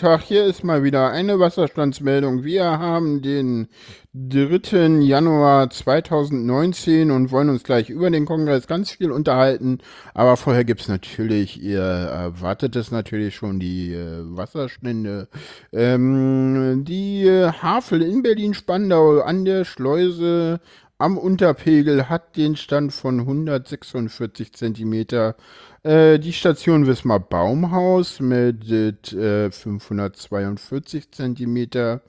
Tag. Hier ist mal wieder eine Wasserstandsmeldung. Wir haben den 3. Januar 2019 und wollen uns gleich über den Kongress ganz viel unterhalten. Aber vorher gibt es natürlich, ihr erwartet es natürlich schon, die äh, Wasserstände. Ähm, die äh, Havel in Berlin-Spandau an der Schleuse am Unterpegel hat den Stand von 146 Zentimeter. Äh, die Station Wismar Baumhaus mit äh, 542 Zentimeter.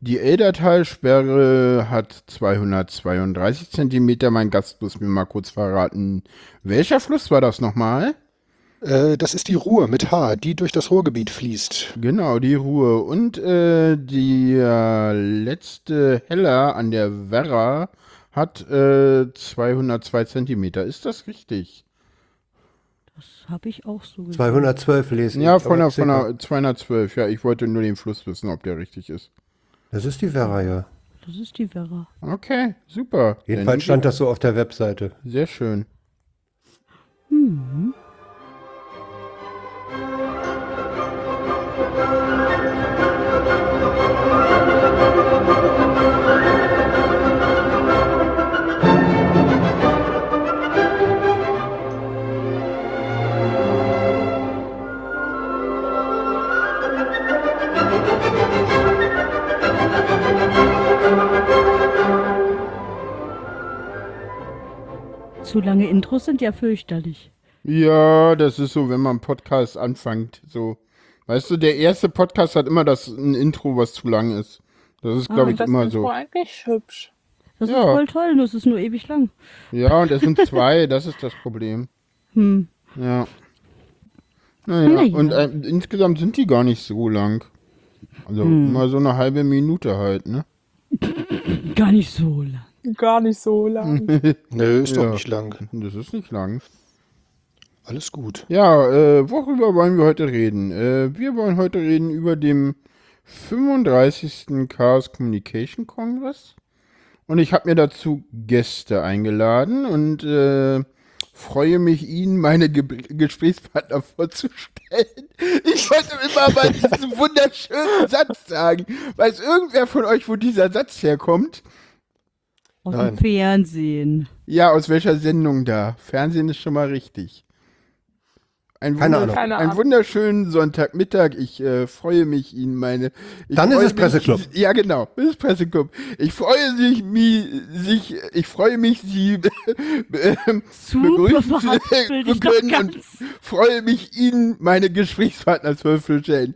Die Eldertalsperre hat 232 Zentimeter. Mein Gast muss mir mal kurz verraten, welcher Fluss war das nochmal? Äh, das ist die Ruhr mit H, die durch das Ruhrgebiet fließt. Genau, die Ruhr. Und äh, die äh, letzte Heller an der Werra hat äh, 202 Zentimeter. Ist das richtig? Das habe ich auch so gesehen. 212 lesen. Ja, von der, von der 212. Ja, ich wollte nur den Fluss wissen, ob der richtig ist. Das ist die Werra, ja. Das ist die Werra. Okay, super. Jedenfalls stand das so auf der Webseite. Sehr schön. Mhm. Zu lange Intros sind ja fürchterlich. Ja, das ist so, wenn man einen Podcast anfängt. So, weißt du, der erste Podcast hat immer das ein Intro, was zu lang ist. Das ist, glaube Ah, ich, das immer Intro so. eigentlich hübsch. Das Ja. ist voll toll, nur es ist nur ewig lang. Ja, und es sind zwei, das ist das Problem. Hm. Ja. Naja, Naja. und äh, insgesamt sind die gar nicht so lang. Also Hm. mal so eine halbe Minute halt, ne? Gar nicht so lang. Gar nicht so lang. Nö, ist Ja. doch nicht lang. Das ist nicht lang. Alles gut. Ja, äh, worüber wollen wir heute reden? Äh, wir wollen heute reden über den 35. Chaos Communication Congress. Und ich habe mir dazu Gäste eingeladen und äh, freue mich, Ihnen meine Ge Gesprächspartner vorzustellen. Ich wollte immer mal diesen wunderschönen Satz sagen. Weiß irgendwer von euch, wo dieser Satz herkommt? Aus Nein. dem Fernsehen. Ja, aus welcher Sendung da? Fernsehen ist schon mal richtig. Ein, Keine wunder- Ahnung. Keine ein Ahnung. wunderschönen Sonntagmittag. Ich äh, freue mich, Ihnen meine. Ich Dann ist freue es Presseclub. Mich, ja, genau. Es ist Presseclub. Ich freue sich, mi, sich, ich freue mich, Sie ähm, Super begrüßen zu können und freue mich, Ihnen meine Gesprächspartner vorzustellen.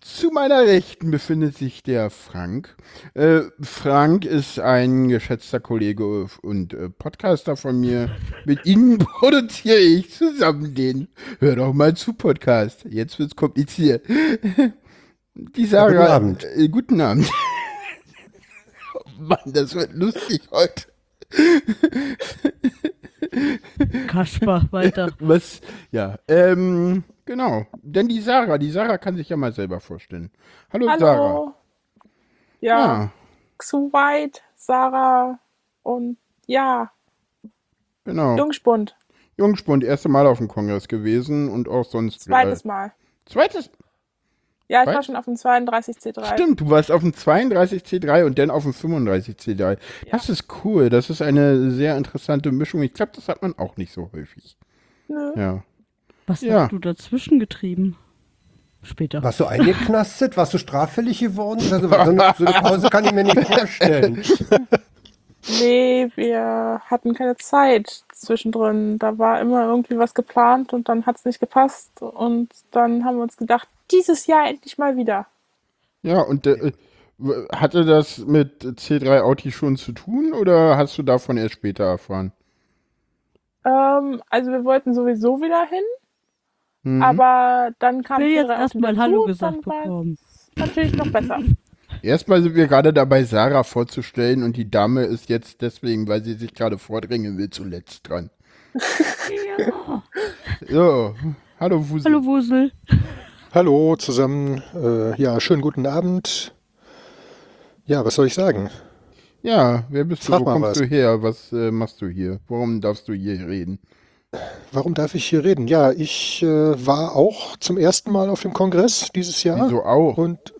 Zu meiner Rechten befindet sich der Frank. Äh, Frank ist ein geschätzter Kollege und äh, Podcaster von mir. Mit Ihnen produziere ich zusammen den Hör doch mal zu Podcast. Jetzt wird's kompliziert. Die Sarah. guten Abend. Äh, guten Abend. oh Mann, das wird lustig heute. Kasper, weiter. Was? Ja, ähm, genau. Denn die Sarah, die Sarah kann sich ja mal selber vorstellen. Hallo, Sarah. Hallo. Ja, Ah, zu weit, Sarah und ja, genau. Jungspund. Jungspund, erste Mal auf dem Kongress gewesen und auch sonst. Zweites Mal. Zweites? Ja, ich war Zweit- schon auf dem 32C3. Stimmt, du warst auf dem 32C3 und dann auf dem 35C3. Das ist cool. Das ist eine sehr interessante Mischung. Ich glaube, das hat man auch nicht so häufig. Nö. Ja. Was Ja. hast du dazwischen getrieben? Später. Warst du eingeknastet? Warst du straffällig geworden? Also, so, eine, so eine Pause kann ich mir nicht vorstellen. Nee, wir hatten keine Zeit zwischendrin. Da war immer irgendwie was geplant und dann hat es nicht gepasst. Und dann haben wir uns gedacht, dieses Jahr endlich mal wieder. Ja, und äh, hatte das mit C3 Audi schon zu tun oder hast du davon erst später erfahren? Ähm, also wir wollten sowieso wieder hin, Mhm. aber dann kam Ich will jetzt erstmal Hallo gesagt dann war bekommen. es natürlich noch besser. Erstmal sind wir gerade dabei, Sarah vorzustellen und die Dame ist jetzt deswegen, weil sie sich gerade vordrängen will, zuletzt dran. Ja. So, hallo Wusel. Hallo Wusel. Hallo zusammen. Äh, ja, schönen guten Abend. Ja, was soll ich sagen? Ja, wer bist du? Sag Wo mal kommst was. du her? Was äh, machst du hier? Warum darfst du hier reden? Warum darf ich hier reden? Ja, ich äh, war auch zum ersten Mal auf dem Kongress dieses Jahr. Wieso auch? Und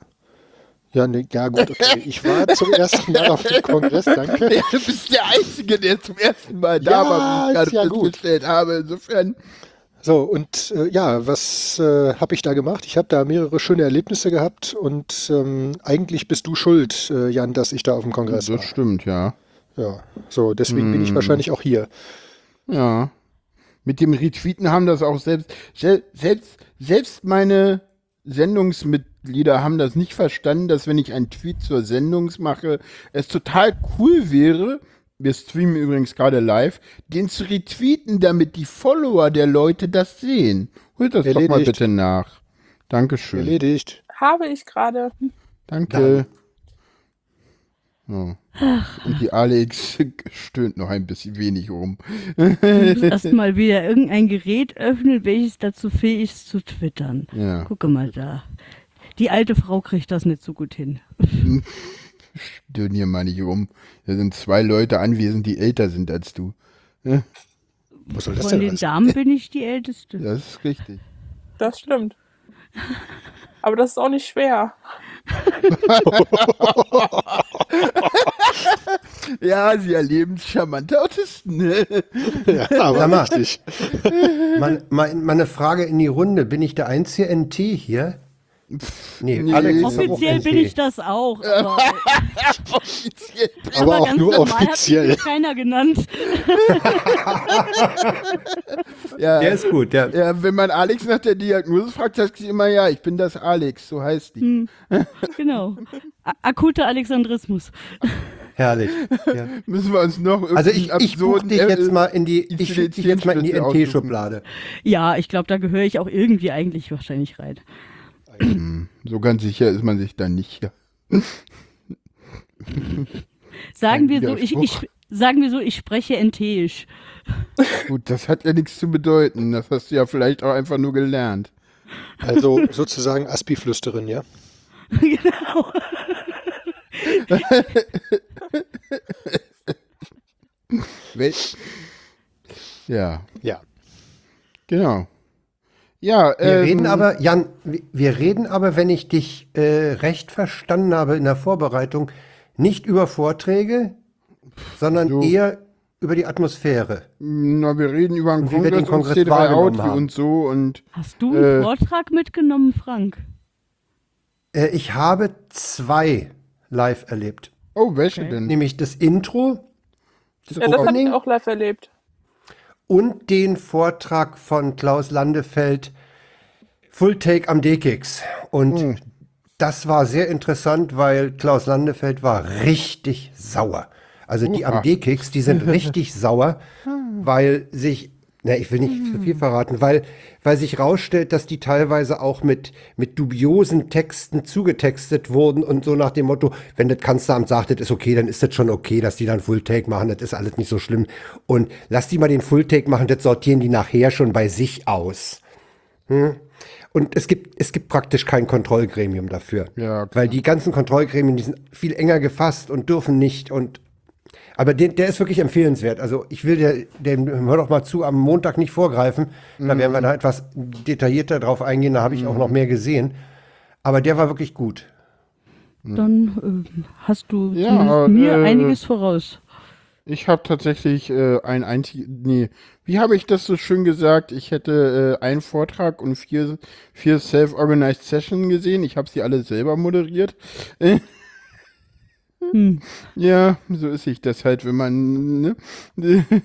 ja, ne, ja gut, okay. Ich war zum ersten Mal auf dem Kongress, danke. Ja, du bist der Einzige, der zum ersten Mal da Ja, war, wie ich gerade ist ja gut. festgestellt habe. Insofern, So, und äh, ja, was äh, habe ich da gemacht? Ich habe da mehrere schöne Erlebnisse gehabt und ähm, eigentlich bist du schuld, äh, Jan, dass ich da auf dem Kongress das war. stimmt, ja. Ja, so, deswegen bin ich Hm. wahrscheinlich auch hier. Ja. Mit dem Retweeten haben das auch selbst, sel- selbst, selbst meine Sendungsmitglieder haben das nicht verstanden, dass wenn ich einen Tweet zur Sendung mache, es total cool wäre, wir streamen übrigens gerade live, den zu retweeten, damit die Follower der Leute das sehen. Holt das doch mal Erledigt. bitte nach. Dankeschön. Erledigt. Habe ich gerade. Danke. So. Und die Alex stöhnt noch ein bisschen wenig rum. Du musst erst mal wieder irgendein Gerät öffnen, welches dazu fähig ist zu twittern. Ja. Gucke mal da. Die alte Frau kriegt das nicht so gut hin. Stöhn hier mal nicht rum. Da sind zwei Leute anwesend, die älter sind als du. Was soll das Von denn den heißen? Damen bin ich die Älteste. Das ist richtig. Das stimmt. Aber das ist auch nicht schwer. Ja, sie erleben charmante Autisten. ne? Ja, aber richtig. Mal, mal, mal eine Frage in die Runde. Bin ich der einzige NT hier? Nee, Nee. Alex auch Offiziell bin ich das auch. Aber, Offiziell. Aber auch ganz nur offiziell. mich keiner genannt. Ja, Der ist gut. Der, ja, wenn man Alex nach der Diagnose fragt, sagt sie immer, ja, ich bin das Alex, so heißt die. Hm, genau. A akuter Alexandrismus. herrlich. Ja. Müssen wir uns noch Also ich, ich buch absurden, dich jetzt mal in die, ich dich jetzt mal in die NT-Schublade. Ja, ich glaube, da gehöre ich auch irgendwie eigentlich wahrscheinlich rein. So ganz sicher ist man sich dann nicht. Ja. Sagen wir so, ich, ich, sagen wir so, ich spreche NT-isch. Gut, das hat ja nichts zu bedeuten. Das hast du ja vielleicht auch einfach nur gelernt. Also sozusagen Aspi-Flüsterin, ja? genau. Ja, Ja. genau. Ja, Wir ähm, reden aber, Jan, wir- reden aber, wenn ich dich äh, recht verstanden habe in der Vorbereitung, nicht über Vorträge, sondern So. eher über die Atmosphäre. Na, wir reden über einen wir den Kongress, und Kongress C3 wahrgenommen Audi haben. und so und Hast du einen Äh. Vortrag mitgenommen, Frank? Äh, ich habe zwei live erlebt. oh, welche Okay. denn? Nämlich das Intro, das Ja, das habe ich auch live erlebt. Und den Vortrag von Klaus Landefeld, Full Take am D-Kicks. Und Hm. das war sehr interessant, weil Klaus Landefeld war richtig sauer. Also die am. D-Kicks, die sind richtig sauer, weil sich, na, ich will nicht zu viel verraten, weil, weil sich rausstellt, dass die teilweise auch mit, mit dubiosen Texten zugetextet wurden und so nach dem Motto, wenn das Kanzleramt sagt, das ist okay, dann ist das schon okay, dass die dann Full Take machen, das ist alles nicht so schlimm. Und lass die mal den Full Take machen, das sortieren die nachher schon bei sich aus. Hm? Und es gibt, es gibt praktisch kein Kontrollgremium dafür. Ja, weil die ganzen Kontrollgremien, die sind viel enger gefasst und dürfen nicht und aber der, der ist wirklich empfehlenswert. Also ich will dir, dem, hör doch mal zu, am Montag nicht vorgreifen. Da werden wir Mhm. da etwas detaillierter drauf eingehen. Da habe ich auch noch mehr gesehen. Aber der war wirklich gut. Dann äh, hast du Ja, zumindest mir äh, einiges voraus. Ich habe tatsächlich äh, ein einziges, nee, wie habe ich das so schön gesagt? Ich hätte äh, einen Vortrag und vier, vier Self-Organized Sessions gesehen. Ich habe sie alle selber moderiert. Hm. Ja, so ist ich das halt, wenn man, ne?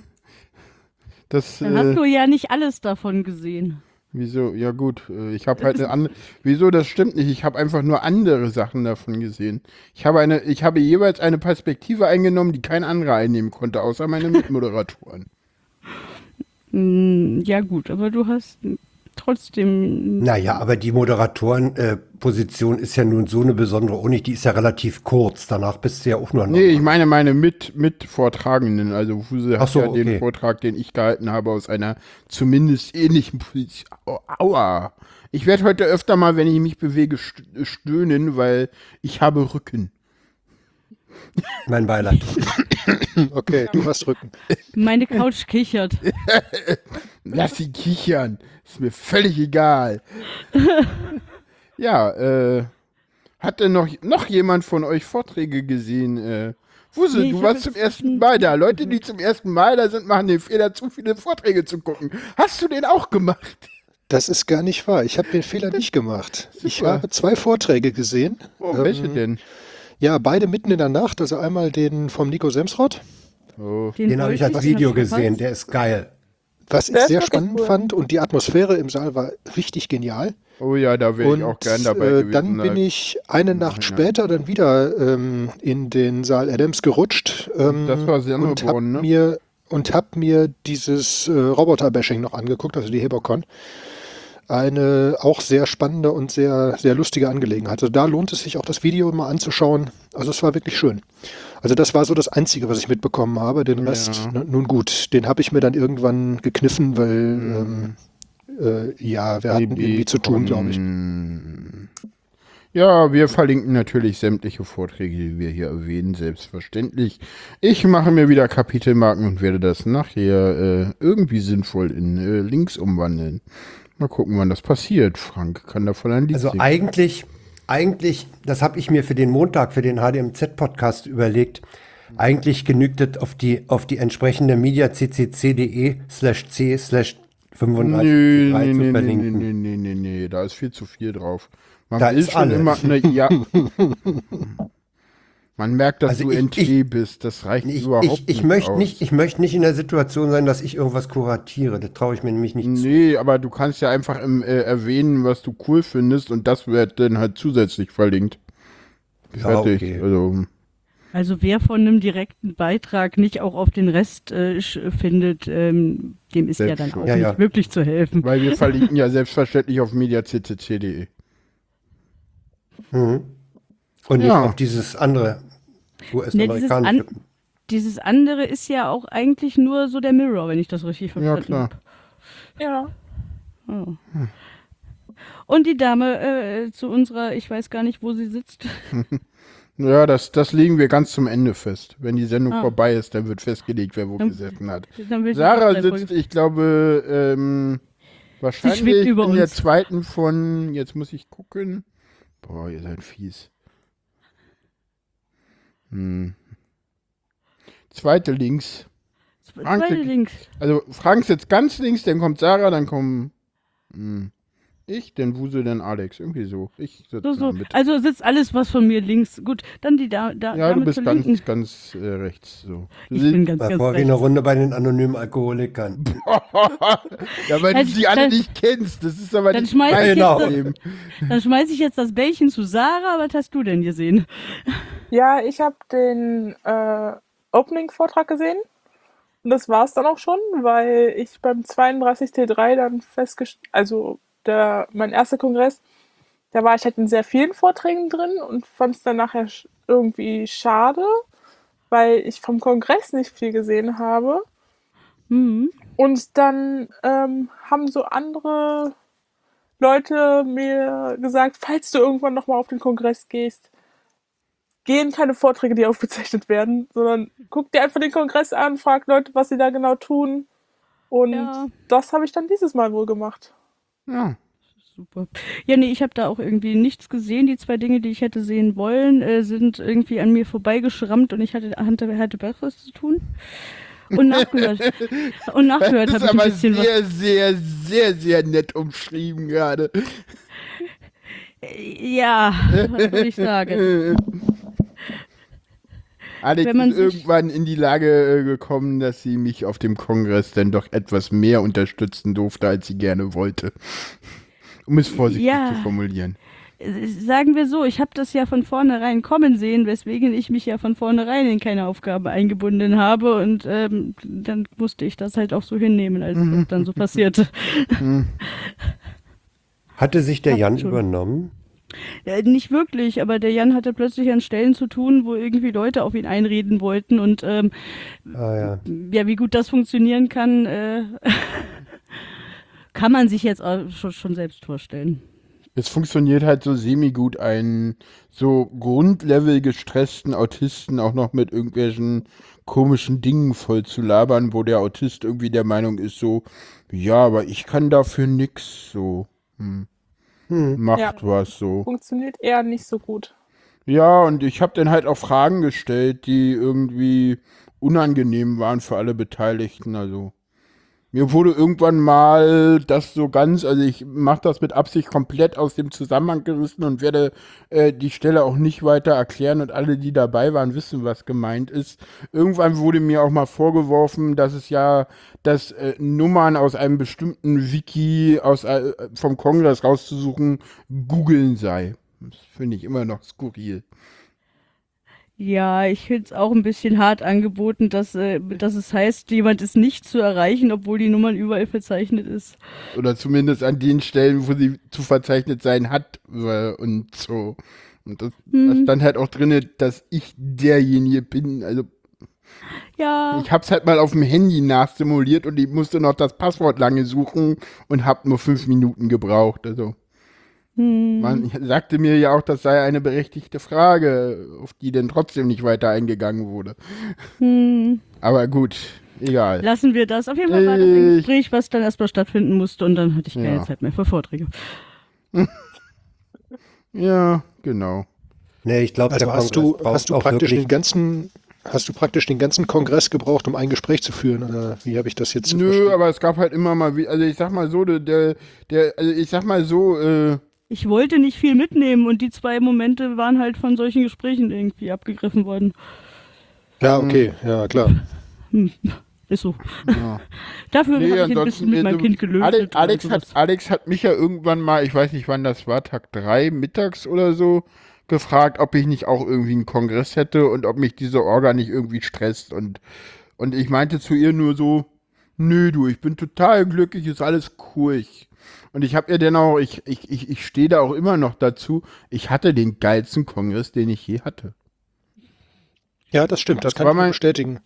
Das, Dann äh, hast du ja nicht alles davon gesehen. wieso? Ja gut, äh, ich habe halt eine andere, wieso, das stimmt nicht. Ich habe einfach nur andere Sachen davon gesehen. Ich habe eine, ich habe jeweils eine Perspektive eingenommen, die kein anderer einnehmen konnte, außer meine Mitmoderatoren. Hm, ja gut, aber du hast trotzdem... Naja, aber die Moderatorenposition ist ja nun so eine besondere auch nicht. Die ist ja relativ kurz. Danach bist du ja auch nur ein Nee, ich meine meine mit, mit Vortragenden. Also Fuse hat so, ja den okay. Vortrag, den ich gehalten habe, aus einer zumindest ähnlichen Position. Au- Aua. Ich werde heute öfter mal, wenn ich mich bewege, st- stöhnen, weil ich habe Rücken. Mein Beileid. Okay, du hast Rücken. Meine Couch kichert. Lass sie kichern. Ist mir völlig egal. ja, äh, hat denn noch, noch jemand von euch Vorträge gesehen? Äh, Wuse, Nee, du ich warst zum ersten Mal da. Leute, die zum ersten Mal da sind, machen den Fehler, zu viele Vorträge zu gucken. Hast du den auch gemacht? Das ist gar nicht wahr. Ich habe den Fehler nicht gemacht. Ich Super. habe zwei Vorträge gesehen. Oh, Ähm, welche denn? Ja, beide mitten in der Nacht. Also einmal den vom Nico Semsrott, Oh. Den habe ich als Video gesehen, der ist geil. was ich sehr spannend cool. fand. Und die Atmosphäre im Saal war richtig genial. oh ja, da wäre ich auch gern dabei äh, gewesen. dann bin Da- ich eine Nacht Ja. später dann wieder ähm, in den Saal Adams gerutscht. Ähm, Das war und hab ne? mir und hab mir dieses äh, Roboter-Bashing noch angeguckt, also die Hebocon. Eine auch sehr spannende und sehr, sehr lustige Angelegenheit. Also da lohnt es sich auch das Video mal anzuschauen. Also es war wirklich schön. Also das war so das Einzige, was ich mitbekommen habe. Den Rest, Ja. nun gut, den habe ich mir dann irgendwann gekniffen, weil ähm, äh, ja, wir hatten irgendwie zu tun, glaube ich. Ja, wir verlinken natürlich sämtliche Vorträge, die wir hier erwähnen, selbstverständlich. Ich mache mir wieder Kapitelmarken und werde das nachher äh, irgendwie sinnvoll in äh, Links umwandeln. Mal gucken, wann das passiert. Frank kann davon ein Lied Also singen. eigentlich, eigentlich, das habe ich mir für den Montag, für den HDMZ-Podcast überlegt. Eigentlich genügt es auf die, auf die entsprechende mediaccc.de slash c slash 35 Nee, zu nee, nee, nee, nee, verlinken. nee, nee, nee, nee, da ist viel zu viel drauf. Man Da ist schon alles. immer, ne, ja. Man merkt, dass Also du ich- NT ich- bist. Das reicht Ich, überhaupt ich, nicht ich, möchte aus. nicht, ich möchte nicht in der Situation sein, dass ich irgendwas kuratiere. Das traue ich mir nämlich nicht zu. Nee, aber du kannst ja einfach im, äh, erwähnen, was du cool findest und das wird dann halt zusätzlich verlinkt. Ja, Fertig. okay. Also, Also wer von einem direkten Beitrag nicht auch auf den Rest äh, findet, ähm, dem ist ja dann auch Ja, nicht ja. wirklich zu helfen. weil wir verlinken ja selbstverständlich auf mediaccc.de. Mhm. Und nicht Ja. auf dieses andere US-amerikanische. an- Dieses andere ist ja auch eigentlich nur so der Mirror, wenn ich das richtig Ja, verstanden klar. habe. Ja. Oh. Und die Dame äh, zu unserer, ich weiß gar nicht, wo sie sitzt. Ja, das, das legen wir ganz zum Ende fest. Wenn die Sendung Ah. vorbei ist, dann wird festgelegt, wer wo Dann- gesessen hat. Sarah sitzt, ich glaube, ähm, wahrscheinlich in der zweiten von, jetzt muss ich gucken. Boah, ihr seid fies. Hm. Zweite links. Frank- Zweite links. Also Frank sitzt ganz links, dann kommt Sarah, dann kommen hm, ich, dann Wusel, dann Alex. Irgendwie so. Ich sitze So, so. Mitte. Also sitzt alles was von mir links. Gut, dann die da, da Ja, du bist ganz, Linken. ganz äh, rechts. So. Du Ich sitzt- bin ganz, ganz wie eine rechts. Runde bei den anonymen Alkoholikern. ja, weil du sie alle nicht kennst. Das ist aber dann nicht schmeiß mein jetzt- Problem. Dann schmeiße ich jetzt das Bällchen zu Sarah. Was hast du denn gesehen? Ja, ich habe den äh, Opening-Vortrag gesehen. Und das war es dann auch schon, weil ich beim 32T3 dann festgestellt, also der, mein erster Kongress, da war ich halt in sehr vielen Vorträgen drin und fand es dann nachher irgendwie schade, weil ich vom Kongress nicht viel gesehen habe. Mhm. Und dann ähm, haben so andere Leute mir gesagt, falls du irgendwann nochmal auf den Kongress gehst, gehen keine Vorträge, die aufgezeichnet werden, sondern guck dir einfach den Kongress an, frag Leute, was sie da genau tun. Und Ja. das habe ich dann dieses Mal wohl gemacht. Ja. Super. Ja, nee, ich habe da auch irgendwie nichts gesehen. Die zwei Dinge, die ich hätte sehen wollen, äh, sind irgendwie an mir vorbeigeschrammt und ich hatte, hatte, hatte Besseres zu tun. Und nachgehört. und nachgehört habe ich ein bisschen was. sehr, sehr, sehr, sehr nett umschrieben gerade. Ja, was soll ich sagen? Alex Wenn man ist irgendwann in die Lage äh, gekommen, dass sie mich auf dem Kongress dann doch etwas mehr unterstützen durfte, als sie gerne wollte. Um es vorsichtig Ja. zu formulieren. Sagen wir so, ich habe das ja von vornherein kommen sehen, weswegen ich mich ja von vornherein in keine Aufgabe eingebunden habe und ähm, dann musste ich das halt auch so hinnehmen, als das dann so passierte. Hatte sich der Jan schon. übernommen? Äh, nicht wirklich, aber der Jan hatte plötzlich an Stellen zu tun, wo irgendwie Leute auf ihn einreden wollten und ähm, Ah ja. ja, wie gut das funktionieren kann, äh, kann man sich jetzt auch schon, schon selbst vorstellen. Es funktioniert halt so semi-gut, einen so Grundlevel gestressten Autisten auch noch mit irgendwelchen komischen Dingen voll zu labern, wo der Autist irgendwie der Meinung ist, so, ja, aber ich kann dafür nix, so, hm, Hm. macht Ja. was, so. Funktioniert eher nicht so gut. Ja, und ich habe dann halt auch Fragen gestellt, die irgendwie unangenehm waren für alle Beteiligten. Also mir wurde irgendwann mal das so ganz, also ich mache das mit Absicht komplett aus dem Zusammenhang gerissen und werde äh, die Stelle auch nicht weiter erklären und alle, die dabei waren, wissen, was gemeint ist. Irgendwann wurde mir auch mal vorgeworfen, dass es ja, dass äh, Nummern aus einem bestimmten Wiki aus, äh, vom Kongress rauszusuchen, googeln sei. Das finde ich immer noch skurril. Ja, ich finde es auch ein bisschen hart angeboten, dass, äh, dass es heißt, jemand ist nicht zu erreichen, obwohl die Nummern überall verzeichnet ist. Oder zumindest an den Stellen, wo sie zu verzeichnet sein hat und so. Und das, da Hm. stand halt auch drin, dass ich derjenige bin. Also Ja, ich hab's halt mal auf dem Handy nachsimuliert und ich musste noch das Passwort lange suchen und hab nur fünf Minuten gebraucht. Also hm. man sagte mir ja auch, das sei eine berechtigte Frage, auf die denn trotzdem nicht weiter eingegangen wurde. Hm. Aber gut, egal. Lassen wir das. Auf jeden Fall war das ein Gespräch, was dann erstmal stattfinden musste und dann hatte ich keine Ja. Zeit mehr für Vorträge. Ja, genau. Nee, ich glaube, Also hast du, hast du auch praktisch wirklich den ganzen, hast du praktisch den ganzen Kongress gebraucht, um ein Gespräch zu führen? Oder wie habe ich das jetzt zu Nö, verstehen? aber es gab halt immer mal wie, also ich sag mal so, der, der, der also ich sag mal so, äh, Ich wollte nicht viel mitnehmen und die zwei Momente waren halt von solchen Gesprächen irgendwie abgegriffen worden. Ja, okay, ja, klar. Hm. Ist so. ja. Dafür Nee, habe ich ein bisschen mit meinem also, Kind gelöst. Alex, Alex, hat, Alex hat mich ja irgendwann mal, ich weiß nicht wann das war, Tag 3 mittags oder so, gefragt, ob ich nicht auch irgendwie einen Kongress hätte und ob mich diese Orga nicht irgendwie stresst. Und, und ich meinte zu ihr nur so, nö du, ich bin total glücklich, ist alles cool. Ich, und ich habe dann auch, ich, ich, ich, ich stehe da auch immer noch dazu, ich hatte den geilsten Kongress, den ich je hatte. Ja, das stimmt, das kann War ich bestätigen.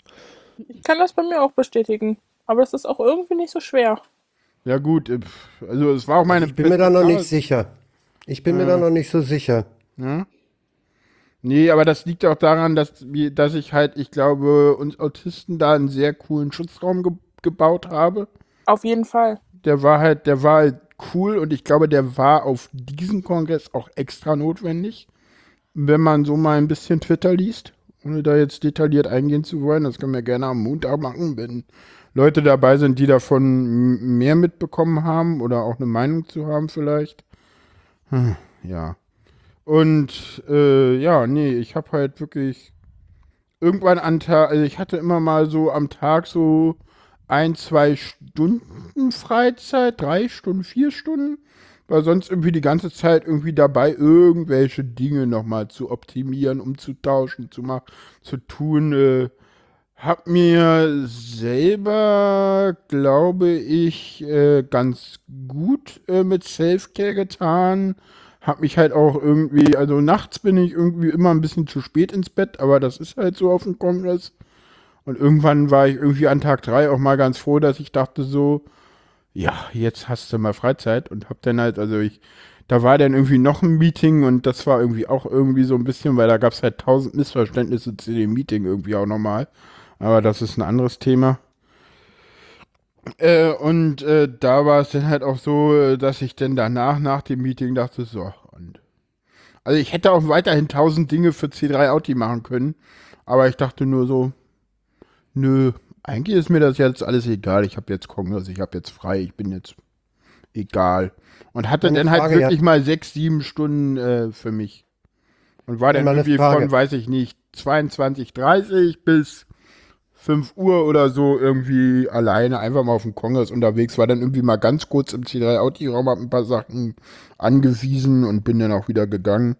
Ich kann das bei mir auch bestätigen. Aber es ist auch irgendwie nicht so schwer. Ja gut, äh, also es war auch meine Ich bin mir da noch nicht sicher. Ich bin mir da noch nicht so sicher. Ja? Nee, aber das liegt auch daran, dass, dass ich halt, ich glaube, uns Autisten da einen sehr coolen Schutzraum ge gebaut habe. Auf jeden Fall. Der war halt, der war halt cool und ich glaube, der war auf diesem Kongress auch extra notwendig. Wenn man so mal ein bisschen Twitter liest, ohne da jetzt detailliert eingehen zu wollen, das können wir gerne am Montag machen, wenn Leute dabei sind, die davon mehr mitbekommen haben oder auch eine Meinung zu haben vielleicht. Hm, ja. Und äh, ja, nee, ich habe halt wirklich irgendwann an Tag, also ich hatte immer mal so am Tag so ein, zwei Stunden Freizeit, drei Stunden, vier Stunden, war sonst irgendwie die ganze Zeit irgendwie dabei, irgendwelche Dinge nochmal zu optimieren, umzutauschen, zu machen, zu tun. Äh, hab mir selber, glaube ich, äh, ganz gut äh, mit Selfcare getan. Hab mich halt auch irgendwie, also nachts bin ich irgendwie immer ein bisschen zu spät ins Bett, aber das ist halt so auf dem Kongress. Und irgendwann war ich irgendwie an Tag drei auch mal ganz froh, dass ich dachte so, ja, jetzt hast du mal Freizeit und hab dann halt, also ich, da war dann irgendwie noch ein Meeting und das war irgendwie auch irgendwie so ein bisschen, weil da gab es halt tausend Missverständnisse zu dem Meeting irgendwie auch nochmal. Aber das ist ein anderes Thema. Äh, und äh, da war es dann halt auch so, dass ich dann danach, nach dem Meeting dachte, so, und. Also ich hätte auch weiterhin tausend Dinge für C3 Audi machen können, aber ich dachte nur so, nö, eigentlich ist mir das jetzt alles egal. Ich habe jetzt Kongress, ich habe jetzt frei, ich bin jetzt egal. Und hatte Eine dann halt Frage, ja. wirklich mal sechs, sieben Stunden äh, für mich. Und war dann irgendwie Frage. von, weiß ich nicht, 22.30 bis 5 Uhr oder so irgendwie alleine einfach mal auf dem Kongress unterwegs. War dann irgendwie mal ganz kurz im C3 Audi-Raum, hab ein paar Sachen angewiesen und bin dann auch wieder gegangen.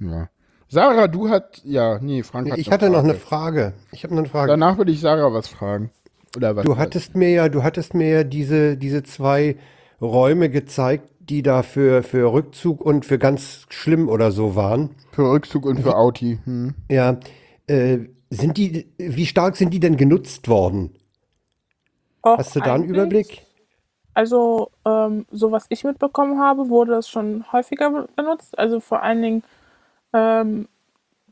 Ja. Sarah, du hast, ja, nee, Frank hat Ich hatte noch eine Frage. Ich habe noch eine Frage. Danach würde ich Sarah was fragen. Oder was? Du hattest mir ja, du hattest mir ja diese, diese zwei Räume gezeigt, die da für, für Rückzug und für ganz schlimm oder so waren. für Rückzug und für Audi. Hm. Ja, äh, sind die, wie stark sind die denn genutzt worden? Auch Hast du da einen Überblick? Also, ähm, so was ich mitbekommen habe, wurde das schon häufiger be- benutzt. Also vor allen Dingen ähm,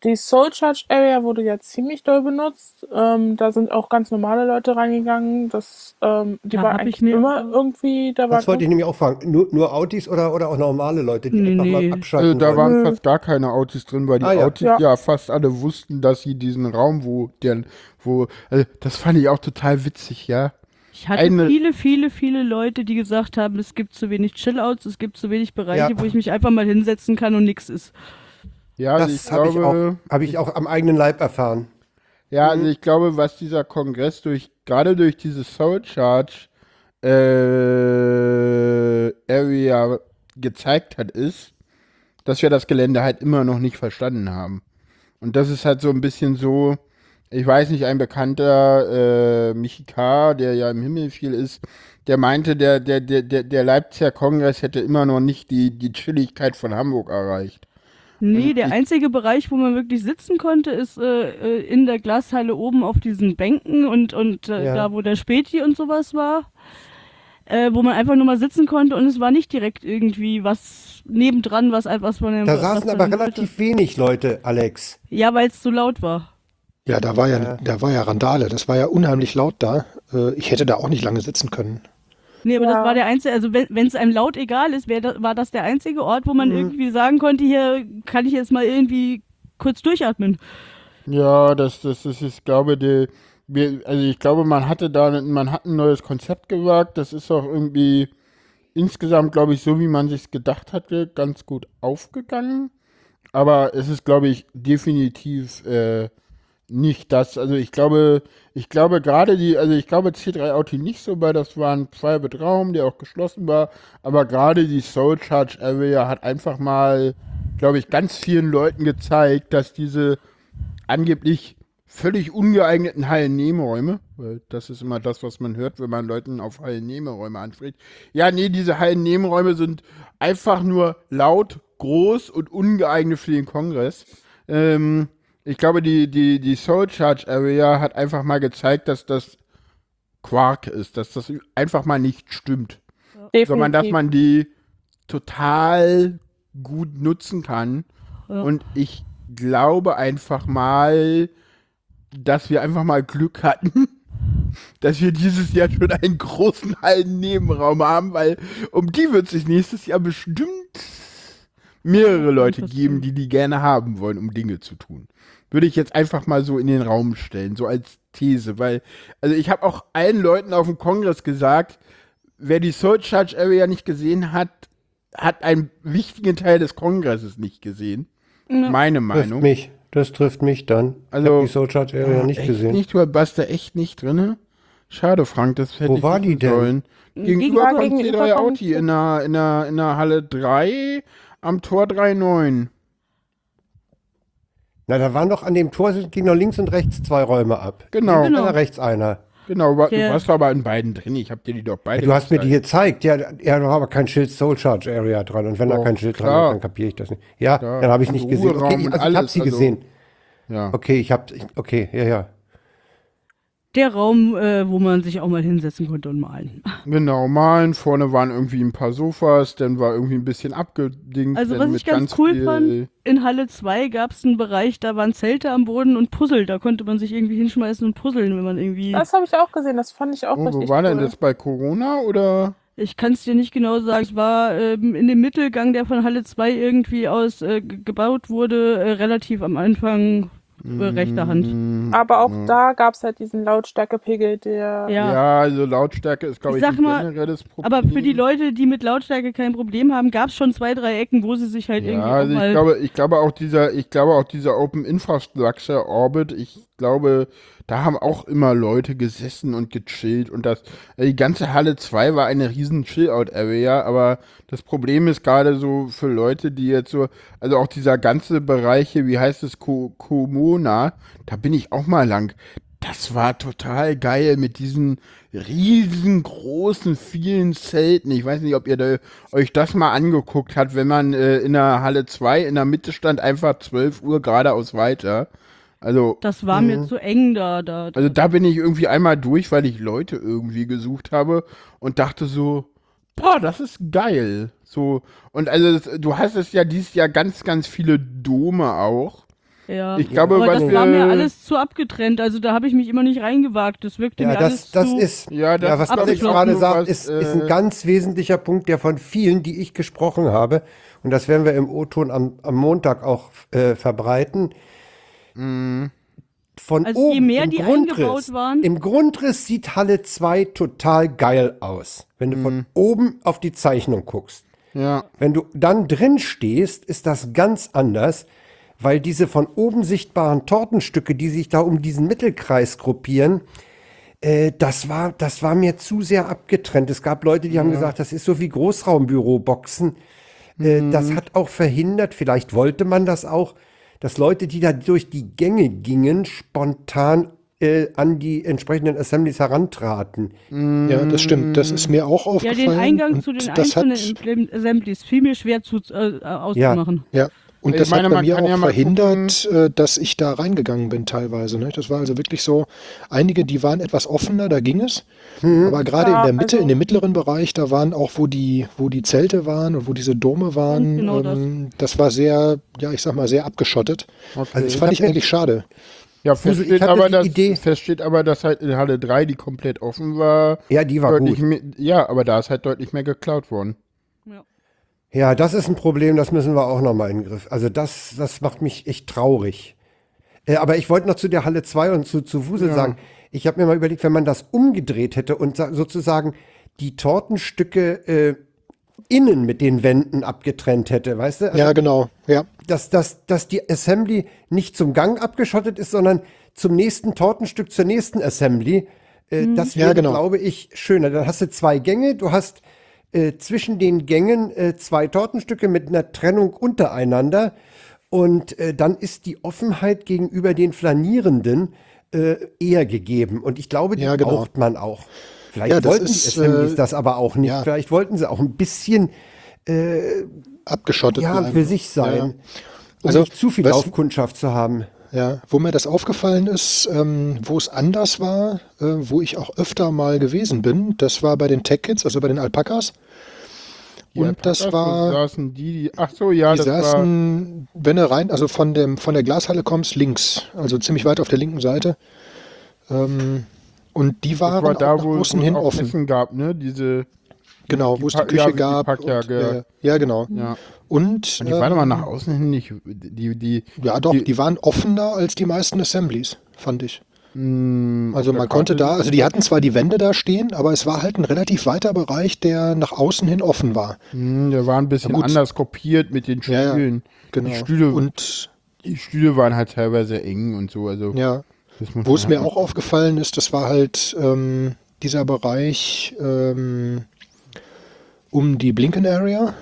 die Soul Charge Area wurde ja ziemlich doll benutzt. Ähm, da sind auch ganz normale Leute reingegangen. Das, ähm, die Da war hab ich eigentlich immer auch- irgendwie, da war Das wollte ich nämlich auch fragen. Nur, nur Autis oder, oder auch normale Leute, die Nee, einfach nee. mal Also abschalten da wollen? waren Nö. fast gar keine Autis drin, weil die Ah, ja. Autis ja. Ja. fast alle wussten, dass sie diesen Raum, wo der, wo, also das fand ich auch total witzig, ja. Ich hatte Eine- viele, viele, viele Leute, die gesagt haben, es gibt zu wenig Chillouts, es gibt zu wenig Bereiche, Ja. wo ich mich einfach mal hinsetzen kann und nix ist. Ja, also ich Das habe ich, glaube, auch- hab ich auch am eigenen Leib erfahren. ja, also ich glaube, was dieser Kongress durch, gerade durch diese Soul Charge äh, Area gezeigt hat, ist, dass wir das Gelände halt immer noch nicht verstanden haben. Und das ist halt so ein bisschen so, ich weiß nicht, ein bekannter äh, Michi K., der ja im Himmel viel ist, der meinte, der, der, der, der, der Leipziger Kongress hätte immer noch nicht die, die Chilligkeit von Hamburg erreicht. Nee, der einzige Bereich, wo man wirklich sitzen konnte, ist äh, äh, in der Glashalle oben auf diesen Bänken und, und äh, Ja. da, wo der Späti und sowas war. Äh, wo man einfach nur mal sitzen konnte und es war nicht direkt irgendwie was nebendran, was etwas von dem. Da saßen aber relativ wenig Leute, Alex. Ja, weil es zu laut war. Ja, da war ja, Ja. da war ja Randale. Das war ja unheimlich laut da. Äh, ich hätte da auch nicht lange sitzen können. Nee, aber Ja. das war der einzige, also wenn es einem laut egal ist, wär da, war das der einzige Ort, wo man Mhm. irgendwie sagen konnte, hier kann ich jetzt mal irgendwie kurz durchatmen. Ja, das, das, das ist, glaube die, wir, also ich glaube, man hatte da, man hat ein neues Konzept gewagt. Das ist auch irgendwie insgesamt, glaube ich, so wie man sich gedacht hatte, ganz gut aufgegangen. Aber es ist, glaube ich, definitiv äh, nicht das. Also ich glaube, ich glaube gerade die, also ich glaube C3 Auto nicht so, weil das war ein Private Raum, der auch geschlossen war. Aber gerade die Soul Charge Area hat einfach mal, glaube ich, ganz vielen Leuten gezeigt, dass diese angeblich völlig ungeeigneten Hallennebenräume, weil das ist immer das, was man hört, wenn man Leuten auf Hallennebenräume anspricht. Ja, nee, diese Hallennebenräume sind einfach nur laut, groß und ungeeignet für den Kongress. Ähm, ich glaube, die, die, die Soul Charge Area hat einfach mal gezeigt, dass das Quark ist, dass das einfach mal nicht stimmt sondern dass definitiv. man die total gut nutzen kann. Ja. Und ich glaube einfach mal, dass wir einfach mal Glück hatten, dass wir dieses Jahr schon einen großen Hallennebenraum haben, weil um die wird sich nächstes Jahr bestimmt mehrere Leute geben, die die gerne haben wollen, um Dinge zu tun. Würde ich jetzt einfach mal so in den Raum stellen, so als These, weil, also ich habe auch allen Leuten auf dem Kongress gesagt, wer die Soul Charge Area nicht gesehen hat, hat einen wichtigen Teil des Kongresses nicht gesehen. Ja. Meine Trifft Meinung. mich. Das trifft mich dann. Also- ich habe die Soul Charge Area nicht echt gesehen. Nicht, du warst da echt nicht drin? Schade, Frank, das hätte Wo ich war die denn? sollen. Gegenüber Ja, von gegenüber C3 von Auti in der, in, der, in der Halle 3 am Tor 3.9. Na, da waren doch an dem Tor, sind- gehen noch links und rechts zwei Räume ab. Genau, Genau. Einer rechts einer. genau. Du warst aber in beiden drin. Ich habe dir die doch beide Du hast mir die gezeigt. gezeigt. Ja, ja, da war aber kein Schild Soul Charge Area dran. Und wenn da Doch, kein Schild dran klar. ist, dann kapiere ich das nicht. Ja, Klar. dann habe ich nicht gesehen. Ruheraum Okay, und also ich habe sie also- gesehen. Ja. Okay, ich habe, okay, ja, ja. Der Raum, äh, wo man sich auch mal hinsetzen konnte und malen. Genau, malen. Vorne waren irgendwie ein paar Sofas, dann war irgendwie ein bisschen abgedingt. Also was ich ganz cool viel- fand, in Halle 2 gab es einen Bereich, da waren Zelte am Boden und Puzzle. Da konnte man sich irgendwie hinschmeißen und puzzeln, wenn man irgendwie. Das habe ich auch gesehen, das fand ich auch Oh, richtig wo war cool. denn das bei Corona oder? Ich kann es dir nicht genau sagen. Es war ähm, in dem Mittelgang, der von Halle 2 irgendwie aus äh, gebaut wurde, äh, relativ am Anfang äh, rechter Hand. Mm, Aber auch ja. da gab es halt diesen Lautstärkepegel, der Ja. Ja, also Lautstärke ist, glaube Ich ich, sag ein mal, generelles Problem. Aber für die Leute, die mit Lautstärke kein Problem haben, gab es schon zwei, drei Ecken, wo sie sich halt Ja, irgendwie also auch mal. ich glaube, ich glaube auch dieser, ich glaube auch dieser Open Infrastructure Orbit, ich glaube, da haben auch immer Leute gesessen und gechillt und das, äh, die ganze Halle 2 war eine riesen Chill-Out-Area, aber das Problem ist gerade so für Leute, die jetzt so, also auch dieser ganze Bereich hier, wie heißt es, Ko Komona, da bin ich auch mal lang. Das war total geil mit diesen riesengroßen, vielen Zelten. Ich weiß nicht, ob ihr da, euch das mal angeguckt habt, wenn man äh, in der Halle 2 in der Mitte stand, einfach 12 Uhr geradeaus weiter. Also, das war mir zu eng da. da, da. also da bin ich irgendwie einmal durch, weil ich Leute irgendwie gesucht habe und dachte so, boah, das ist geil. So, und also das, du hast es ja dieses Jahr ganz, ganz viele Dome auch. Ja. Ich glaube, aber was das war mir alles zu abgetrennt. Also da habe ich mich immer nicht reingewagt. Das wirkte Ja, mir alles das, das zu. ist, Ja, ja, das was ist, glaub Alex gerade sagt, was, ist, ist ein äh, ganz wesentlicher Punkt, der von vielen, die ich gesprochen habe, und das werden wir im O-Ton am, am Montag auch äh, verbreiten, von Also je oben mehr im die Grundriss, eingebaut waren- im Grundriss sieht Halle 2 total geil aus, wenn du Mhm. von oben auf die Zeichnung guckst. Ja, Wenn du dann drin stehst, ist das ganz anders, weil diese von oben sichtbaren Tortenstücke, die sich da um diesen Mittelkreis gruppieren, äh, das, war, das war mir zu sehr abgetrennt. Es gab Leute, die haben gesagt, das ist so wie Großraumbüroboxen. Äh, Das hat auch verhindert, vielleicht wollte man das auch, dass Leute, die da durch die Gänge gingen, spontan äh, an die entsprechenden Assemblies herantraten. Ja, das stimmt. Das ist mir auch ja, aufgefallen. den Eingang und zu den einzelnen hat, Assemblies fiel mir schwer zu, äh, auszumachen. Ja, und Ich das meine, hat bei mir auch ja verhindert, äh, dass ich da reingegangen bin teilweise. Ne? Das war also wirklich so, einige, die waren etwas offener, da ging es. Aber gerade Ja, in der Mitte, also- in dem mittleren Bereich, da waren auch, wo die, wo die Zelte waren und wo diese Dome waren, genau das. ähm, das. war sehr, ja, ich sag mal, sehr abgeschottet. okay. Das ich fand ich eigentlich schade. ja, feststeht hatte aber, die dass, Idee- feststeht aber, dass halt in Halle 3, die komplett offen war, Ja, die war gut. mehr, ja, aber da ist halt deutlich mehr geklaut worden. Ja, das ist ein Problem, das müssen wir auch nochmal in den Griff. Also das, das macht mich echt traurig. Äh, aber ich wollte noch zu der Halle 2 und zu, zu Wusel Ja. sagen, ich habe mir mal überlegt, wenn man das umgedreht hätte und sa- sozusagen die Tortenstücke äh, innen mit den Wänden abgetrennt hätte, weißt du? Also, Ja, genau. Ja, dass, dass, dass die Assembly nicht zum Gang abgeschottet ist, sondern zum nächsten Tortenstück, zur nächsten Assembly. Äh, Das Ja, wäre, genau. glaube ich, schöner. Dann hast du zwei Gänge, du hast äh, zwischen den Gängen äh, zwei Tortenstücke mit einer Trennung untereinander und äh, dann ist die Offenheit gegenüber den Flanierenden äh, eher gegeben. Und ich glaube, die Ja, genau. braucht man auch. Vielleicht Ja, wollten ist, die Assemblies äh, das aber auch nicht. ja. Vielleicht wollten sie auch ein bisschen abgeschottet ja, für sich sein. Um Also, nicht zu viel Laufkundschaft zu haben. Ja, wo mir das aufgefallen ist, ähm, wo es anders war, äh, wo ich auch öfter mal gewesen bin, das war bei den Tech Kids, also bei den Alpakas. Die Und das Alpakas, war- wo saßen die, die, ach so, ja, Die das war, saßen, wenn du rein, also von, dem, von der Glashalle kommst, links, also ziemlich weit auf der linken Seite. Ähm, und die das waren war da, wo nach es außen hin offen. Essen gab, ne, diese, Genau, die wo es die Küche ja, die gab. Packjacke. und, äh, ja, genau. ja. Und, die waren aber ähm, nach außen hin nicht, die, die, Ja, doch, die- die waren offener als die meisten Assemblies, fand ich. mh, Also man konnte da, also die hatten zwar die Wände da stehen, aber es war halt ein relativ weiter Bereich, der nach außen hin offen war. Mh, der war ein bisschen anders kopiert mit den Ja, ja, Stühlen. Genau. Die Stühle, Und die Stühle waren halt teilweise eng und so, also, ja, wo es mir halt auch aufgefallen ist, das war halt ähm, dieser Bereich ähm, um die Blinken Area.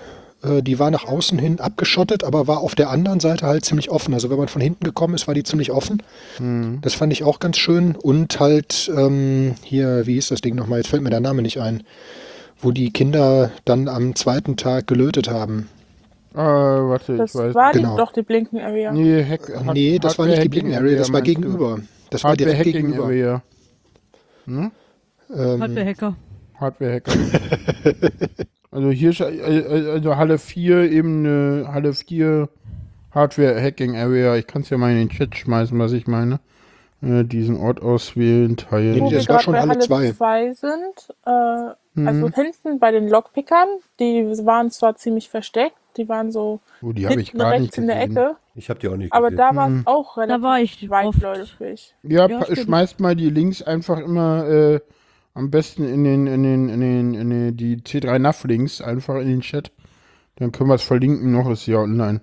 Äh, die war nach außen hin abgeschottet, aber war auf der anderen Seite halt ziemlich offen. Also wenn man von hinten gekommen ist, war die ziemlich offen. Mhm. Das fand ich auch ganz schön. Und halt ähm, hier, wie hieß das Ding nochmal? Jetzt fällt mir der Name nicht ein. Wo die Kinder dann am zweiten Tag gelötet haben. Äh, warte, Das ich weiß. war genau. die, doch die Blinken Area. Nee, Hack, Hack, nee, das war nicht die Hardware Blinken Area, das war meinst du? gegenüber. Das war Hardware direkt Hacking gegenüber. Area. Ne? Ähm, Hardware-Hacker. Hardware Hacker. also hier ist, äh, also Halle 4 eben eine Halle 4 Hardware Hacking Area. Ich kann es ja mal in den Chat schmeißen, was ich meine. Äh, diesen Ort auswählen, teilen. Nee, Wo das wir war gerade schon Halle Halle zwei. 2 sind, äh, also Mhm. hinten bei den Lockpickern, die waren zwar ziemlich versteckt, die waren so Oh, die hinten rechts in der. Ecke, Ich habe die auch nicht aber gesehen. da war es Mhm. auch relativ war ich oft. weitläufig. Ja, Ja, schmeißt mal die Links einfach immer äh, am besten in den, in den, in den, in den, die C3 NAV Links einfach in den Chat. Dann können wir es verlinken noch, ist ja online.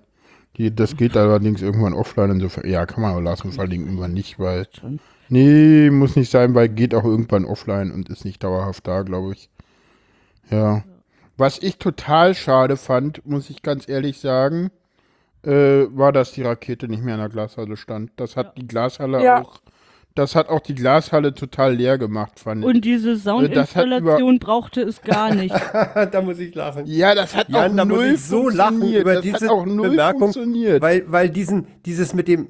Die, das geht allerdings irgendwann offline, insofern, ja, kann man aber lassen, verlinken wir nicht, weil, nee, muss nicht sein, weil geht auch irgendwann offline und ist nicht dauerhaft da, glaube ich. Ja. Was ich total schade fand, muss ich ganz ehrlich sagen, äh, war, dass die Rakete nicht mehr in der Glashalle stand. Das hat die Glashalle Ja. auch, das hat auch die Glashalle total leer gemacht, fand ich. Und diese Soundinstallation brauchte es gar nicht. da muss ich lachen. Ja, das hat Jan, auch da muss null ich so lachen über das diese hat auch null Bemerkung, funktioniert. weil, weil diesen, dieses mit dem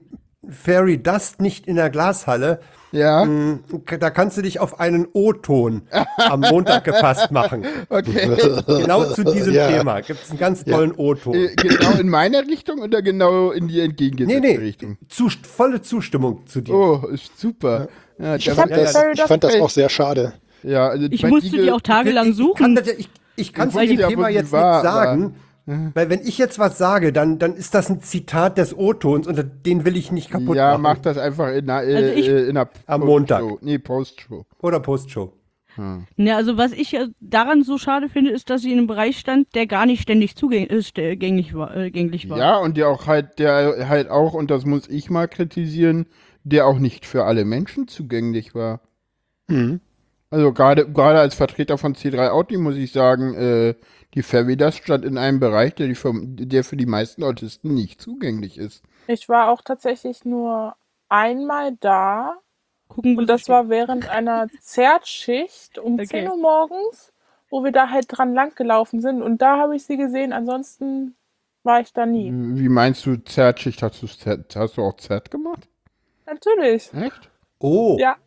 Fairy Dust nicht in der Glashalle. Ja, Hm, Da kannst du dich auf einen O-Ton am Montag gefasst machen. okay. Genau zu diesem Ja. Thema gibt es einen ganz tollen O-Ton. Äh, genau in meine Richtung oder genau in die Nee, entgegengesetzte nee, Richtung? zu, volle Zustimmung zu dir. Oh, ist super. Ja, Ich fand, das, ich fand das auch sehr schade. ja, also Ich musste Igel- die auch tagelang Ich kann, suchen. das, ja- ich, ich kann zu dem ja, Thema jetzt war, nichts sagen, weil wenn ich jetzt was sage, dann, dann ist das ein Zitat des O-Tons und den will ich nicht kaputt Ja, machen. mach das einfach in einer, äh, Also ich- äh, in einer Am Postshow. Montag. Nee, Postshow. Oder Postshow. Ja, also was ich ja daran so schade finde, ist, dass sie in einem Bereich stand, der gar nicht ständig zugänglich war, äh, gänglich war. Ja, und der auch halt, der halt auch, und das muss ich mal kritisieren, der auch nicht für alle Menschen zugänglich war. Mhm. Also gerade gerade als Vertreter von C3 Audi muss ich sagen, äh, die Favidas stand in einem Bereich, der, die für, der für die meisten Autisten nicht zugänglich ist. Ich war auch tatsächlich nur einmal da Gucken, und das steht. war während einer Zertschicht um Okay. 10 Uhr morgens, wo wir da halt dran lang gelaufen sind und da habe ich sie gesehen, ansonsten war ich da nie. Wie meinst du Zertschicht? Hast du, Z, hast du auch Z gemacht? Natürlich. Echt? Oh, Ja.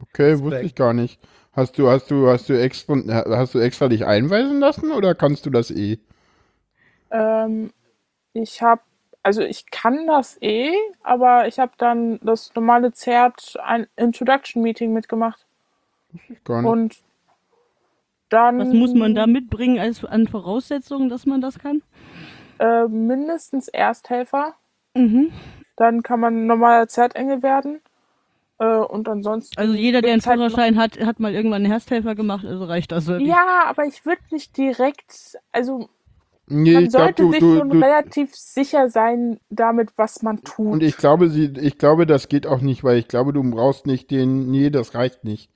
Okay, Respekt. wusste ich gar nicht. Hast du, hast du, hast du extra, hast du extra dich einweisen lassen oder kannst du das eh? Ähm, ich habe, also ich kann das eh, aber ich habe dann das normale Zert ein Introduction Meeting mitgemacht Gar nicht. und dann Was muss man da mitbringen als an Voraussetzungen, dass man das kann? Äh, mindestens Ersthelfer. Mhm. Dann kann man normaler Zertengel werden. Äh, und ansonsten. Also jeder, der einen halt Führerschein hat, hat mal irgendwann einen Ersthelfer gemacht, also reicht das. wirklich. Ja, aber ich würde nicht direkt. Also Nee, man sollte du, sich du, schon du, relativ sicher sein damit, was man tut. und ich glaube, sie, ich glaube, das geht auch nicht, weil ich glaube, du brauchst nicht den, nee, das reicht nicht.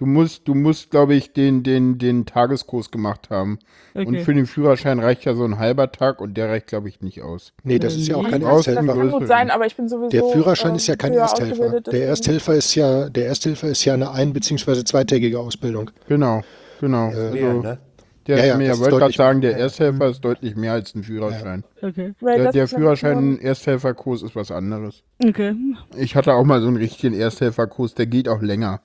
Du musst, du musst, glaube ich, den, den, den Tageskurs gemacht haben. Und Okay. für den Führerschein reicht ja so ein halber Tag und der reicht, glaube ich, nicht aus. Nee, das ist ja auch Nee, kein brauchst das Ersthelfer. kann gut sein, aber ich bin sowieso. Der Führerschein ähm, ist ja kein Ersthelfer. Der Ersthelfer ist ja, der Ersthelfer ist ja eine ein- bzw. zweitägige Ausbildung. Genau, genau. Äh, mehr, also, ne? der, Ja, ja, mehr, wollte gerade sagen, der. Ersthelfer ist deutlich mehr als ein Führerschein. Okay. Der, der ist nämlich Führerschein, nur- Ersthelferkurs ist was anderes. Okay. Ich hatte auch mal so einen richtigen Ersthelferkurs, der geht auch länger.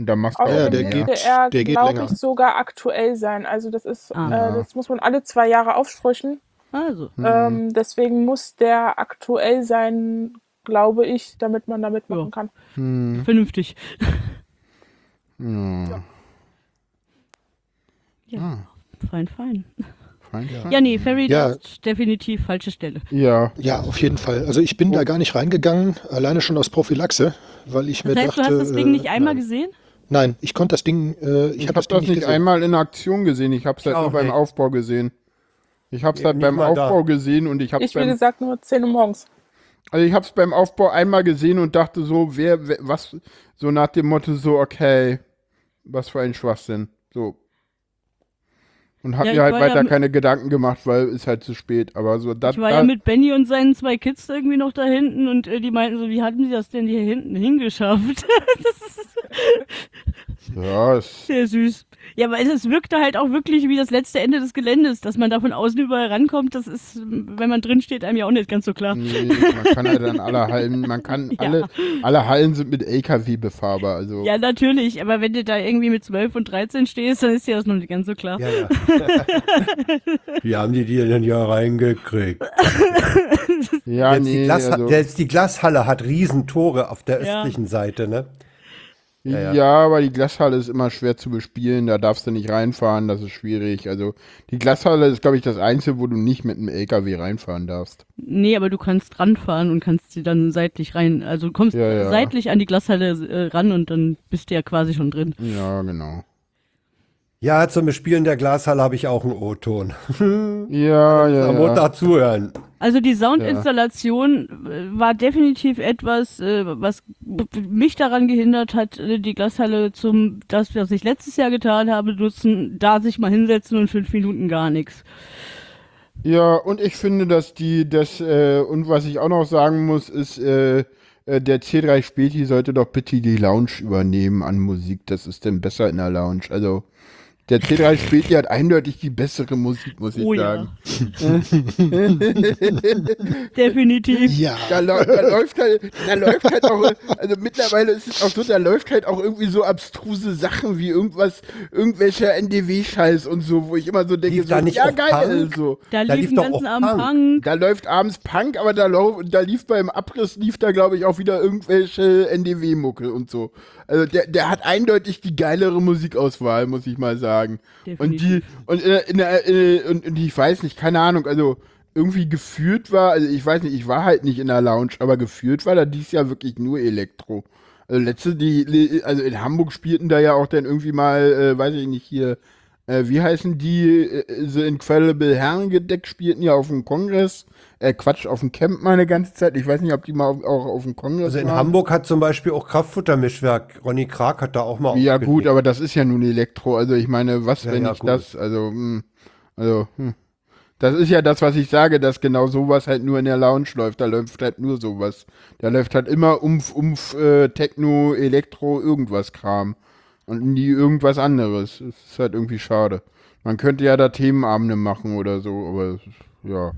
Und da machst du auch Ja, der geht- müsste er, der geht glaube länger. ich, sogar aktuell sein. Also das ist, Ah. äh, das muss man alle zwei Jahre auffrischen. Also. Mhm. Ähm, deswegen muss der aktuell sein, glaube ich, damit man da mitmachen Ja. kann. Hm, Vernünftig. ja. Ja. Fein, fein. Fein, fein. Ja, nee, Ferry, Ja. das ist definitiv falsche Stelle. Ja, Ja, auf jeden Fall. Also ich bin da gar nicht reingegangen, alleine schon aus Prophylaxe, weil ich mir Das heißt, dachte. du hast das Ding äh, nicht einmal nein. gesehen? Nein, ich konnte das Ding, äh, ich, ich habe habe das nicht gesehen. einmal in Aktion gesehen. Ich habe es halt nur beim nicht. Aufbau gesehen. Ich habe es halt nicht beim mal da. Aufbau gesehen und ich habe es Ich, wie gesagt, nur 10 Uhr morgens. also ich habe es beim Aufbau einmal gesehen und dachte so, wer, wer, was, so nach dem Motto so, okay, was für ein Schwachsinn, so. Und habe Ja, mir halt ja weiter mit- keine Gedanken gemacht, weil ist halt zu spät. Aber so, das, Ich war ja mit Benny und seinen zwei Kids irgendwie noch da hinten und äh, die meinten so, wie hatten sie das denn hier hinten hingeschafft? das ist ja, es, sehr süß. Ja, aber es, wirkte halt auch wirklich wie das letzte Ende des Geländes, dass man da von außen überall rankommt. Das ist, wenn man drin steht, einem ja auch nicht ganz so klar. nee, man kann halt an alle Hallen, man kann, Ja. alle, alle Hallen sind mit LKW befahrbar, also. Ja, natürlich, aber wenn du da irgendwie mit 12 und 13 stehst, dann ist dir das noch nicht ganz so klar. Ja, ja. Wie haben die die denn ja reingekriegt? Ja, die nee, Glas, also, selbst die Glashalle hat Riesentore auf der Ja. östlichen Seite, ne? ja, ja. aber die Glashalle ist immer schwer zu bespielen, da darfst du nicht reinfahren, das ist schwierig. Also die Glashalle ist, glaube ich, das Einzige, wo du nicht mit einem LKW reinfahren darfst. Nee, aber du kannst ranfahren und kannst sie dann seitlich rein. Also du kommst Ja, ja. seitlich an die Glashalle äh, ran und dann bist du ja quasi schon drin. Ja, genau. Ja, zum Bespielen der Glashalle habe ich auch einen O-Ton. Ja, ja, Am ja. Montag zuhören. Also die Soundinstallation äh, war definitiv etwas, äh, was mich daran gehindert hat, äh, die Glashalle zum, das, was ich letztes Jahr getan habe, nutzen, da sich mal hinsetzen und fünf Minuten gar nichts. Ja, und ich finde, dass die, das, äh, und was ich auch noch sagen muss, ist, äh, äh, der C3 Späti sollte doch bitte die Lounge übernehmen an Musik. Das ist denn besser in der Lounge. Also, der C3 Späti hat eindeutig die bessere Musik, muss ich Oh ja. sagen. Definitiv. Ja. Da, da läuft halt, da läuft halt auch, also mittlerweile ist es auch so, da läuft halt auch irgendwie so abstruse Sachen wie irgendwas, irgendwelcher NDW-Scheiß und so, wo ich immer so denke, Lief so, da nicht ja geil, Punk? so. Da, Da lief lief den ganzen Abend Punk. Punk. Da läuft abends Punk, aber da, da lief beim Abriss, lief da glaube ich auch wieder irgendwelche NDW-Mucke und so. Also der, der hat eindeutig die geilere Musikauswahl, muss ich mal sagen. Und die, Definitiv. und, in der, in der, in, und, und ich weiß nicht, keine Ahnung, also irgendwie gefühlt war, also ich weiß nicht, ich war halt nicht in der Lounge, aber gefühlt war da dies Jahr wirklich nur Elektro. Also letzte, die, also in Hamburg spielten da ja auch dann irgendwie mal, äh, weiß ich nicht, hier, äh, wie heißen die, äh, The Incredible Herrengedeck spielten ja auf dem Kongress, äh, Quatsch, auf dem Camp mal eine ganze Zeit. Ich weiß nicht, ob die mal auf, auch auf dem Kongress Also in waren. Hamburg hat zum Beispiel auch Kraftfuttermischwerk, Ronny Krag hat da auch mal Ja, gut, aber das ist ja nun Elektro. Also ich meine, was, Ja, wenn ja, ich gut. das, also, hm, also, hm. Das ist ja das, was ich sage, dass genau sowas halt nur in der Lounge läuft. Da läuft halt nur sowas. Da läuft halt immer Umf, Umf, äh, Techno, Elektro, irgendwas Kram. Und nie irgendwas anderes. Das ist halt irgendwie schade. Man könnte ja da Themenabende machen oder so, aber es ist- ja.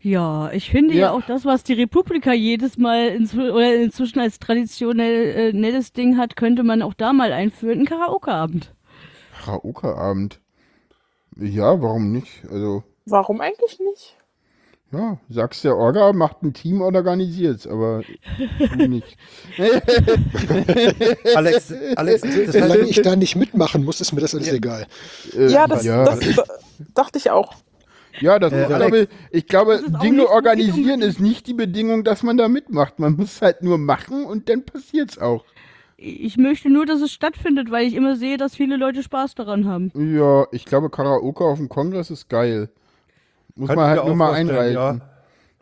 Ja, ich finde ja. Ja. auch das, was die Republika jedes Mal inzw oder inzwischen als traditionell äh, nettes Ding hat, könnte man auch da mal einführen. Ein Karaoke-Abend. Karaoke-Abend. Ja, warum nicht? Also, Warum eigentlich nicht? Ja, sagst der Orga, macht ein Team und organisiert's, aber du nicht. Alex, Alex, das Solange heißt, ich da nicht mitmachen muss, ist mir das alles egal. Äh, Ja, das, ja. das dachte ich auch. Ja, das Äh, ich Alex. glaube, ich glaube, ist Dinge nicht organisieren ist nicht die Bedingung, dass man da mitmacht. Man muss es halt nur machen und dann passiert's auch. Ich möchte nur, dass es stattfindet, weil ich immer sehe, dass viele Leute Spaß daran haben. Ja, ich glaube, Karaoke auf dem Kongress ist geil. Muss Kann man halt nur auch mal einreichen. ja.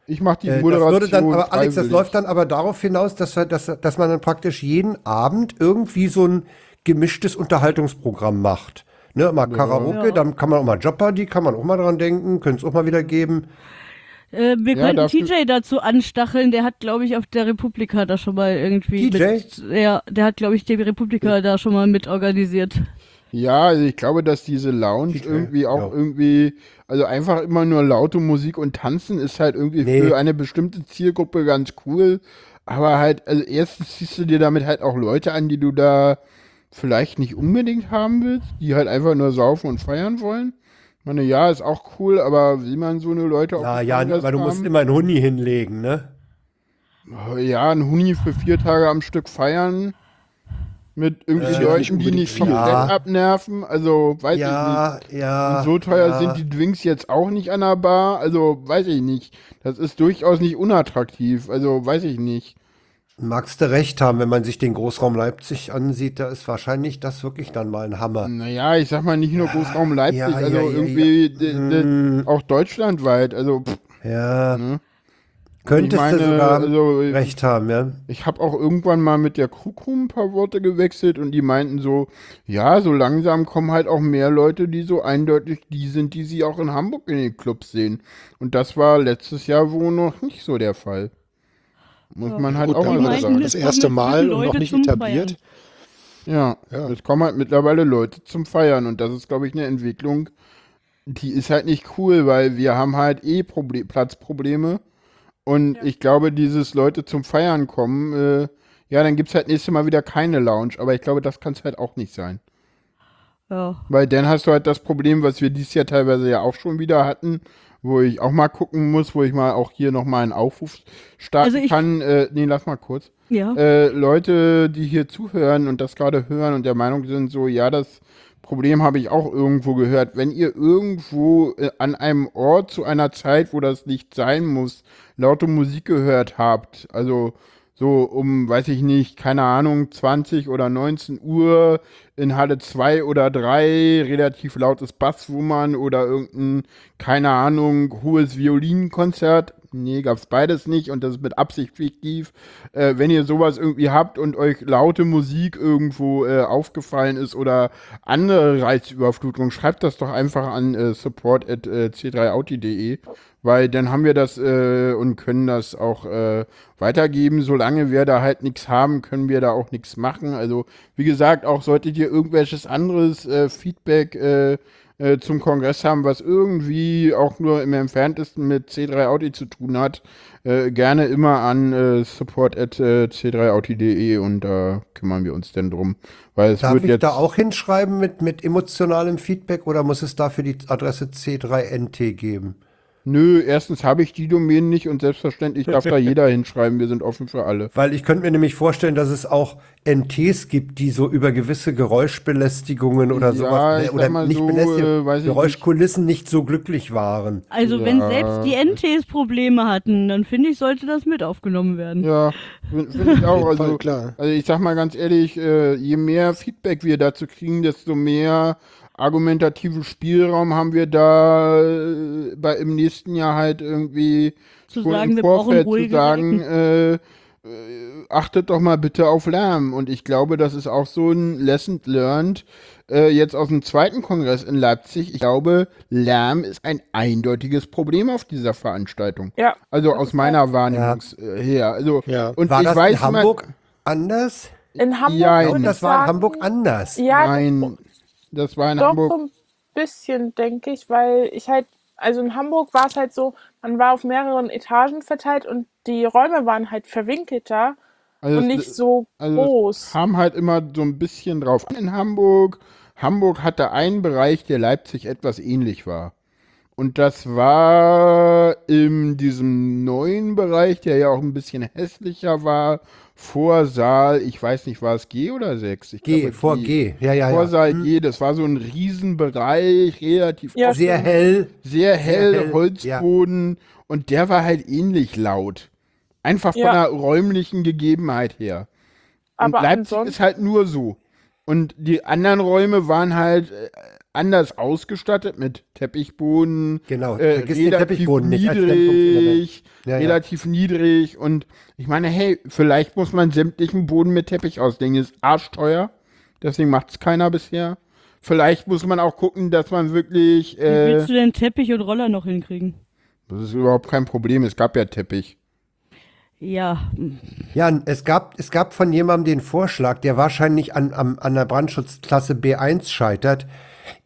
Ich mache die Äh, das Moderation. würde dann, aber Alex, das läuft dann aber darauf hinaus, dass, wir, dass, dass man dann praktisch jeden Abend irgendwie so ein gemischtes Unterhaltungsprogramm macht. Ne, mal Karaoke, Ja. dann kann man auch mal Jeopardy, kann man auch mal dran denken, können es auch mal wieder geben. Äh, wir Ja, könnten TJ dazu anstacheln, der hat, glaube ich, auf der Republika da schon mal irgendwie TJ? mit. Ja, der hat, glaube ich, die Republika da schon mal mit organisiert. Ja, also ich glaube, dass diese Lounge DJ, irgendwie auch ja. irgendwie, also einfach immer nur laute Musik und Tanzen ist halt irgendwie Nee. für eine bestimmte Zielgruppe ganz cool. Aber halt, also erstens ziehst du dir damit halt auch Leute an, die du da vielleicht nicht unbedingt haben willst, die halt einfach nur saufen und feiern wollen. Ich meine, ja, ist auch cool, aber will man so eine Leute dem ja, Kongress aber du musst immer einen Huni hinlegen, ne? Ja, ein Huni für vier Tage am Stück feiern. Mit irgendwie Äh, nicht Leuten, die nicht viel. Ja. abnerven. Also, weiß ich nicht. Ja, ja. Und so teuer ja. sind die Drinks jetzt auch nicht an der Bar. Also, weiß ich nicht. Das ist durchaus nicht unattraktiv. Also, weiß ich nicht. Magst du recht haben, wenn man sich den Großraum Leipzig ansieht, da ist wahrscheinlich das wirklich dann mal ein Hammer. Naja, ich sag mal nicht nur Großraum Leipzig, ja, also ja, ja, irgendwie ja. Mm. auch deutschlandweit. Also, pff, Ja, ne? Könntest ich meine, du sogar also, recht haben, ja. Ich habe auch irgendwann mal mit der Crewcrew ein paar Worte gewechselt und die meinten so, ja, so langsam kommen halt auch mehr Leute, die so eindeutig die sind, die sie auch in Hamburg in den Clubs sehen. Und das war letztes Jahr wohl noch nicht so der Fall. Muss Ja. man halt Gut, auch mal das sagen. das erste Mal und noch nicht etabliert. Ja, Ja. es kommen halt mittlerweile Leute zum Feiern und das ist, glaube ich, eine Entwicklung, die ist halt nicht cool, weil wir haben halt eh Proble Platzprobleme und ich glaube, dieses Leute zum Feiern kommen, äh, ja, dann gibt es halt nächstes Mal wieder keine Lounge, aber ich glaube, das kann es halt auch nicht sein. Ja. Weil dann hast du halt das Problem, was wir dieses Jahr teilweise ja auch schon wieder hatten, wo ich auch mal gucken muss, wo ich mal auch hier nochmal einen Aufruf starten Also ich- kann. Äh, nee, lass mal kurz. Ja. Äh, Leute, die hier zuhören und das gerade hören und der Meinung sind, so, ja, das Problem habe ich auch irgendwo gehört. Wenn ihr irgendwo äh, an einem Ort zu einer Zeit, wo das nicht sein muss, laute Musik gehört habt, also so um, weiß ich nicht, keine Ahnung, 20 oder 19 Uhr in Halle 2 oder 3, relativ lautes Basswummern oder irgendein, keine Ahnung, hohes Violinkonzert, Nee, gab's beides nicht und das ist mit Absicht fiktiv. Äh, wenn ihr sowas irgendwie habt und euch laute Musik irgendwo äh, aufgefallen ist oder andere Reizüberflutung, schreibt das doch einfach an äh, support.c3auti.de, weil dann haben wir das äh, und können das auch äh, weitergeben. Solange wir da halt nichts haben, können wir da auch nichts machen. Also, wie gesagt, auch solltet ihr irgendwelches anderes äh, Feedback äh, äh, zum Kongress haben, was irgendwie auch nur im entferntesten mit C3 Audi zu tun hat, äh, gerne immer an äh, support.c3audi.de und da kümmern wir uns denn drum. Weil es Darf wird ich jetzt. da auch hinschreiben mit, mit emotionalem Feedback oder muss es dafür die Adresse C3NT geben? Nö, erstens habe ich die Domänen nicht und selbstverständlich darf da jeder hinschreiben. Wir sind offen für alle. Weil ich könnte mir nämlich vorstellen, dass es auch NTs gibt, die so über gewisse Geräuschbelästigungen oder Ja, sowas ich oder nicht so, äh, Geräuschkulissen nicht so glücklich waren. Also wenn Ja. selbst die NTs Probleme hatten, dann finde ich, sollte das mit aufgenommen werden. Ja, finde find ich auch. Also, klar. also ich sag mal ganz ehrlich, äh, je mehr Feedback wir dazu kriegen, desto mehr argumentativen Spielraum haben wir da äh, bei, im nächsten Jahr halt irgendwie Zu sagen, im wir brauchen Vorfeld zu sagen, äh, äh, achtet doch mal bitte auf Lärm. Und ich glaube, das ist auch so ein Lesson learned äh, jetzt aus dem zweiten Kongress in Leipzig. Ich glaube, Lärm ist ein eindeutiges Problem auf dieser Veranstaltung. Ja. Also aus meiner Wahrnehmung äh, her. Also, Ja. und War ich das weiß in Hamburg anders? In Hamburg. Ja, ich Das war in Hamburg anders. Ja, Nein, das war in doch Hamburg. so ein bisschen, denke ich, weil ich halt, also in Hamburg war es halt so, man war auf mehreren Etagen verteilt und die Räume waren halt verwinkelter Also und nicht so also groß. kam halt immer so ein bisschen drauf an in Hamburg. Hamburg hatte einen Bereich, der Leipzig etwas ähnlich war. Und das war in diesem neuen Bereich, der ja auch ein bisschen hässlicher war, Vorsaal, ich weiß nicht, war es G oder 6? Ich G, glaube, vor G. Ja, ja, ja. Vorsaal G, das war so ein Riesenbereich, relativ Ja, Sehr hell. sehr hell, hell, Holzboden und der war halt ähnlich laut. Einfach von Ja. der räumlichen Gegebenheit her. Und Aber Leipzig ansonsten- ist halt nur so. Und die anderen Räume waren halt äh, anders ausgestattet mit Teppichboden. Genau, äh, relativ Teppichboden nicht als Dämpfungselement. niedrig, Ja, ja. relativ niedrig. Und ich meine, hey, vielleicht muss man sämtlichen Boden mit Teppich auslegen. Ist arschteuer. Deswegen macht es keiner bisher. Vielleicht muss man auch gucken, dass man wirklich. Wie Äh, willst du denn Teppich und Roller noch hinkriegen? das ist überhaupt kein Problem. Es gab ja Teppich. Ja, Ja, es gab, es gab von jemandem den Vorschlag, der wahrscheinlich an, an, an der Brandschutzklasse B1 scheitert,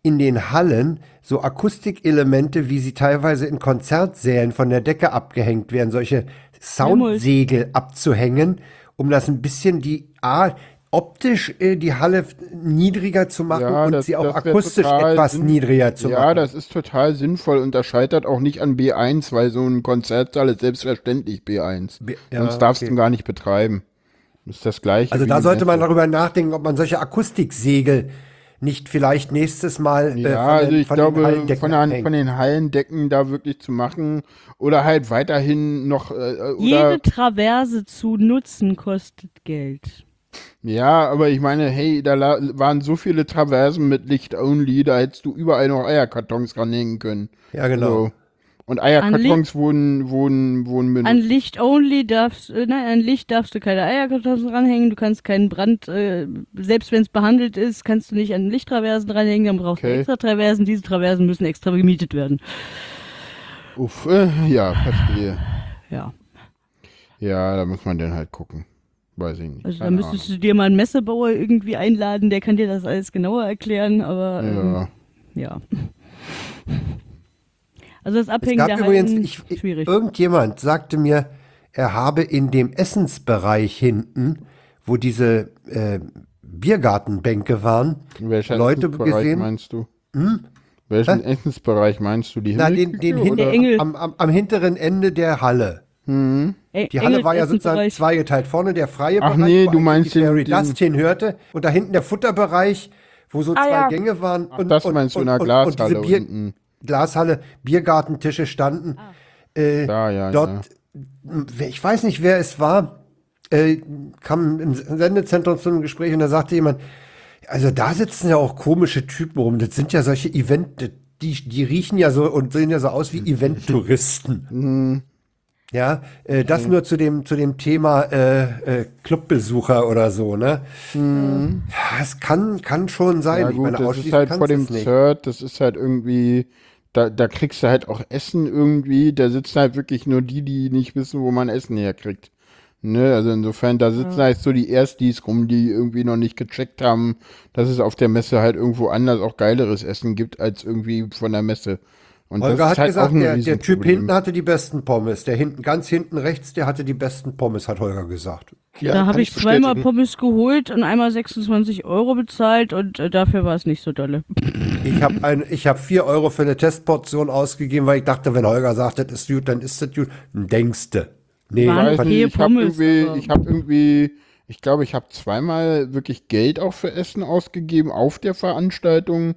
in den Hallen so Akustikelemente, wie sie teilweise in Konzertsälen von der Decke abgehängt werden, solche Soundsegel abzuhängen, um das ein bisschen die A, optisch äh, die Halle niedriger zu machen Ja, und das- sie auch akustisch etwas niedriger zu ja, machen. das ist total sinnvoll und das scheitert auch nicht an B1, weil so ein Konzertsaal ist selbstverständlich B1. B- ja, Sonst darfst du okay. ihn gar nicht betreiben. Das ist das Gleiche. Also da sollte man darüber nachdenken, ob man solche Akustiksegel nicht vielleicht nächstes Mal äh, Ja, von also den- ich von den glaube, Hallendecken von, der, von den Hallendecken da wirklich zu machen oder halt weiterhin noch äh, oder jede Traverse zu nutzen kostet Geld. Ja, aber ich meine, hey, da waren so viele Traversen mit Licht only, da hättest du überall noch Eierkartons ranhängen können. Ja, genau. So. Und Eierkartons wurden, wurden, wurden benutzt. An Licht only darfst, äh, nein, an Licht darfst du keine Eierkartons ranhängen, du kannst keinen Brand, äh, selbst wenn es behandelt ist, kannst du nicht an Lichttraversen ranhängen, dann brauchst du Okay. extra Traversen, diese Traversen müssen extra gemietet werden. Uff, äh, ja, verstehe. Ja, Ja, da muss man dann halt gucken. Weiß ich nicht. also da müsstest du dir mal einen Messebauer irgendwie einladen, der kann dir das alles genauer erklären, aber Ahnung. ähm, Ja. ja. Also das Es Abhängen gab der übrigens, ich, ich, schwierig. irgendjemand sagte mir, er habe in dem Essensbereich hinten, wo diese äh, Biergartenbänke waren, Welcher Leute Essensbereich gesehen. meinst du? Welchen Hä? Essensbereich meinst du? Die na, den, den hinten Engel. am, am, am hinteren Ende der Halle. Ey, Die Halle war ja sozusagen zweigeteilt. Vorne der freie Ach Bereich, nee, wo du meinst die den- Fairy den- Dust hinhörte. Und da hinten der Futterbereich, wo so Ah, zwei ja. Gänge waren. Ach, und, das und, meinst du in und, der und, Glashalle und diese Bier, unten. Glashalle, Biergartentische standen. Äh, Da, ja, dort, ich weiß nicht, wer es war, äh, kam im Sendezentrum zu einem Gespräch und da sagte jemand, also da sitzen ja auch komische Typen rum. Das sind ja solche Event, die, die riechen ja so und sehen ja so aus wie Event-Touristen. Ja, äh, das nur zu dem, zu dem Thema äh, äh, Clubbesucher oder so, ne? Ja, es kann, kann schon sein. Ja Ich gut, meine, das ist halt vor dem. Third, das ist halt irgendwie, da, da kriegst du halt auch Essen irgendwie, da sitzen halt wirklich nur die, die nicht wissen, wo man Essen herkriegt. Ne, also insofern, da sitzen halt so die Erstis rum, die irgendwie noch nicht gecheckt haben, dass es auf der Messe halt irgendwo anders auch geileres Essen gibt, als irgendwie von der Messe. Und Holger hat halt gesagt, der, der Typ hinten hatte die besten Pommes. Der hinten, ganz hinten rechts, der hatte die besten Pommes, hat Holger gesagt. Ja, da habe ich zweimal bestätigen. Pommes geholt und einmal 26 Euro bezahlt und äh, dafür war es nicht so dolle. Ich habe ein, ich habe vier Euro für eine Testportion ausgegeben, weil ich dachte, wenn Holger sagt, das ist gut, dann ist das gut. Denkste. Nee, nicht, okay ich habe irgendwie, ich habe irgendwie, ich glaube, ich habe zweimal wirklich Geld auch für Essen ausgegeben auf der Veranstaltung.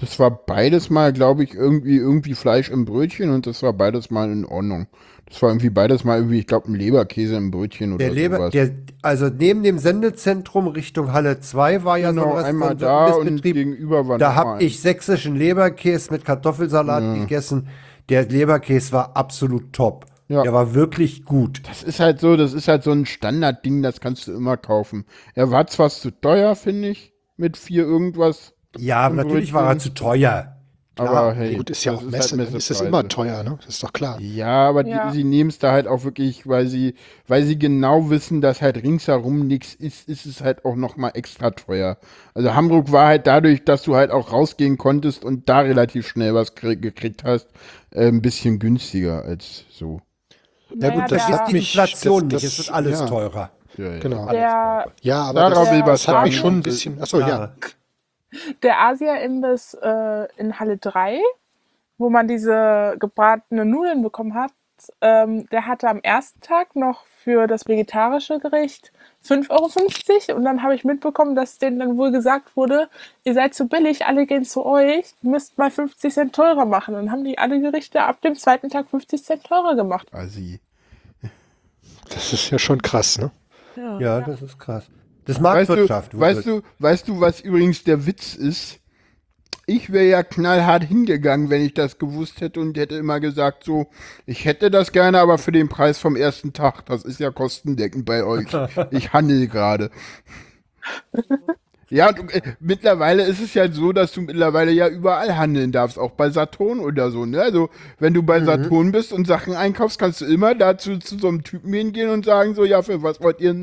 Das war beides mal, glaube ich, irgendwie irgendwie Fleisch im Brötchen und das war beides mal in Ordnung. Das war irgendwie beides mal irgendwie, ich glaube, ein Leberkäse im Brötchen oder der Leber, sowas. der, also neben dem Sendezentrum Richtung Halle 2 war ja so genau, ein einmal da und gegenüber war Da noch habe ich sächsischen Leberkäse mit Kartoffelsalat gegessen. Der Leberkäse war absolut top. Ja. Der war wirklich gut. Das ist halt so, das ist halt so ein Standardding, das kannst du immer kaufen. Er war zwar zu teuer, finde ich, mit vier irgendwas, Ja, natürlich war er zu teuer. Klar. aber hey, Gut, ist ja das auch halt Messe, dann ist es Messepreise. immer teuer, ne? Das ist doch klar. Ja, aber Ja. Die, sie nehmen es da halt auch wirklich, weil sie, weil sie genau wissen, dass halt ringsherum nichts ist, ist es halt auch nochmal extra teuer. Also Hamburg war halt dadurch, dass du halt auch rausgehen konntest und da relativ schnell was krie- gekriegt hast, äh, ein bisschen günstiger als so. Ja, gut, das Das ist die Inflation das- nicht, das- es wird alles ja. teurer. Ja, ja. Genau. Der, Ja, aber Darauf das, will was das hat mich schon ein bisschen. Achso, ja. Der Asia-Imbiss äh, in Halle 3, wo man diese gebratene Nudeln bekommen hat, ähm, der hatte am ersten Tag noch für das vegetarische Gericht 5,50 Euro und dann habe ich mitbekommen, dass denen dann wohl gesagt wurde, ihr seid zu billig, alle gehen zu euch, müsst mal 50 Cent teurer machen. Und dann haben die alle Gerichte ab dem zweiten Tag 50 Cent teurer gemacht. Assi. Das ist ja schon krass, ne? Ja. Ja, das ist krass. Das ist Weißt du, Marktwirtschaft. weißt du, weißt du, was übrigens der Witz ist? Ich wäre ja knallhart hingegangen, wenn ich das gewusst hätte und hätte immer gesagt, so, ich hätte das gerne, aber für den Preis vom ersten Tag. Das ist ja kostendeckend bei euch. Ich handel gerade. Ja, du, äh, mittlerweile ist es ja so, dass du mittlerweile ja überall handeln darfst, auch bei Saturn oder so, ne? Also, wenn du bei Saturn bist und Sachen einkaufst, kannst du immer dazu zu so einem Typen hingehen und sagen so, ja, für was wollt ihr,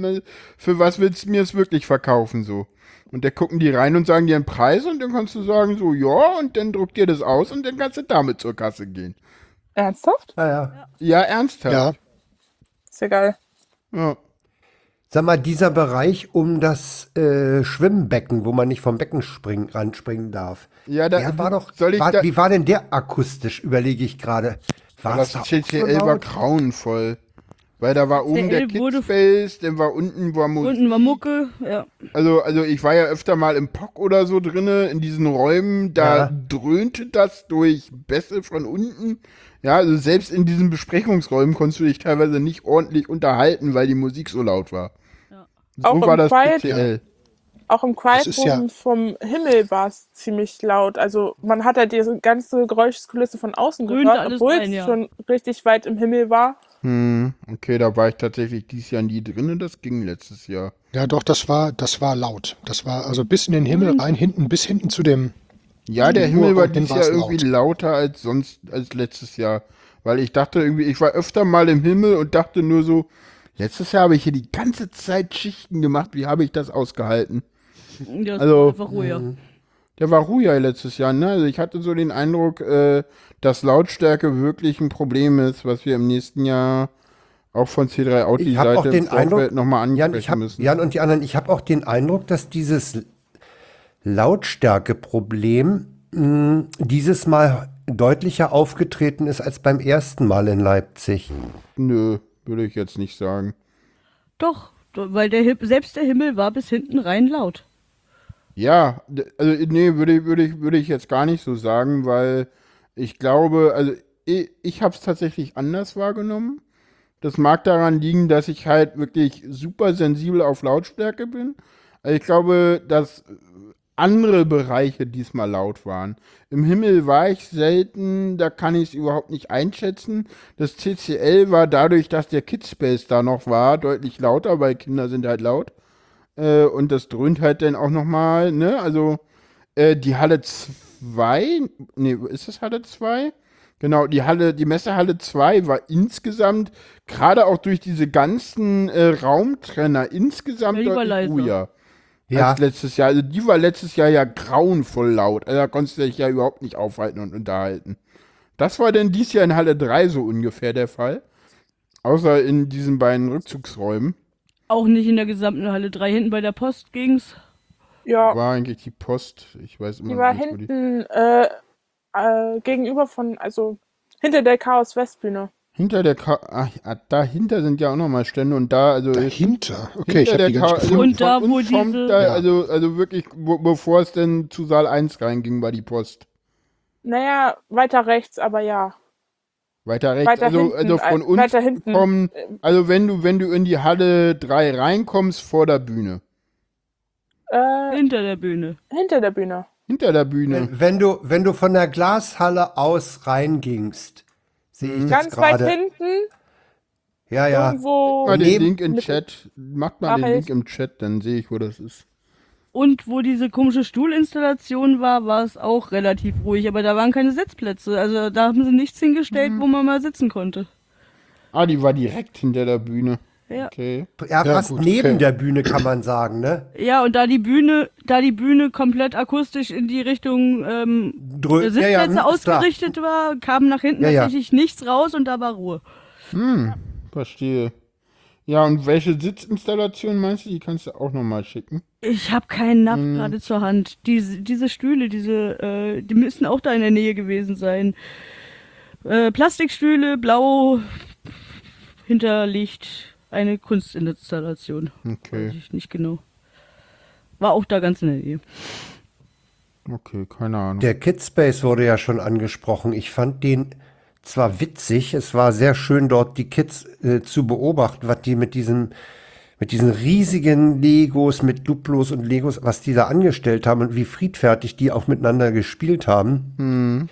für was willst du mir es wirklich verkaufen, so? Und da gucken die rein und sagen dir einen Preis und dann kannst du sagen so, ja, und dann druckt dir das aus und dann kannst du damit zur Kasse gehen. Ernsthaft? Ja, ja. Ja, ernsthaft. Ja. Ist ja geil. Ja. Sag mal, dieser Bereich um das äh, Schwimmbecken, wo man nicht vom Becken springen, ranspringen darf. Ja, da- der war doch. soll ich war, da- wie war denn der akustisch, überlege ich gerade. War Das da so war grauenvoll. Weil da war oben der wurde- Kidspace, dann war unten war Musik. Unten war Mucke, ja. Also, also ich war ja öfter mal im POC oder so drinne, in diesen Räumen, da Ja. dröhnte das durch Bässe von unten. Ja, also selbst in diesen Besprechungsräumen konntest du dich teilweise nicht ordentlich unterhalten, weil die Musik so laut war. So Auch war im das Quiet- CCL. Auch im Quiet ist ja- Room vom Himmel war es ziemlich laut. Also man hat ja diese ganze Geräuschkulisse von außen Dröhnt gehört, obwohl rein, es ja. schon richtig weit im Himmel war. Hm, okay, da war ich tatsächlich dieses Jahr nie drinne, das ging letztes Jahr. Ja, doch, das war, das war laut. Das war also bis in den Himmel rein, hinten, bis hinten zu dem. Ja, der Himmel war dieses Jahr irgendwie laut. lauter als sonst, als letztes Jahr. Weil ich dachte irgendwie, ich war öfter mal im Himmel und dachte nur so, letztes Jahr habe ich hier die ganze Zeit Schichten gemacht, wie habe ich das ausgehalten? ja Also- einfach ruhiger. Der war ruhiger letztes Jahr, ne? Also ich hatte so den Eindruck, äh, dass Lautstärke wirklich ein Problem ist, was wir im nächsten Jahr auch von C3 Audi Ich auch Seite den Eindruck, nochmal Jan, ansprechen ich hab, müssen. Jan und die anderen, ich habe auch den Eindruck, dass dieses Lautstärkeproblem mh, dieses Mal deutlicher aufgetreten ist als beim ersten Mal in Leipzig. Nö, würde ich jetzt nicht sagen. Doch, weil der selbst der Himmel war bis hinten rein laut. Ja, also nee, würde, ich- würde, ich, würde ich jetzt gar nicht so sagen, weil ich glaube, also ich, ich habe es tatsächlich anders wahrgenommen. Das mag daran liegen, dass ich halt wirklich super sensibel auf Lautstärke bin. Also ich glaube, dass andere Bereiche diesmal laut waren. Im Himmel war ich selten, da kann ich es überhaupt nicht einschätzen. Das CCL war dadurch, dass der Kidspace da noch war, deutlich lauter, weil Kinder sind halt laut. Äh, und das dröhnt halt dann auch nochmal, ne? Also äh, die Halle 2, nee, ist das Halle 2? Genau, die Halle, die Messehalle 2 war insgesamt, gerade auch durch diese ganzen äh, Raumtrenner, insgesamt deutlich ruhiger Ja, als letztes Jahr. Also die war letztes Jahr ja grauenvoll laut. Also da konntest du dich ja überhaupt nicht aufhalten und unterhalten. Das war denn dieses Jahr in Halle 3 so ungefähr der Fall. Außer in diesen beiden Rückzugsräumen. Auch nicht in der gesamten Halle 3. Hinten bei der Post ging's. Ja, War eigentlich die Post. Ich weiß immer die war nicht, wo die. hinten äh, äh, gegenüber von, also hinter der Chaos Westbühne. Hinter der Ka Ach, ja, dahinter sind ja auch nochmal Stände und da, also Dahinter. Okay, ich hinter habe die nicht also. Und da, wo diese- Da, Ja. also, also wirklich, wo, bevor es denn zu Saal 1 reinging, war die Post. Naja, weiter rechts, aber ja. Weiter rechts, Weiter also, hinten, also von äh, uns weiter hinten. kommen, also wenn du, wenn du in die Halle 3 reinkommst, vor der Bühne. Äh, Hinter der Bühne. hinter der Bühne. Hinter der Bühne. wenn, wenn du, wenn du von der Glashalle aus reingingst, sehe ich das Ganz weit hinten, Ja, ja. irgendwo. Mal den neben- Link im Chat. Macht mal den Link im Chat, dann sehe ich, wo das ist. Und wo diese komische Stuhlinstallation war, war es auch relativ ruhig. Aber da waren keine Sitzplätze. Also da haben sie nichts hingestellt, Mhm. wo man mal sitzen konnte. Ah, die war direkt hinter der Bühne. Ja. Okay. Ja, Ja, fast gut, neben okay. der Bühne kann man sagen, ne? Ja, und da die Bühne, da die Bühne komplett akustisch in die Richtung ähm, der Sitzplätze ja, ja, hm, ausgerichtet war, kam nach hinten Ja, ja. tatsächlich nichts raus und da war Ruhe. Hm, verstehe. Ja, und welche Sitzinstallation meinst du? Die kannst du auch nochmal schicken. Ich habe keinen Napf Mhm. gerade zur Hand. Diese, diese Stühle, diese, äh, die müssen auch da in der Nähe gewesen sein. Äh, Plastikstühle, blau, hinterlegt eine Kunstinstallation. Okay, Weiß ich nicht genau. War auch da ganz in der Nähe. okay, keine Ahnung. Der Kidspace wurde ja schon angesprochen. Ich fand den zwar witzig, es war sehr schön dort die Kids äh, zu beobachten, was die mit diesem mit diesen riesigen Legos, mit Duplos und Legos, was die da angestellt haben und wie friedfertig die auch miteinander gespielt haben.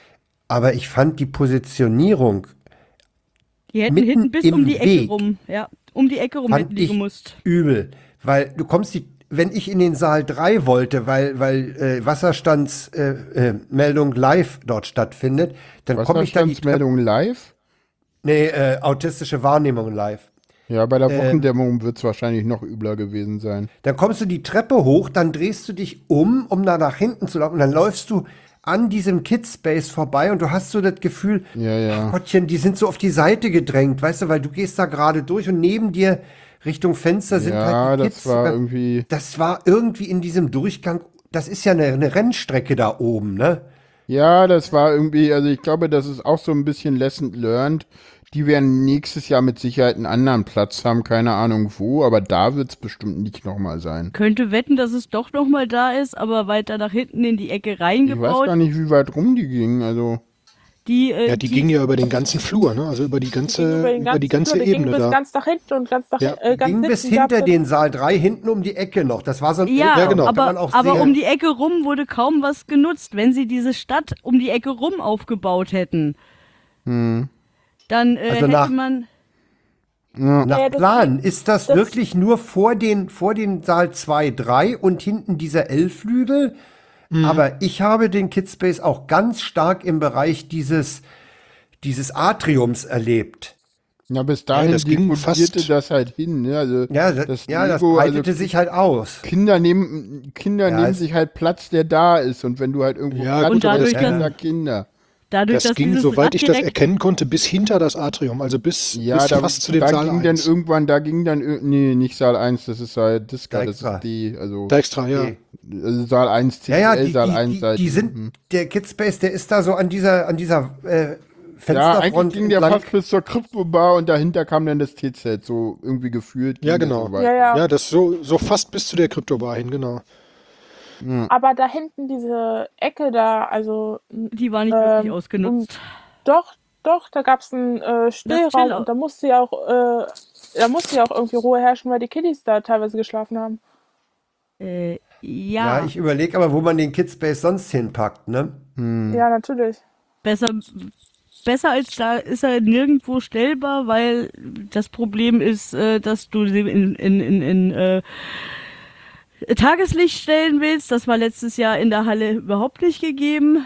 Aber ich fand die Positionierung Die hätten Mitten hinten bis im um die Ecke Weg. rum. Ja, um die Ecke rum fand hätten die ich gemusst. übel, weil du kommst die wenn ich in den Saal 3 wollte, weil, weil äh, Wasserstandsmeldung äh, äh, live dort stattfindet, dann komme ich da die Treppe, Wasserstandsmeldung live? nee, äh, autistische Wahrnehmung live. Ja, bei der Ähm. Wochendämmerung wird es wahrscheinlich noch übler gewesen sein. Dann kommst du die Treppe hoch, dann drehst du dich um, um da nach hinten zu laufen, und dann läufst du an diesem Kidspace vorbei und du hast so das Gefühl, Ja, ja. Gottchen, die sind so auf die Seite gedrängt, weißt du, weil du gehst da gerade durch und neben dir Richtung Fenster sind Ja, halt die das Kids. war irgendwie. das war irgendwie in diesem Durchgang, das ist ja eine, eine Rennstrecke da oben, ne? Ja, das war irgendwie, also ich glaube, das ist auch so ein bisschen Lesson learned. Die werden nächstes Jahr mit Sicherheit einen anderen Platz haben, keine Ahnung wo, aber da wird es bestimmt nicht nochmal sein. Könnte wetten, dass es doch noch mal da ist, aber weiter nach hinten in die Ecke Ich weiß reingebaut. gar nicht, wie weit rum die gingen, also. Die, äh, Ja, die ging ja über den ganzen Flur, ne? Also über die ganze, Über, über die ganze Flur, die Ebene ging bis da. ganz nach hinten und ganz nach Ja. äh, ganz Ging bis hinter den Saal 3, hinten um die Ecke noch. Das war so ein Ja, Ja, genau. kann man aber, auch aber sehen. um die Ecke rum wurde kaum was genutzt. Wenn sie diese Stadt um die Ecke rum aufgebaut hätten, Hm. Dann äh, Also hätte nach- man. Ja. Nach Ja, das- Plan ist das, das- wirklich nur vor den, vor den Saal 2, 3 und hinten dieser L-Flügel. Mhm. Aber ich habe den Kidspace auch ganz stark im Bereich dieses, dieses Atriums erlebt. Ja, bis dahin das ging diffundierte fast- das halt hin, ne? Also Ja, das, ja, das Lego, breitete also sich halt aus. Kinder nehmen, Kinder Ja, nehmen sich halt Platz, der da ist. Und wenn du halt irgendwo Ja, Platz hast, das- Kinder, Kinder. Dadurch, Das dass ging, soweit ich das erkennen konnte, bis hinter das Atrium, also bis, Ja, bis da, fast zu dem da Saal ging 1. dann irgendwann, da ging dann, nee, nicht Saal 1, das ist Saal Disca, das ist die, also, Da extra, ja. Also Saal 1, Ja, CCL, ja, die, Saal die, 1 die, die sind, Mhm. der Kidspace, der ist da so an dieser, an dieser äh, Ja, eigentlich Fensterfront ging der fast bis zur Kryptobar und dahinter kam dann das T-Zelt, so irgendwie gefühlt. Ja, genau. So. Ja, ja. Ja, das so, so fast bis zu der Kryptobar hin, genau. Aber da hinten diese Ecke da, also Die war nicht Ähm, wirklich ausgenutzt. doch, doch, da gab es einen äh, Stillraum und da musste ja auch, äh, da musste ja auch irgendwie Ruhe herrschen, weil die Kiddies da teilweise geschlafen haben. Äh, Ja, ja, ich überlege aber, wo man den Kidspace sonst hinpackt, ne? Ja, natürlich. besser, besser als da ist er nirgendwo stellbar, weil das Problem ist, äh, dass du sie in, in, in, in äh, Tageslicht stellen willst. Das war letztes Jahr in der Halle überhaupt nicht gegeben.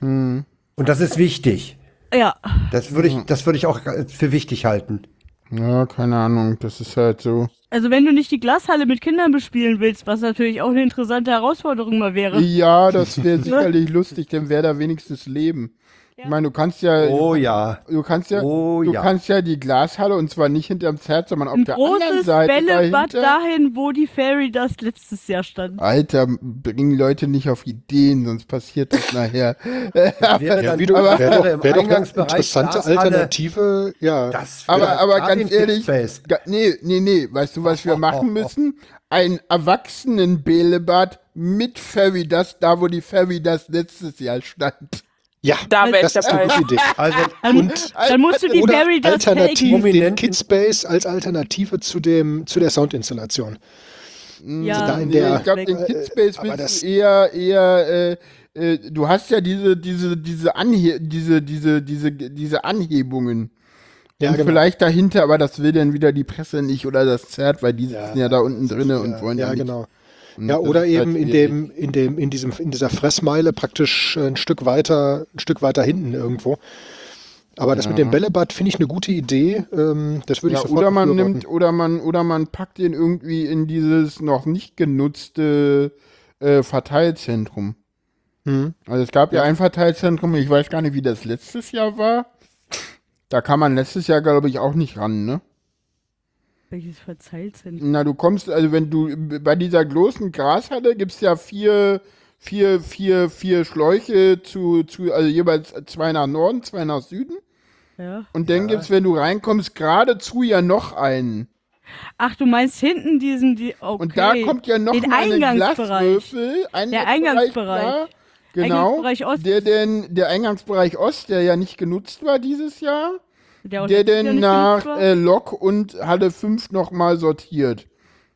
Und das ist wichtig. Ja, Das würde ich, das würde ich auch für wichtig halten. Ja, keine Ahnung, das ist halt so. also wenn du nicht die Glashalle mit Kindern bespielen willst, was natürlich auch eine interessante Herausforderung mal wäre. Ja, das wäre sicherlich lustig, denn wäre da wenigstens Leben. Ich meine, du kannst ja, Oh ja. du kannst ja, Oh du ja. kannst ja die Glashalle und zwar nicht hinterm Zert, sondern auf Ein der anderen großes Seite Bällebad dahin, wo die Fairy Dust letztes Jahr stand. Alter, bringen Leute nicht auf Ideen, sonst passiert das nachher. Wäre Ja, wie du, aber- wäre doch, im wär doch eine interessante Glashalle. Alternative. Ja, Das Aber, wäre aber ganz ehrlich, ga, nee, nee, nee, weißt du, was wir machen müssen? Ein Erwachsenen-Bällebad mit Fairy Dust, da wo die Fairy Dust letztes Jahr stand. Ja Da wäre ich das ist eine dabei. gute Idee. Also, Und Dann musst du die Dust alternativ den Kidspace als Alternative zu dem zu der Soundinstallation. Ja, da in Nee, der- ich glaube, den äh, Kidspace aber willst eher, eher, äh, äh, du hast ja diese, diese, diese, Anhe diese, diese, diese, diese Anhebungen. Ja, und genau. vielleicht dahinter, aber das will dann wieder die Presse nicht oder das Zert, weil die Ja, sitzen ja da unten drinne und ja, wollen ja, ja nicht. genau. Ja, oder eben in dem, in dem, in diesem, in dieser Fressmeile praktisch ein Stück weiter, ein Stück weiter hinten irgendwo. Aber das mit dem Bällebad finde ich eine gute Idee. Ähm, das würde Ja, ich sofort oder man nimmt, oder man, oder man packt den irgendwie in dieses noch nicht genutzte äh, Verteilzentrum. Hm. Also es gab ja. ein Verteilzentrum, ich weiß gar nicht, wie das letztes Jahr war. Da kam man letztes Jahr, glaube ich, auch nicht ran, ne? Welches Verzeihzentrum? Na, du kommst, also wenn du bei dieser großen Grashalle gibt es ja vier, vier, vier, vier Schläuche zu, zu, also jeweils zwei nach Norden, zwei nach Süden. Ja. Und dann gibt's, wenn du reinkommst, geradezu ja noch einen. Ach, du meinst hinten diesen, die, okay. Und da kommt ja noch Den mal ein Eingangsbereich. Glaswürfel. Der Eingangsbereich. klar. Genau. Eingangsbereich Ost. Der denn, der Eingangsbereich Ost, der ja nicht genutzt war dieses Jahr, der, der denn nach äh, Lok und Halle 5 nochmal sortiert.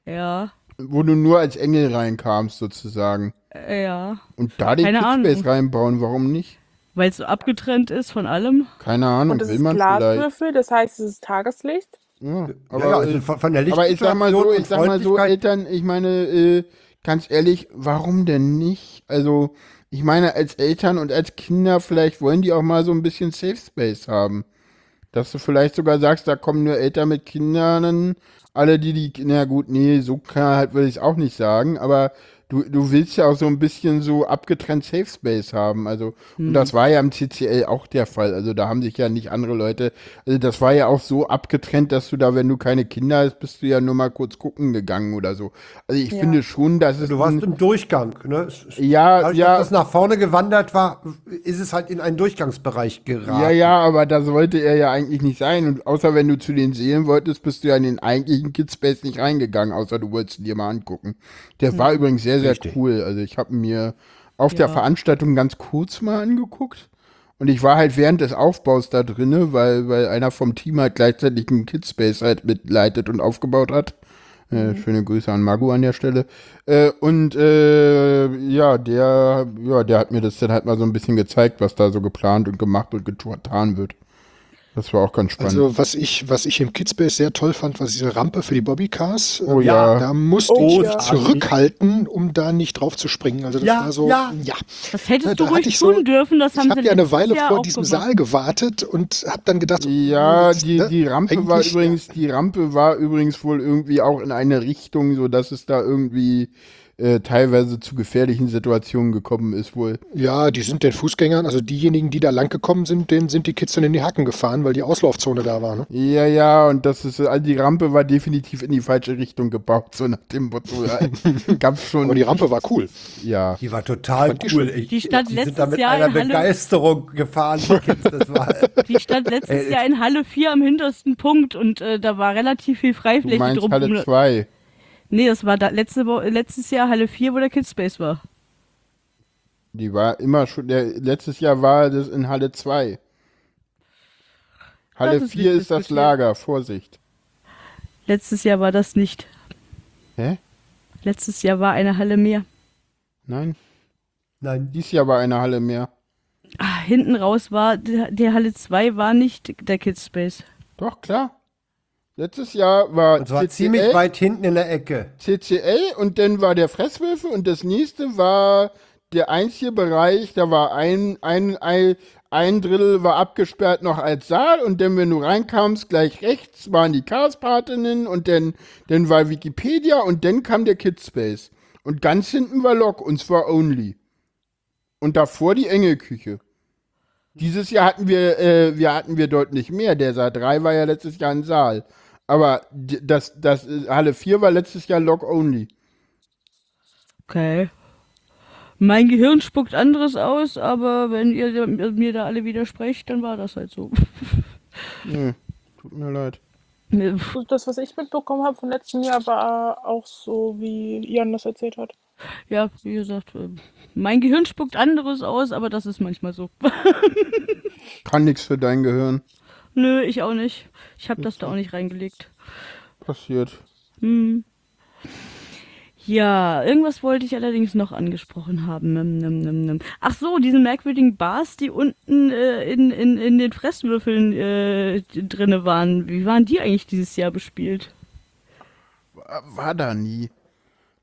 ja, Wo du nur als Engel reinkamst, sozusagen. äh, ja. Und da den Ahnung. reinbauen, warum nicht? Weil es so abgetrennt ist von allem. Keine Ahnung, Und das will ist man vielleicht. Glaswürfel, das heißt, es ist Tageslicht. Ja, aber aber, ja, also äh, von, von der aber ich sag mal so, ich sag mal so, und Eltern, ich meine, äh, ganz ehrlich, warum denn nicht? Also, ich meine, als Eltern und als Kinder, vielleicht wollen die auch mal so ein bisschen Safe Space haben. Dass du vielleicht sogar sagst, da kommen nur Eltern mit Kindern, alle, die die, na gut, nee, so kann halt will ich es auch nicht sagen, aber du, du willst ja auch so ein bisschen so abgetrennt Safe Space haben. Also, und das war ja im CCL auch der Fall. Also da haben sich ja nicht andere Leute, also das war ja auch so abgetrennt, dass du da, wenn du keine Kinder hast, bist du ja nur mal kurz gucken gegangen oder so. Also ich Ja. finde schon, dass es Du warst ein- im Durchgang, ne? Ja, Dadurch, ja, dass das nach vorne gewandert war, ist es halt in einen Durchgangsbereich geraten. Ja, ja, aber da sollte er ja eigentlich nicht sein. Und außer wenn du zu den Seelen wolltest, bist du ja in den eigentlichen Kidspace nicht reingegangen, außer du wolltest ihn dir mal angucken. Der war übrigens sehr, sehr Richtig. cool. Also ich habe mir auf der Ja. Veranstaltung ganz kurz mal angeguckt. Und ich war halt während des Aufbaus da drinne, weil, weil einer vom Team halt gleichzeitig einen Kidspace halt mitleitet und aufgebaut hat. Äh, schöne Grüße an Magu an der Stelle. Äh, und äh, ja, der, ja, der hat mir das dann halt mal so ein bisschen gezeigt, was da so geplant und gemacht und getan wird. Das war auch ganz spannend. Also was ich, was ich im Kidspace sehr toll fand, war diese Rampe für die Bobbycars. oh ja. Da musste Oh, ich ja. zurückhalten, um da nicht drauf zu springen. Also das Ja, war so, ja. ja. Das hättest du da hatte ruhig ich so- tun dürfen, das haben Ich habe sie ja eine Weile Jahr vor diesem gemacht. Saal gewartet und habe dann gedacht, so, Ja, die, ne, die Rampe war übrigens, die Rampe war übrigens wohl irgendwie auch in eine Richtung, so dass es da irgendwie äh, teilweise zu gefährlichen Situationen gekommen ist wohl. Ja, die sind den Fußgängern, also diejenigen, die da lang gekommen sind, denen sind die Kids dann in die Hacken gefahren, weil die Auslaufzone da war. Ne? Ja, ja, und das ist, also die Rampe war definitiv in die falsche Richtung gebaut, so nach dem Motto. Gab's schon. Aber die Rampe war cool. ja. Die war total die cool. Ich, Die stand die sind letztes da mit Jahr einer in Halle- Begeisterung gefahren. Die Kids, das war, Die stand letztes Jahr in Halle 4 am hintersten Punkt und äh, da war relativ viel Du Freifläche meinst drum. Halle 2. Nee, das war da letzte Wo letztes Jahr Halle 4, wo der Kidspace war. Die war immer schon, der, letztes Jahr war das in Halle 2. Halle Das ist 4 nicht ist das. Lager, Vorsicht. Letztes Jahr war das nicht. Hä? Letztes Jahr war eine Halle mehr. Nein, Nein. dies Jahr war eine Halle mehr. Ah, hinten raus war, der, der Halle 2 war nicht der Kids Space. Doch, klar. Letztes Jahr war Und zwar CCL, ziemlich weit hinten in der Ecke. CCL und dann war der Fresswürfel und das nächste war der einzige Bereich, da war ein, ein, ein, ein Drittel war abgesperrt noch als Saal und dann, wenn du reinkamst, gleich rechts waren die Chaospatinnen und dann, dann war Wikipedia und dann kam der Kidspace. Und ganz hinten war Lok und zwar Only. Und davor die Engelküche. Dieses Jahr hatten wir, äh, wir hatten wir deutlich mehr. Der Saal 3 war ja letztes Jahr ein Saal. Aber das, das Halle 4 war letztes Jahr Log Only. Okay. Mein Gehirn spuckt anderes aus, aber wenn ihr mir da alle widersprecht, dann war das halt so. Nee, tut mir leid. Das, was ich mitbekommen habe von letztem Jahr, war auch so, wie Jan das erzählt hat. Ja, wie gesagt, äh, mein Gehirn spuckt anderes aus, aber das ist manchmal so. Kann nix für dein Gehirn. Nö, ich auch nicht. Ich habe das da auch nicht reingelegt. Passiert. Hm. Ja, irgendwas wollte ich allerdings noch angesprochen haben. Ach so, diese merkwürdigen Bars, die unten äh, in, in, in den Fresswürfeln äh, drinne waren. Wie waren die eigentlich dieses Jahr bespielt? War, war da nie.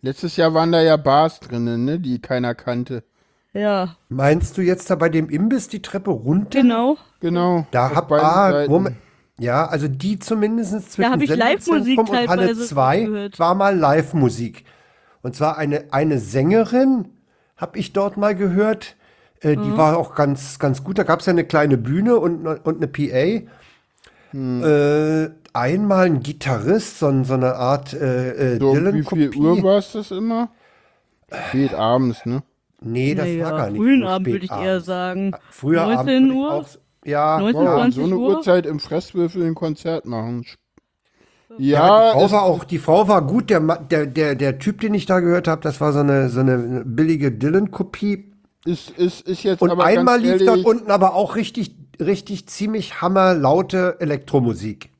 Letztes Jahr waren da ja Bars drinnen, ne, die keiner kannte. Ja, Meinst du jetzt da bei dem Imbiss die Treppe runter? genau. Genau. Da hab ah. Moment. Ja, also die zumindest zwischen hab ich Senderzentrum Live-Musik und Halle teilweise 2 gehört. war mal Live-Musik. Und zwar eine, eine Sängerin, habe ich dort mal gehört. Äh, Mhm. Die war auch ganz, ganz gut. Da gab es ja eine kleine Bühne und, ne- und eine PA. Hm. Äh, einmal ein Gitarrist, so, so eine Art äh, äh, So, wie Dylan-Kopie. viel Uhr war es das immer? Spät abends, ne? Nee, das naja, war gar nicht frühen Abend würde ich eher abends. sagen. Früher 19 Abend Uhr? Ja, 19, ja. 20 so eine Uhr? Uhrzeit im Fresswürfel ein Konzert machen. Ja, Ja, die Frau war auch, die Frau war gut. Der, der, der, der Typ, den ich da gehört habe, das war so eine, so eine billige Dylan-Kopie. ist, ist, ist jetzt Und aber einmal lief dort unten aber auch richtig, richtig ziemlich hammerlaute Elektromusik.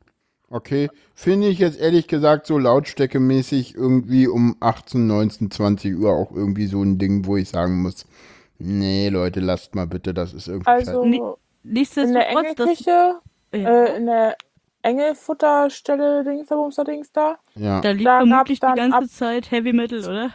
Okay, finde ich jetzt ehrlich gesagt so lautstärkemäßig irgendwie um 18, 19, 20 Uhr auch irgendwie so ein Ding, wo ich sagen muss, nee, Leute, lasst mal bitte, das ist irgendwie Also Nee, in der Nichtsdestotrotz, das, Engelküche, ja, äh, in der Engelfutterstelle, Dings, da, Bumster, Dings da. ja. da lief da vermutlich die ganze ab- Zeit Heavy Metal, oder?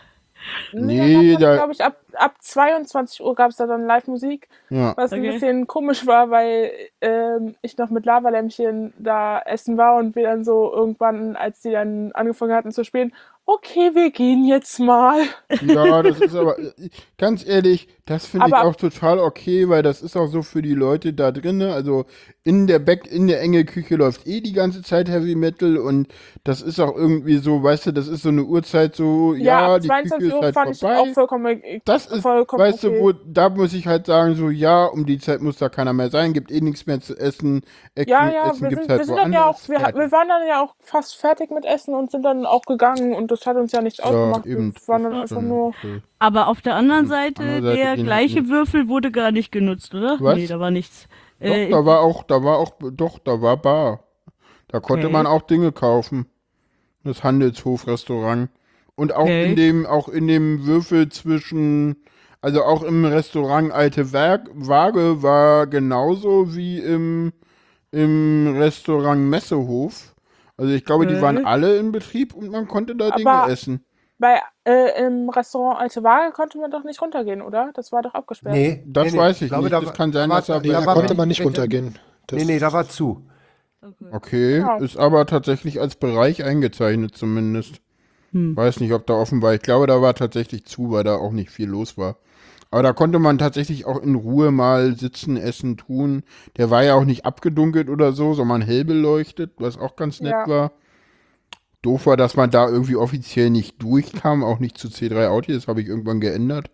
Nee, da- glaube ich, ab, ab 22 Uhr gab es da dann Live-Musik, ja. was ein Okay. bisschen komisch war, weil ähm, ich noch mit Lavalämpchen da essen war und wir dann so irgendwann, als die dann angefangen hatten zu spielen, okay, wir gehen jetzt mal. Ja, das ist aber, ganz ehrlich, das finde ich auch total okay, weil das ist auch so für die Leute da drinnen. Also in der Back, in der enge Küche läuft eh die ganze Zeit Heavy Metal und das ist auch irgendwie so, weißt du, das ist so eine Uhrzeit so, ja, ab die Küche 22 ist Uhr halt fand ich vorbei. auch vollkommen, Das ist, vollkommen weißt okay. du, wo, da muss ich halt sagen, so, ja, um die Zeit muss da keiner mehr sein, gibt eh nichts mehr zu essen. Essen, Ja, ja, Essen wir gibt's sind, halt wir sind dann ja auch, woanders. wir, wir waren dann ja auch fast fertig mit Essen und sind dann auch gegangen und das hat uns ja nichts ausgemacht. eben. Wir waren dann Das einfach ist nur. okay. Aber auf der anderen Seite, anderen Seite der gleiche halt Würfel wurde gar nicht genutzt, oder? Was? Nee, da war nichts. Doch, Äh, da war auch, da war auch, doch, da war Bar. Da konnte Okay. man auch Dinge kaufen. Das Handelshofrestaurant. Und auch Okay. in dem, auch in dem Würfel zwischen, also auch im Restaurant Alte Werk, Waage war genauso wie im, im Restaurant Messehof. Also ich glaube, die Okay. waren alle in Betrieb und man konnte da Dinge Aber- essen. Bei, äh, Im Restaurant Alte Waage konnte man doch nicht runtergehen, oder? Das war doch abgesperrt. Nee, Das nee, nee. weiß ich glaube, nicht. da Das kann sein, da dass war, da war- konnte man nicht runtergehen. Das Nee, nee, da war zu. Okay, Ja. ist aber tatsächlich als Bereich eingezeichnet zumindest. Hm. Weiß nicht, ob da offen war. Ich glaube, da war tatsächlich zu, weil da auch nicht viel los war. Aber da konnte man tatsächlich auch in Ruhe mal sitzen, essen, tun. Der war ja auch nicht abgedunkelt oder so, sondern hell beleuchtet, was auch ganz nett Ja. war. Doof war, dass man da irgendwie offiziell nicht durchkam, auch nicht zu C3 Audi. Das habe ich irgendwann geändert.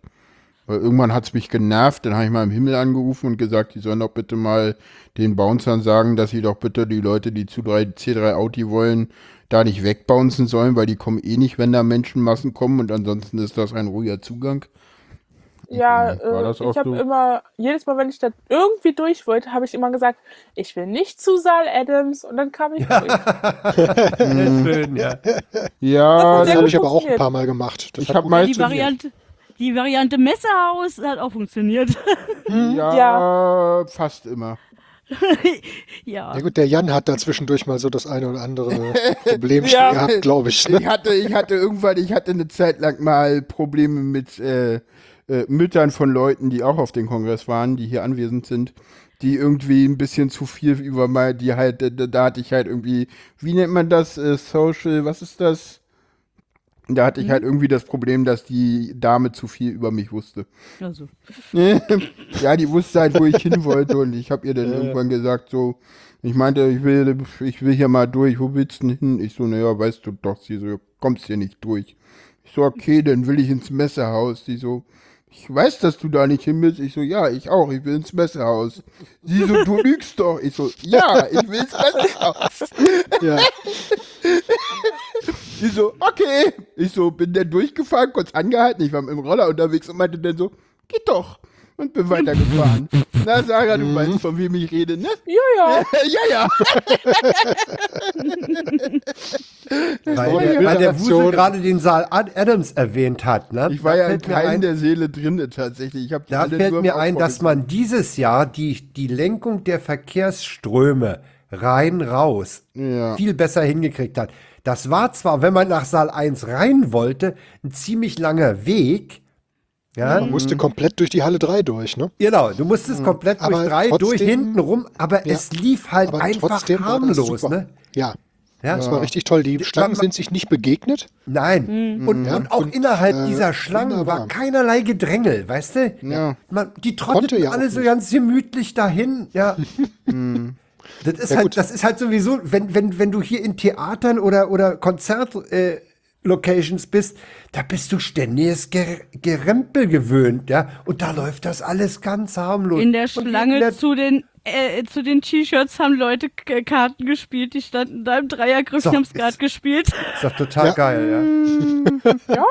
Weil irgendwann hat es mich genervt. Dann habe ich mal im Himmel angerufen und gesagt, die sollen doch bitte mal den Bouncern sagen, dass sie doch bitte die Leute, die zu 3, C3 Audi wollen, da nicht wegbouncen sollen, weil die kommen eh nicht, wenn da Menschenmassen kommen und ansonsten ist das ein ruhiger Zugang. Ja. War äh, ich habe so? immer, jedes Mal, wenn ich da irgendwie durch wollte, habe ich immer gesagt, ich will nicht zu Saal Adams und dann kam ich durch. Sehr schön, ja. Ja, Das habe ich aber auch ein paar Mal gemacht. Das Ich hat hab gut mal- Die. Variante, die Variante Messerhaus hat auch funktioniert. ja, fast immer. Ja. Ja gut, der Jan hat da zwischendurch mal so das eine oder andere Problem Ja. gehabt, glaube ich. Ne? Ich hatte, ich hatte irgendwann, ich hatte eine Zeit lang mal Probleme mit äh, äh, Müttern von Leuten, die auch auf dem Kongress waren, die hier anwesend sind, die irgendwie ein bisschen zu viel über mal, die halt, da, da hatte ich halt irgendwie, wie nennt man das, äh, Social, was ist das? Da hatte ich halt irgendwie das Problem, dass die Dame zu viel über mich wusste. Also. ja, die wusste halt, wo ich hin wollte und ich habe ihr dann irgendwann gesagt, so, ich meinte, ich will, ich will hier mal durch, wo willst du denn hin? Ich so, naja, weißt du doch, sie so, kommst hier nicht durch. Ich so, okay, dann will ich ins Messehaus. Sie so, ich weiß, dass du da nicht hin willst. Ich so, ja, ich auch, ich will ins Messehaus. Sie so, du lügst doch. Ich so, ja, ich will ins Messehaus. Ja. Sie so, okay. Ich so, bin dann durchgefahren, kurz angehalten. Ich war mit dem Roller unterwegs und meinte dann so, geht doch. Und bin weitergefahren. Na, Sarah, du weißt, von wem ich rede, ne? Ja, ja. ja, ja. Weil, der, weil der Wusel gerade den Saal Ad- Adams erwähnt hat. Ne? Ich war Da ja in keinem ein, der Seele drin, tatsächlich. Ich hab Da fällt mir ein, dass man dieses Jahr die, die Lenkung der Verkehrsströme rein raus Ja. viel besser hingekriegt hat. Das war zwar, wenn man nach Saal 1 rein wollte, ein ziemlich langer Weg. Ja, Man musste komplett durch die Halle 3 durch, ne? genau. Du musstest komplett durch Aber drei, durch trotzdem- hinten rum, aber Ja. es lief halt einfach war harmlos, ne? Ja, Ja, das war richtig toll. Die Schlangen sind sich nicht begegnet. Nein. Und, Ja, und auch und, innerhalb äh, dieser Schlangen war wunderbar. keinerlei Gedrängel, weißt du? Ja. Man, die trotteten ja alle so nicht. ganz gemütlich dahin. Ja. das, ist Ja, halt, gut. das ist halt sowieso, wenn, wenn, wenn du hier in Theatern oder, oder Konzert. Äh, bist, da bist du ständiges Ger Gerempel gewöhnt, ja, und da läuft das alles ganz harmlos. In der Schlange in der- zu den äh, zu den T-Shirts haben Leute K Karten gespielt, die standen da im Dreiergrüppchen, So, haben Skat gespielt. ist doch total Ja. geil, ja. ja.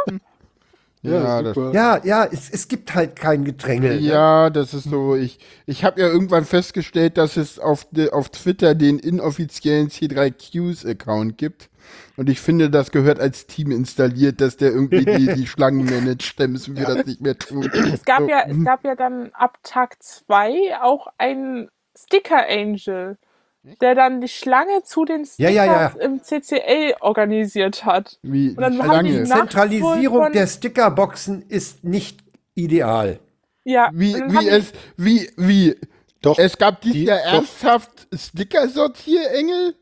Ja, super. Ja, ja, es, es gibt halt kein Gedrängel. ne? ja, das ist so. Ich, ich habe ja irgendwann festgestellt, dass es auf, de, auf Twitter den inoffiziellen C3Qs-Account gibt. Und ich finde, das gehört als Team installiert, dass der irgendwie die, die Schlangen managt. Dann müssen wir das nicht mehr tun. Es gab So, ja, es gab ja dann ab Tag 2 auch einen Sticker Angel, der dann die Schlange zu den Ja, Stickers ja, ja. im CCL organisiert hat. Wie Und dann haben die Schlange. Wohl Zentralisierung der Stickerboxen ist nicht ideal. Ja, Wie, wie die- es, wie, wie. Doch. Es gab dieses Die- Jahr ernsthaft Sticker-Sortierengel?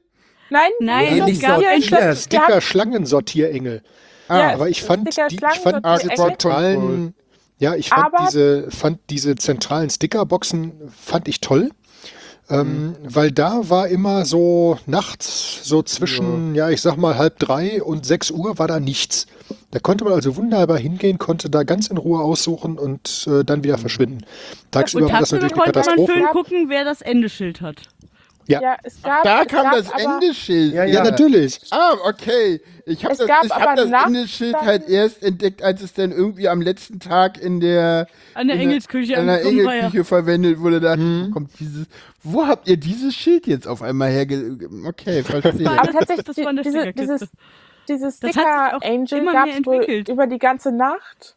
Nein, Nein, Nee, es nicht gab Ja, die Sticker haben- Schlangensortierengel. Ja, Aber ich fand, die, ich fand Ah, die Schlangensortierengel. zentralen, ja, ich fand Aber- diese, fand diese zentralen Stickerboxen fand ich toll. Ähm, Weil da war immer so nachts, so zwischen, ja. ich sag mal halb drei und sechs Uhr war da nichts. Da konnte man also wunderbar hingehen, konnte da ganz in Ruhe aussuchen und äh, dann wieder verschwinden. Tagsüber Und war das natürlich eine konnte man Katastrophe. schön gucken, wer das Endeschild hat. Ja. Ja, es gab, Da es kam gab das Endeschild. Ja, Ja, natürlich. Ah, okay. Ich habe das, ich hab das Endeschild halt erst entdeckt, als es dann irgendwie am letzten Tag in der, An der in Engelsküche in der ja. Engelküche verwendet wurde. Da wo kommt dieses, wo habt ihr dieses Schild jetzt auf einmal herge... Okay, verstehe. aber tatsächlich Das war eine diese, dieses, dieses Das Sticker Angel gab es wohl über die ganze Nacht.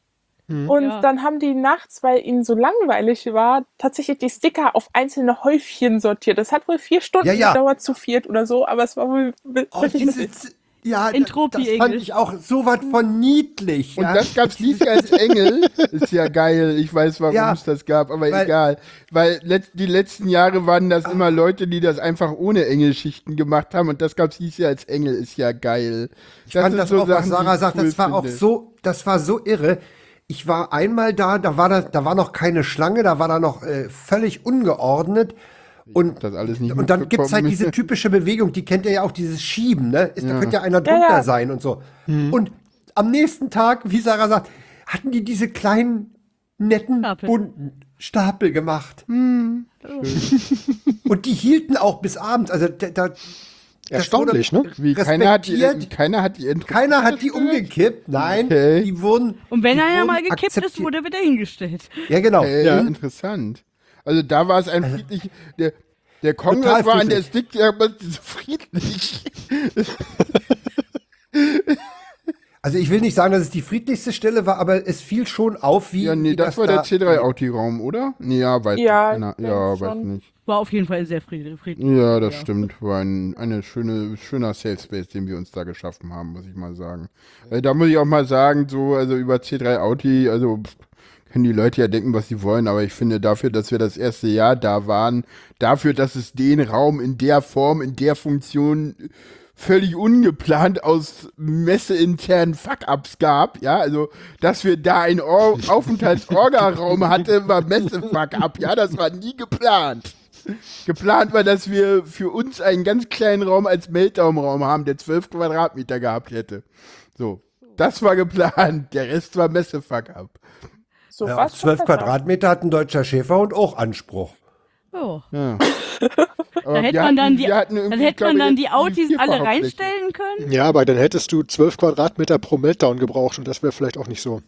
Und Ja. dann haben die nachts, weil ihnen so langweilig war, tatsächlich die Sticker auf einzelne Häufchen sortiert. Das hat wohl vier Stunden Ja, ja. gedauert zu viert oder so, aber es war wohl Oh, wirklich diese, ja, Entropie das fand ich auch so was von niedlich. Und ja. das gab's nicht als Engel. Ist ja geil. Ich weiß, warum Ja, es das gab, aber weil- egal. Weil letzt, die letzten Jahre waren das immer Leute, die das einfach ohne Engelschichten gemacht haben. Und das gab's dieses Jahr als Engel. Ist ja geil. Ich fand das auch, was Sarah sagt, das war auch finde. so, das war so irre. Ich war einmal da, da war da, da war noch keine Schlange, da war da noch äh, völlig ungeordnet. Und, das alles nicht und dann gibt's halt mitbekommen. diese typische Bewegung, die kennt ihr ja auch, dieses Schieben, ne? Ist, Da könnte ja einer Ja, drunter ja. sein und so. Und am nächsten Tag, wie Sarah sagt, hatten die diese kleinen, netten, Stapel. bunten Stapel gemacht. Und die hielten auch bis abends. Also da, da Erstaunlich, ne? Wie, keiner hat, die, respektiert. keiner hat die Intro. Keiner hat die umgekippt. Nein, Okay. die wurden. Und wenn er wurden mal gekippt ist, wurde er wieder hingestellt. Ja, genau. Äh, Ja. Interessant. Also da war es ein friedlich. Der, der Kongress Total war an der. Stick ja aber so friedlich. Also ich will nicht sagen, dass es die friedlichste Stelle war, aber es fiel schon auf, wie. Ja, nee, wie das war der da- C3-Audi-Raum, oder? Nee, ja, weiß Ja, nicht. ich Ja, weiß nicht. War auf jeden Fall sehr friedlich. friedlich. Ja, das stimmt. War ein eine schöne, schöner Safe Space, den wir uns da geschaffen haben, muss ich mal sagen. Äh, da muss ich auch mal sagen, so, also über C3 Audi, also pff, können die Leute ja denken, was sie wollen, aber ich finde dafür, dass wir das erste Jahr da waren, dafür, dass es den Raum in der Form, in der Funktion völlig ungeplant aus messeinternen Fuck-Ups gab, ja, also, dass wir da einen Or Aufenthaltsorga-Raum hatten, war Messe-Fuck-Up, ja, das war nie geplant. Geplant war, dass wir für uns einen ganz kleinen Raum als Meltdown-Raum haben, der 12 Quadratmeter gehabt hätte. So, das war geplant, der Rest war Messe-Fuck-Up. So Ja, was auf 12 doch besser. Quadratmeter hat ein deutscher Schäferhund auch Anspruch. Ja. Ja. Aber Da hätte man dann hatten- die, dann hätte man dann die Autis alle reinstellen können. Ja, aber dann hättest du 12 Quadratmeter pro Meltdown gebraucht und das wäre vielleicht auch nicht so.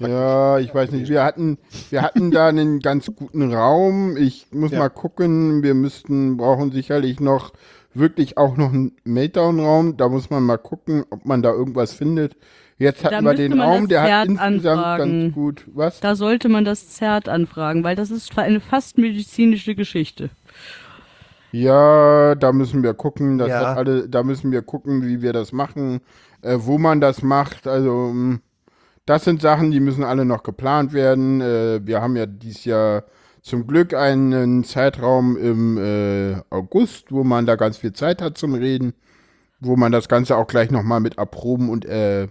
Ja, ich weiß nicht. Wir hatten, wir hatten da einen ganz guten Raum. Ich muss Ja. mal gucken. Wir müssten, brauchen sicherlich noch wirklich auch noch einen Meltdown-Raum. Da muss man mal gucken, ob man da irgendwas findet. Jetzt hatten Da wir den Raum, der hat Zert insgesamt anfragen. ganz gut. Was? Da sollte man das Zert anfragen, weil das ist eine fast medizinische Geschichte. Ja, da müssen wir gucken. Das Ja. hat alle, da müssen wir gucken, wie wir das machen, äh, wo man das macht. Also mh, das sind Sachen, die müssen alle noch geplant werden. Äh, wir haben ja dieses Jahr zum Glück einen Zeitraum im äh, August, wo man da ganz viel Zeit hat zum Reden, wo man das Ganze auch gleich nochmal mit erproben und äh,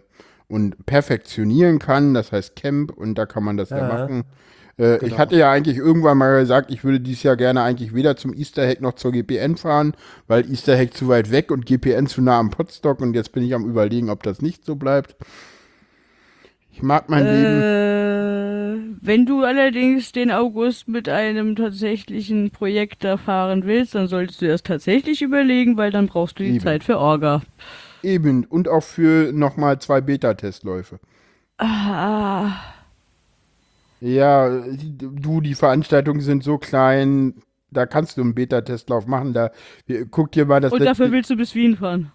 und perfektionieren kann. Das heißt Camp und da kann man das ja, Ja. machen. Äh, Ich Genau. hatte ja eigentlich irgendwann mal gesagt, ich würde dieses Jahr gerne eigentlich weder zum Easter Hack noch zur GPN fahren, weil Easter Hack zu weit weg und GPN zu nah am Potstock und jetzt bin ich am überlegen, ob das nicht so bleibt. Ich mag mein Leben. Äh, wenn du allerdings den August mit einem tatsächlichen Projekt da fahren willst, dann solltest du das tatsächlich überlegen, weil dann brauchst du die Eben. Zeit für Orga. Eben. Und auch für nochmal zwei Beta-Testläufe. Ah, Ja, du, die Veranstaltungen sind so klein, da kannst du einen Beta-Testlauf machen. Da, guck dir mal das und dafür willst du bis Wien fahren.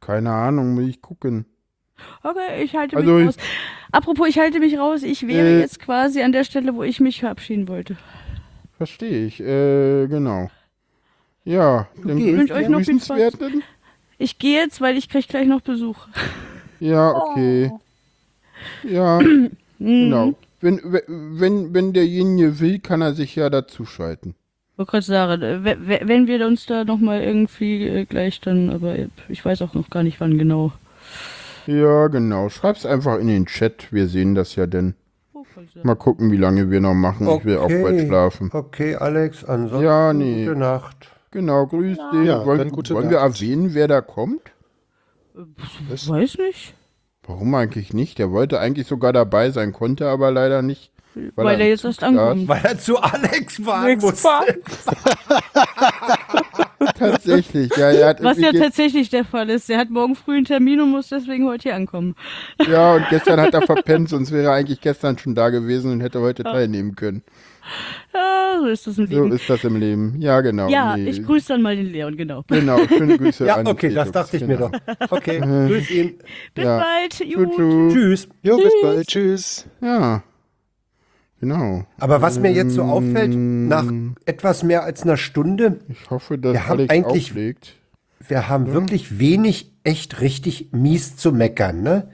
Keine Ahnung, will ich gucken. Okay, ich halte Also mich ich- raus. Apropos, ich halte mich raus. Ich wäre Äh. jetzt quasi an der Stelle, wo ich mich verabschieden wollte. Verstehe ich. Äh, genau. Ja, dann Okay. Ich wünsche euch noch viel Spaß. Ich gehe jetzt, weil ich krieg gleich noch Besuch. Ja, okay. Oh. Ja, Mhm. genau. Wenn, wenn, wenn derjenige will, kann er sich ja dazuschalten. wollte gerade sagen, äh, we- we- wenn wir uns da nochmal irgendwie äh, gleich dann, aber äh, ich weiß auch noch gar nicht wann genau. Ja, genau. Schreib's einfach in den Chat. Wir sehen das ja denn. Mal gucken, wie lange wir noch machen. Ich will auch bald schlafen. Okay, Alex, ansonsten Ja, nee. gute Nacht. Genau, grüß dich. Ja, wollen wollen wir erwähnen, wer da kommt? Ich weiß nicht. Warum eigentlich nicht? Der wollte eigentlich sogar dabei sein, konnte aber leider nicht. Weil, er jetzt erst ankommt. Weil er zu Alex fahren fahren. Tatsächlich, ja. Er hat Was ja tatsächlich der Fall ist. Er hat morgen früh einen Termin und muss deswegen heute hier ankommen. ja, und gestern hat er verpennt, sonst wäre er eigentlich gestern schon da gewesen und hätte heute teilnehmen können. Ja, so ist das im So Leben. ist das im Leben. Ja, genau. ja, Nee. ich grüße dann mal den Leon, genau. Genau, schöne Grüße Ja, an okay, das Felix, dachte ich mir genau. doch. Okay, grüß ihn. Bis Ja. bald. Tschut. Tschüss. Jo, bis bald. Tschüss. Ja, genau. Aber was mir jetzt so auffällt, nach etwas mehr als einer Stunde, Ich hoffe, dass Wir haben Alex eigentlich- auflegt. wir haben wirklich wenig echt richtig mies zu meckern, ne?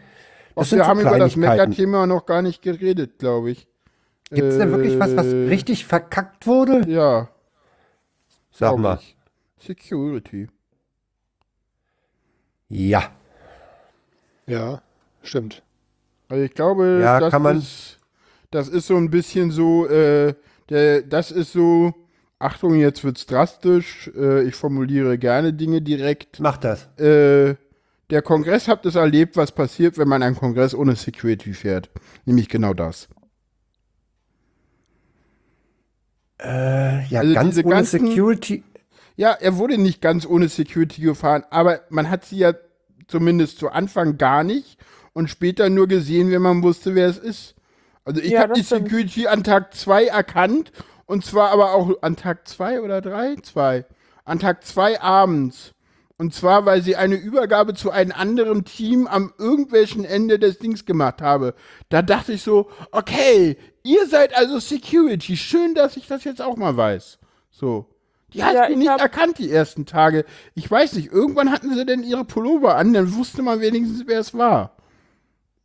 Ach, wir haben über das Mecker-Thema noch gar nicht geredet, glaube ich. Gibt es denn wirklich was, was Äh, richtig verkackt wurde? Ja, Sag mal. ich. Security. Ja. Ja, stimmt. Also ich glaube, Ja, das, kann man- ist, das ist so ein bisschen so, äh, der, das ist so, Achtung, jetzt wird's drastisch, äh, ich formuliere gerne Dinge direkt. Mach das. Äh, der Kongress habt es erlebt, was passiert, wenn man einen Kongress ohne Security fährt. Nämlich genau das. Äh, ja, Also ganz ohne ganzen- Security. Ja, er wurde nicht ganz ohne Security gefahren, aber man hat sie ja zumindest zu Anfang gar nicht und später nur gesehen, wenn man wusste, wer es ist. Also ich Ja, habe die. Security an Tag 2 erkannt und zwar aber auch an Tag 2 oder 3? 2. An Tag 2 abends. Und zwar, weil sie eine Übergabe zu einem anderen Team am irgendwelchen Ende des Dings gemacht habe. Da dachte ich so, okay, ihr seid also Security. Schön, dass ich das jetzt auch mal weiß. So. Die hat Ja, ich nicht erkannt die ersten Tage. Ich weiß nicht, irgendwann hatten sie denn ihre Pullover an, dann wusste man wenigstens, wer es war.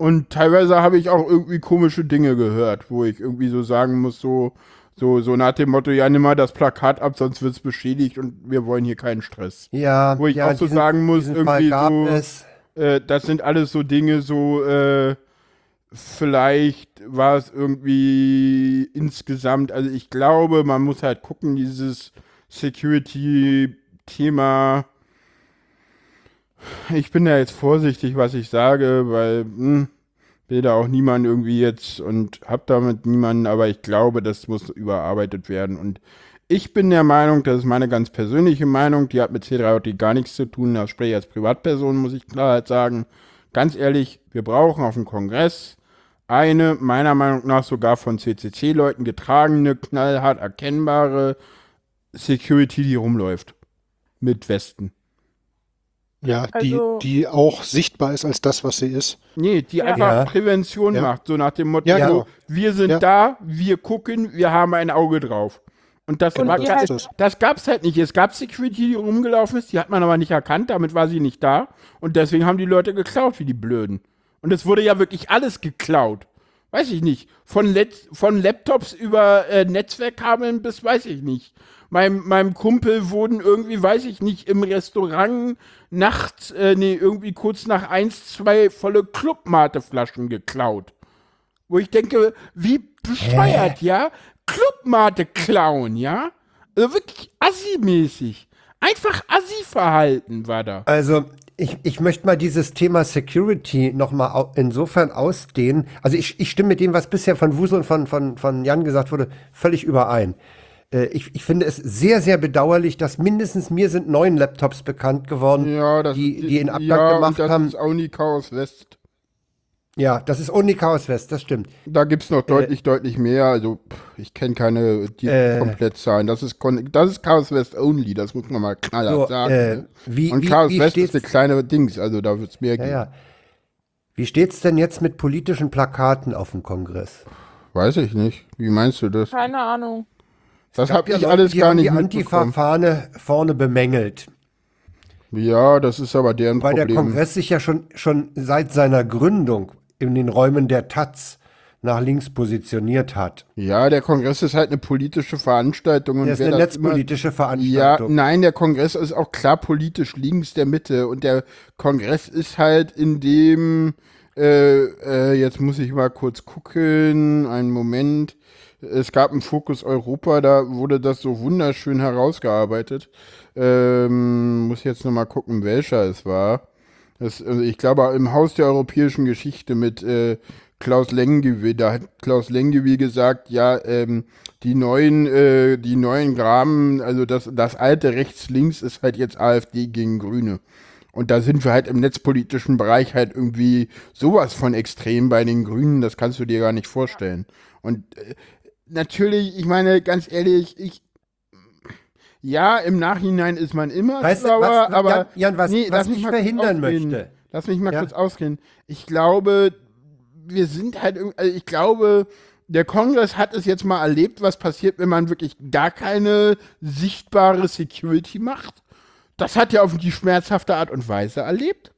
Und teilweise habe ich auch irgendwie komische Dinge gehört, wo ich irgendwie so sagen muss, so, so, so nach dem Motto, ja, nimm mal das Plakat ab, sonst wird es beschädigt und wir wollen hier keinen Stress. Ja, Wo ich ja, auch so diesen- sagen muss, irgendwie so-. Äh, das sind alles so Dinge, so, äh, vielleicht war es irgendwie insgesamt, also ich glaube, man muss halt gucken, dieses Security-Thema. Ich bin da jetzt vorsichtig, was ich sage, weil hm, will da auch niemand irgendwie jetzt und hab damit niemanden, aber ich glaube, das muss überarbeitet werden. Und ich bin der Meinung, das ist meine ganz persönliche Meinung, die hat mit C3OT gar nichts zu tun, das spreche ich als Privatperson, muss ich klar halt sagen. Ganz ehrlich, wir brauchen auf dem Kongress eine, meiner Meinung nach sogar von CCC-Leuten getragene, knallhart erkennbare Security, die rumläuft. Mit Westen. Ja, Also- die, die auch sichtbar ist als das, was sie ist. Nee, die Ja. einfach Ja. Prävention Ja. macht, so nach dem Motto, Ja, so, genau. wir sind Ja. da, wir gucken, wir haben ein Auge drauf. Und das, die das, halt- das. das gab's halt nicht. Es gab Security, die rumgelaufen ist, die hat man aber nicht erkannt, damit war sie nicht da. Und deswegen haben die Leute geklaut, wie die Blöden. Und es wurde ja wirklich alles geklaut. Weiß ich nicht. Von, Let von Laptops über äh, Netzwerkkabeln bis weiß ich nicht. Meinem, meinem Kumpel wurden irgendwie, weiß ich nicht, im Restaurant nachts, äh, nee, irgendwie kurz nach eins, zwei volle Clubmate-Flaschen geklaut. Wo ich denke, wie bescheuert, ja? Clubmate klauen, ja? Also wirklich assi-mäßig. Einfach Assi-Verhalten war da. Also, ich, ich möchte mal dieses Thema Security nochmal insofern ausdehnen. Also, ich, ich stimme mit dem, was bisher von Wusel und von, von, von Jan gesagt wurde, völlig überein. Äh, ich, ich finde es sehr, sehr bedauerlich, dass mindestens mir sind neun Laptops bekannt geworden, Ja, das die, die in Abgang ja, gemacht und das haben. ist auch nie Chaos West. Ja, das ist Only Chaos West, das stimmt. Da gibt es noch deutlich, deutlich mehr. Also, pff, ich kenne keine die Äh. komplett Zahlen. Das ist, das ist Chaos West only, das muss man mal knallhart So, sagen. äh, ne? wie, Und wie, Chaos wie West ist eine kleine Dings, also da wird es mehr ja, geben. ja. Wie steht's denn jetzt mit politischen Plakaten auf dem Kongress? Weiß ich nicht. Wie meinst du das? Keine Ahnung. Das habe ja ich Leute, alles gar haben nicht die. Antifa-Fahne vorne bemängelt. Ja, das ist aber deren Weil der Problem. Kongress sich ja schon, schon seit seiner Gründung in den Räumen der Taz nach links positioniert hat. Ja, der Kongress ist halt eine politische Veranstaltung. Und ist eine netzpolitische Ja, Veranstaltung. nein, der Kongress ist auch klar politisch links der Mitte. Und der Kongress ist halt in dem, äh, äh, jetzt muss ich mal kurz gucken, einen Moment. Es gab einen Fokus Europa, da wurde das so wunderschön herausgearbeitet. Ähm, muss jetzt noch mal gucken, welcher es war. Das, also ich glaube, im Haus der europäischen Geschichte mit äh, Klaus Lengewie, da hat Klaus Lengewie gesagt, ja, ähm, die neuen, äh, die neuen Graben, also das, das alte rechts-links ist halt jetzt AfD gegen Grüne. Und da sind wir halt im netzpolitischen Bereich halt irgendwie sowas von extrem bei den Grünen, das kannst du dir gar nicht vorstellen. Und äh, natürlich, ich meine, ganz ehrlich, ich, ja, im Nachhinein ist man immer Weißt du, schlauer, was- aber Jan- Jan, was- was lass mich ich verhindern möchte. Lass mich mal Ja. kurz ausreden. Ich glaube, wir sind halt, also ich glaube, der Kongress hat es jetzt mal erlebt, was passiert, wenn man wirklich gar keine sichtbare Security macht. Das hat er auf die schmerzhafte Art und Weise erlebt.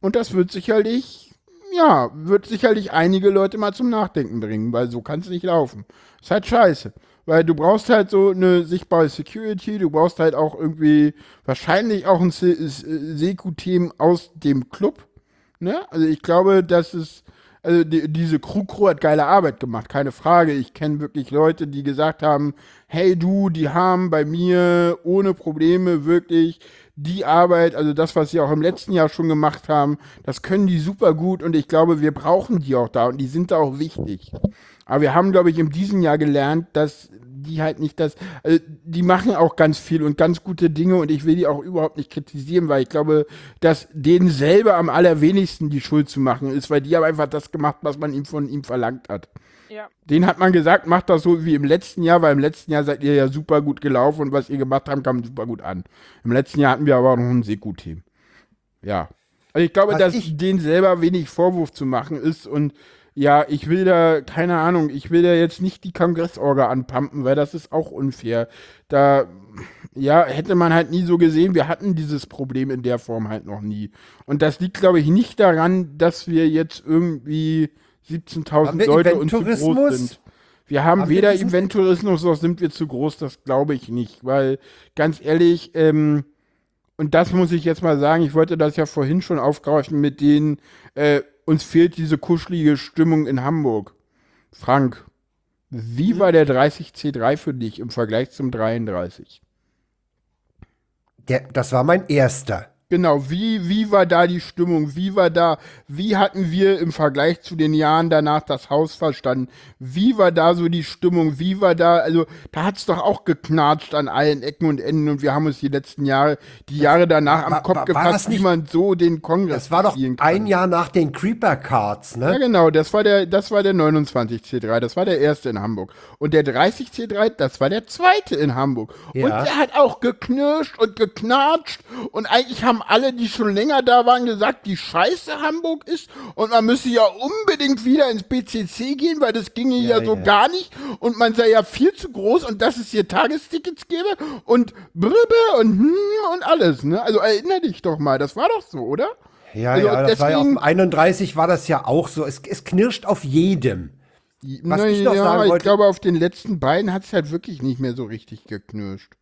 Und das wird sicherlich, ja, wird sicherlich einige Leute mal zum Nachdenken bringen, weil so kann es nicht laufen. Ist halt scheiße. Weil du brauchst halt so eine sichtbare Security, du brauchst halt auch irgendwie wahrscheinlich auch ein Se- Se- Seku-Team aus dem Club. Ne? Also ich glaube, dass es, also die, diese Crew-Crew hat geile Arbeit gemacht, keine Frage. Ich kenne wirklich Leute, die gesagt haben, hey du, die haben bei mir ohne Probleme wirklich die Arbeit, also das, was sie auch im letzten Jahr schon gemacht haben, das können die super gut und ich glaube, wir brauchen die auch da und die sind da auch wichtig. Aber wir haben, glaube ich, in diesem Jahr gelernt, dass die halt nicht das, also die machen auch ganz viel und ganz gute Dinge und ich will die auch überhaupt nicht kritisieren, weil ich glaube, dass denen selber am allerwenigsten die Schuld zu machen ist, weil die haben einfach das gemacht, was man ihm von ihm verlangt hat. Ja. Den hat man gesagt, macht das so wie im letzten Jahr, weil im letzten Jahr seid ihr ja super gut gelaufen und was ihr gemacht habt, kam super gut an. Im letzten Jahr hatten wir aber auch noch ein Seku-Team. Ja. Also ich glaube, Was dass ich- denen selber wenig Vorwurf zu machen ist und ja, ich will da, keine Ahnung, ich will da jetzt nicht die Kongressorga anpumpen, weil das ist auch unfair. Da, ja, hätte man halt nie so gesehen, wir hatten dieses Problem in der Form halt noch nie. Und das liegt, glaube ich, nicht daran, dass wir jetzt irgendwie Haben 17.000 wir Leute und zu groß sind. Wir haben, Haben weder Eventtourismus noch sind wir zu groß, das glaube ich nicht, weil ganz ehrlich, ähm, und das muss ich jetzt mal sagen, ich wollte das ja vorhin schon aufgreifen mit denen, äh, uns fehlt diese kuschelige Stimmung in Hamburg. Frank, wie war der 30C3 für dich im Vergleich zum 33? Der, das war mein erster. Genau, wie, wie war da die Stimmung? Wie war da, wie hatten wir im Vergleich zu den Jahren danach das Haus verstanden? Wie war da so die Stimmung? Wie war da, also da hat's doch auch geknatscht an allen Ecken und Enden und wir haben uns die letzten Jahre, die Jahre danach am war- Kopf war- war gepackt, das wie nicht- man so den Kongress Das war doch ein Jahr nach den Creeper Cards, Ja, ne? genau, das war der, das war der 29C3, das war der erste in Hamburg. Und der 30C3, das war der zweite in Hamburg. Und Ja. der hat auch geknirscht und geknatscht. Und eigentlich haben alle, die schon länger da waren, gesagt, wie scheiße Hamburg ist. Und man müsse ja unbedingt wieder ins BCC gehen, weil das ginge ja, Ja, so ja. gar nicht. Und man sei ja viel zu groß und dass es hier Tagestickets gäbe und Brübe und hm und alles. Ne? Also erinnere dich doch mal, das war doch so, oder? Ja, Also ja, das war ja auf deswegen- dem 31 war das ja auch so. Es, es knirscht auf jedem. Was ich noch ja, sagen ich wollte- glaube, auf den letzten beiden hat es halt wirklich nicht mehr so richtig geknirscht.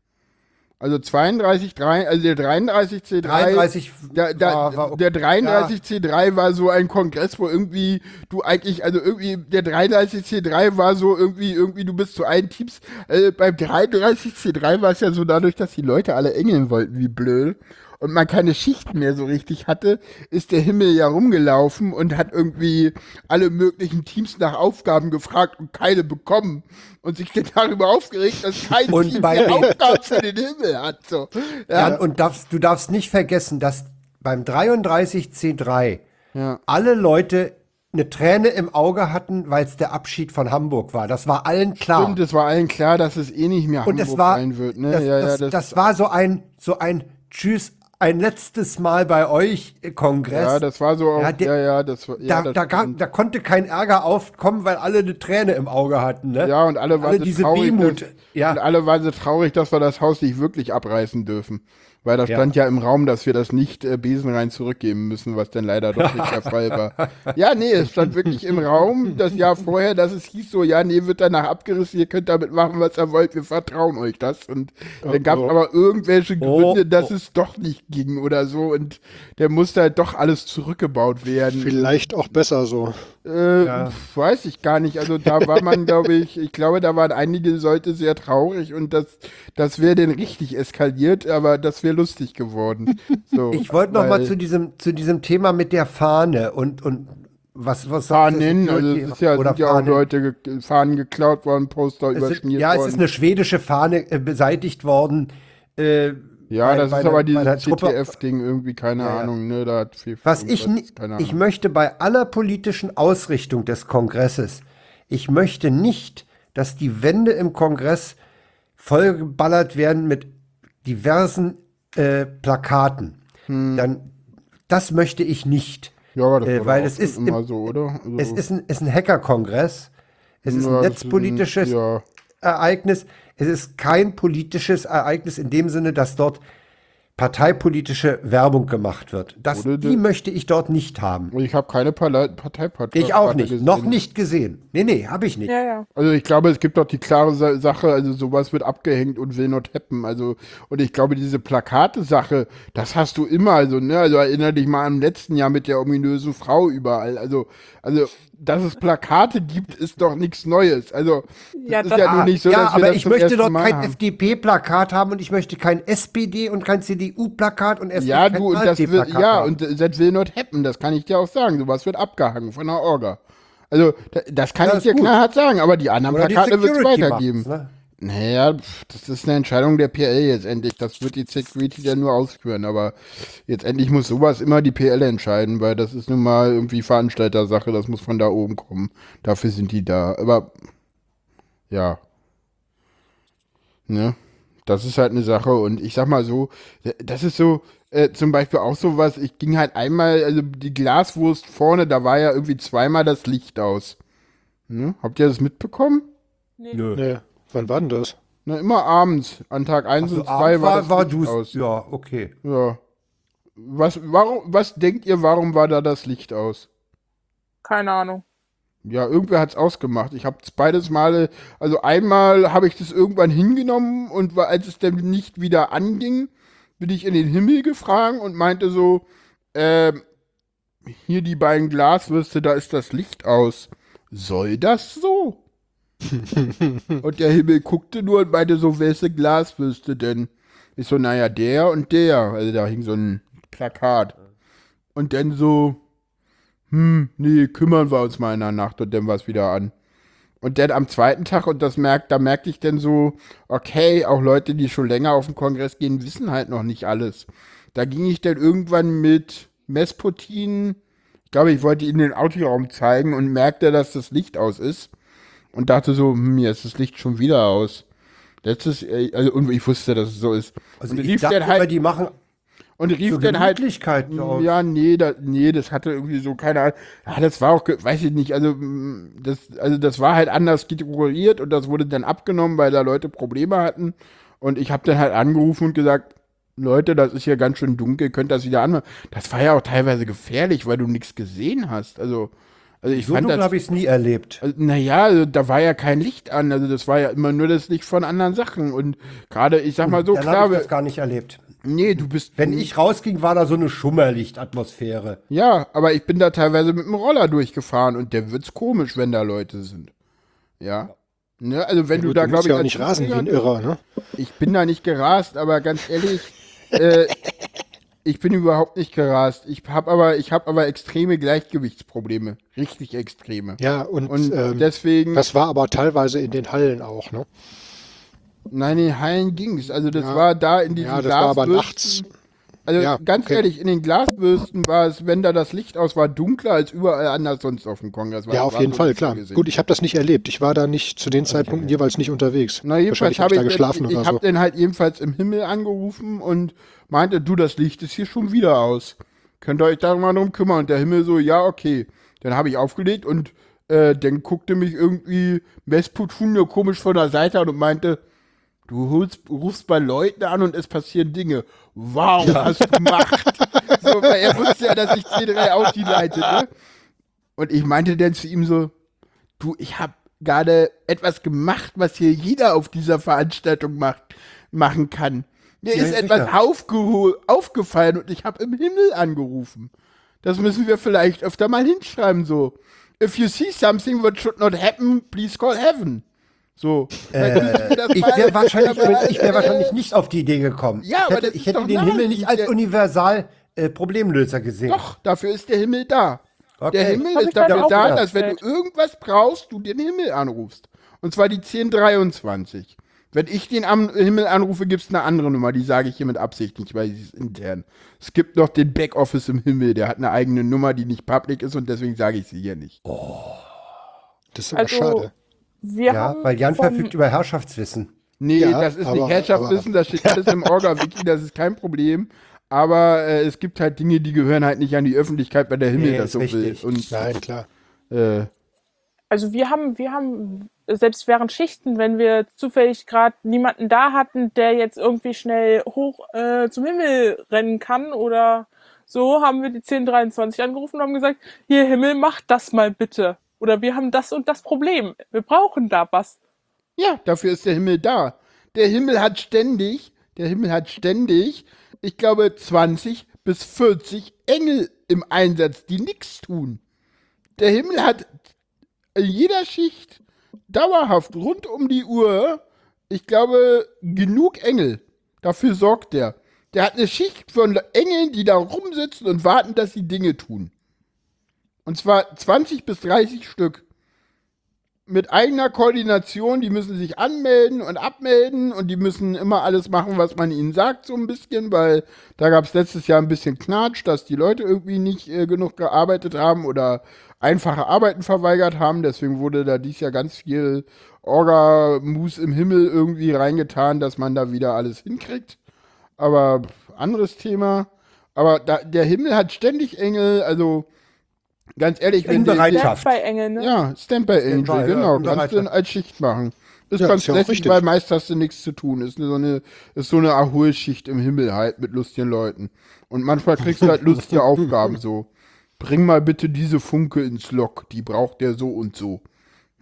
Also 32, 3, also der 33 C3. 33 der, der, war- war okay. der 33 C3 war so ein Kongress, wo irgendwie du eigentlich, also irgendwie, der 33 C3 war so irgendwie, irgendwie, du bist zu allen Teams. Äh, beim 33 C3 war es ja so dadurch, dass die Leute alle engeln wollten, wie blöd. Und man keine Schichten mehr so richtig hatte, ist der Himmel ja rumgelaufen und hat irgendwie alle möglichen Teams nach Aufgaben gefragt und keine bekommen. Und sich dann darüber aufgeregt, dass kein Und Team bei mehr Aufgaben für den Himmel hat. So. Ja, Jan, und darfst, du darfst nicht vergessen, dass beim 33C3 ja. alle Leute eine Träne im Auge hatten, weil es der Abschied von Hamburg war. Das war allen klar. Stimmt, es war allen klar, dass es eh nicht mehr Und Hamburg sein wird. Ne? das, ja, das, ja, das, war so ein, so ein Tschüss, ein letztes Mal bei euch Kongress. ja, das war so auch, Ja, ja, der- ja, das war, ja, da, das da, da konnte kein Ärger aufkommen, weil alle eine Träne im Auge hatten. Ne? Ja, und alle waren alle so diese traurig. Dass, Ja. Und alle waren so traurig, dass wir das Haus nicht wirklich abreißen dürfen. Weil da Ja. stand ja, im Raum, dass wir das nicht äh, besenrein zurückgeben müssen, was dann leider doch nicht der Fall war. Ja, nee, es stand wirklich im Raum das Jahr vorher, dass es hieß so, ja, nee, wird danach abgerissen, ihr könnt damit machen, was ihr wollt, wir vertrauen euch das. Und dann gab es oh. aber irgendwelche Oh, Gründe, dass oh. es doch nicht ging oder so. Und der musste halt doch alles zurückgebaut werden. Vielleicht auch besser so. Äh, Ja. Weiß ich gar nicht. Also da war man, glaube ich, ich glaube, da waren einige Leute sehr traurig und das, das wäre dann richtig eskaliert, aber das wäre lustig geworden. So, Ich wollte noch mal zu diesem, zu diesem Thema mit der Fahne und, und was, was Fahnen, also es ist ja, oder sind ja auch Fahnen. Leute ge Fahnen geklaut worden, Poster Es sind, überschmiert ja, worden. es ist eine schwedische Fahne äh, beseitigt worden. Äh, ja, bei- das bei ist einer- aber dieses CTF-Ding irgendwie, keine Ja, ja. Ahnung, ne, da hat viel Was ich, ich möchte bei aller politischen Ausrichtung des Kongresses, ich möchte nicht, dass die Wände im Kongress vollgeballert werden mit diversen äh, Plakaten. Hm. Dann, das möchte ich nicht. Ja, das äh, weil es ist immer im- so, oder? Also, Es ist ein, ist ein Hacker-Kongress. Es ist ein netzpolitisches ja. Ereignis. Es ist kein politisches Ereignis in dem Sinne, dass dort parteipolitische Werbung gemacht wird. Das, Oder die möchte ich dort nicht haben. Und ich habe keine Parteipartei. Ich auch nicht. gesehen. Noch nicht gesehen. Nee, nee, habe ich nicht. Ja, ja. Also ich glaube, es gibt doch die klare Sa Sache, also sowas wird abgehängt und will not happen. Also, und ich glaube, diese Plakate-Sache, das hast du immer, also, ne, also erinnere dich mal am letzten Jahr mit der ominösen Frau überall. Also, also, dass es Plakate gibt, ist doch nichts Neues. Also, Ja, das ist ja Ah, nur nicht so, ja, dass wir aber das ich zum möchte Mal kein. FDP-Plakat haben und ich möchte kein SPD und kein CDU-Plakat und erst Ja, du, und das wird, AfD-Plakat ja, haben. und äh, das will not happen, das kann ich dir auch sagen. Sowas wird abgehangen von der Orga. Also, da, das kann Ja, ich dir gut. knallhart sagen, aber die anderen Oder Plakate wird es weitergeben. ne? Naja, das ist eine Entscheidung der PL jetzt endlich. Das wird die Security dann nur ausführen. Aber jetzt endlich muss sowas immer die PL entscheiden, weil das ist nun mal irgendwie Veranstaltersache. Das muss von da oben kommen. Dafür sind die da. Aber ja. Ne? Das ist halt eine Sache. Und ich sag mal so, das ist so, äh, zum Beispiel auch sowas, ich ging halt einmal, also die Glaswurst vorne, da war ja irgendwie zweimal das Licht aus. Ne? Habt ihr das mitbekommen? Nö. Nee. Wann war denn das? Na, immer abends. An Tag 1 Also und 2 war, war, das war Licht du aus. Ja, okay. Ja. Was, warum, was denkt ihr, warum war da das Licht aus? Keine Ahnung. Ja, irgendwer hat's ausgemacht. Ich habe beides Male, also einmal habe ich das irgendwann hingenommen und war, als es dann nicht wieder anging, bin ich in den Himmel gefragt und meinte so, ähm, hier die beiden Glaswürste, da ist das Licht aus. Soll das so? Und der Himmel guckte nur und meinte so, wer ist die Glaswürste denn? Ich so, naja, der und der. Also da hing so ein Plakat. Und dann so, hm, nee, kümmern wir uns mal in der Nacht und dann war es wieder an. Und dann am zweiten Tag, und das merkt, da merkte ich dann so, okay, auch Leute, die schon länger auf den Kongress gehen, wissen halt noch nicht alles. Da ging ich dann irgendwann mit Mesputin, ich glaube, ich wollte ihnen den Autoraum zeigen und merkte, dass das Licht aus ist. Und dachte so, hm, jetzt ist das Licht schon wieder aus. Letztes, äh, also, und ich wusste, dass es so ist. Also und ich rief dachte halt, die machen und rief zur dann halt, ich. ja, nee, da, nee, das hatte irgendwie so keine Ahnung. Ja, das war auch, weiß ich nicht, also mm, das, also das war halt anders strukturiert und das wurde dann abgenommen, weil da Leute Probleme hatten. Und ich habe dann halt angerufen und gesagt, Leute, das ist hier ganz schön dunkel, könnt das wieder anmachen. Das war ja auch teilweise gefährlich, weil du nichts gesehen hast. Also, also ich so fand dunkel habe ich es nie erlebt. Also, naja, also, da war ja kein Licht an. Also das war ja immer nur das Licht von anderen Sachen. Und gerade, ich sag mal so, Dann klar, habe ich das gar nicht erlebt. nee, du bist. Wenn ich rausging, war da so eine Schummerlichtatmosphäre. Ja, aber ich bin da teilweise mit dem Roller durchgefahren und der wird's komisch, wenn da Leute sind. Ja. Ne, also wenn Ja, du gut, da, glaube ich, ja auch nicht rasen wie ein Irrer, ne? Ich bin da nicht gerast, aber ganz ehrlich, äh, ich bin überhaupt nicht gerast. Ich habe aber, ich habe aber extreme Gleichgewichtsprobleme, richtig extreme. Ja, und, Und ähm, deswegen, das war aber teilweise in den Hallen auch, ne? nein, in den Hallen ging's. Also das Ja. war da in diesen Ja, das war aber nachts. Also Ja, ganz okay. ehrlich, in den Glasbürsten war es, wenn da das Licht aus war, dunkler als überall anders sonst auf dem Kongress. Ja, auf jeden Fall, klar. Gut, ich habe das nicht erlebt. Ich war da nicht zu den Zeitpunkten jeweils nicht unterwegs. Na, jedenfalls habe hab ich, ich da geschlafen ich, ich oder habe so. den halt jedenfalls im Himmel angerufen und meinte, du, das Licht ist hier schon wieder aus. Könnt ihr euch da mal drum kümmern? Und der Himmel so, ja, okay. Dann habe ich aufgelegt und äh, dann guckte mich irgendwie Mesputun nur komisch von der Seite an und meinte, du holst, rufst bei Leuten an und es passieren Dinge. Wow, hast du gemacht. so, weil er wusste ja, dass ich C3 Audi leite, ne? Und ich meinte dann zu ihm so, du, ich habe gerade etwas gemacht, was hier jeder auf dieser Veranstaltung macht, machen kann. Mir Ja, ist etwas aufgefallen und ich habe im Himmel angerufen. Das müssen wir vielleicht öfter mal hinschreiben, so. If you see something that should not happen, please call heaven. So. Äh, Ich wäre wahrscheinlich, ich wär wahrscheinlich nicht auf die Idee gekommen. Ja, ich hätte, ich hätte doch den Himmel nicht als universal äh, Problemlöser gesehen. Doch, dafür ist der Himmel da. Okay. Der Himmel Hab ist dafür da, gedacht. dass wenn du irgendwas brauchst, du den Himmel anrufst. Und zwar die 1023. Wenn ich den am Himmel anrufe, gibt es eine andere Nummer, die sage ich hier mit Absicht nicht, weil sie ist intern. Es gibt noch den Backoffice im Himmel, der hat eine eigene Nummer, die nicht public ist und deswegen sage ich sie hier nicht. Das ist aber Also, schade. Wir Ja, haben weil Jan verfügt über Herrschaftswissen. Nee, Ja, das ist aber- nicht Herrschaftswissen, das steht alles im Orga-Wiki, das ist kein Problem. Aber äh, es gibt halt Dinge, die gehören halt nicht an die Öffentlichkeit, weil der Himmel Nee, das so will. richtig. Und Nein, klar. äh, Also wir haben, wir haben selbst während Schichten, wenn wir zufällig gerade niemanden da hatten, der jetzt irgendwie schnell hoch äh, zum Himmel rennen kann oder so, haben wir die 1023 angerufen und haben gesagt, hier Himmel, mach das mal bitte. Oder wir haben das und das Problem. Wir brauchen da was. Ja, dafür ist der Himmel da. Der Himmel hat ständig, der Himmel hat ständig, ich glaube, 20 bis 40 Engel im Einsatz, die nichts tun. Der Himmel hat in jeder Schicht dauerhaft rund um die Uhr, ich glaube, genug Engel. Dafür sorgt der. Der hat eine Schicht von Engeln, die da rumsitzen und warten, dass sie Dinge tun. Und zwar 20 bis 30 Stück. mit eigener Koordination, die müssen sich anmelden und abmelden und die müssen immer alles machen, was man ihnen sagt, so ein bisschen, weil da gab es letztes Jahr ein bisschen Knatsch, dass die Leute irgendwie nicht äh, genug gearbeitet haben oder einfache Arbeiten verweigert haben. Deswegen wurde da dies Jahr ganz viel Orga-Mus im Himmel irgendwie reingetan, dass man da wieder alles hinkriegt. Aber anderes Thema. Aber da, der Himmel hat ständig Engel, also ganz ehrlich, wenn Bereitschaft. bei Engel, ne? ja, Standby Angel, Standby, ja, genau. in kannst du dann als Schicht machen. Ist Ja, ganz ist ja lässig, richtig. weil meist hast du nichts zu tun. Ist so eine, ist so eine Erholschicht im Himmel halt mit lustigen Leuten. Und manchmal kriegst du halt lustige Aufgaben so. Bring mal bitte diese Funke ins Lok, die braucht der so und so.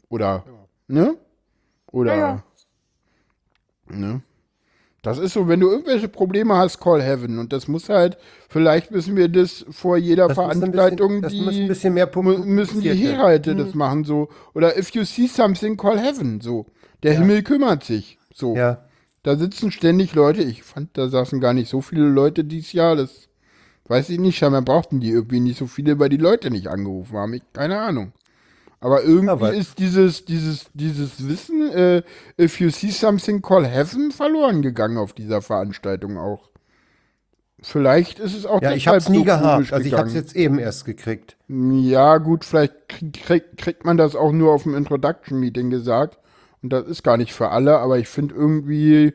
Oder, ne? Oder, Ja, ja. ne? Das ist so, wenn du irgendwelche Probleme hast, call heaven. Und das muss halt, vielleicht müssen wir das vor jeder Das Veranstaltung, bisschen, das die ein bisschen mehr pumpen. müssen die Herhalte das machen so. Oder if you see something call heaven so. Der Himmel kümmert sich so. Ja. da sitzen ständig Leute. Ich fand da saßen gar nicht so viele Leute dieses Jahr. Das weiß ich nicht. Scheinbar brauchten die irgendwie nicht so viele weil die Leute nicht angerufen haben. Ich keine Ahnung aber irgendwie weil- ist dieses dieses dieses Wissen äh, if you see something call heaven verloren gegangen auf dieser Veranstaltung auch vielleicht ist es auch Ja, ich deshalb hab's nie so gehabt. Also ich hab's gegangen. jetzt eben erst gekriegt. Ja, gut, vielleicht krieg, krieg, kriegt man das auch nur auf dem Introduction-Meeting gesagt. Und das ist gar nicht für alle, aber ich finde irgendwie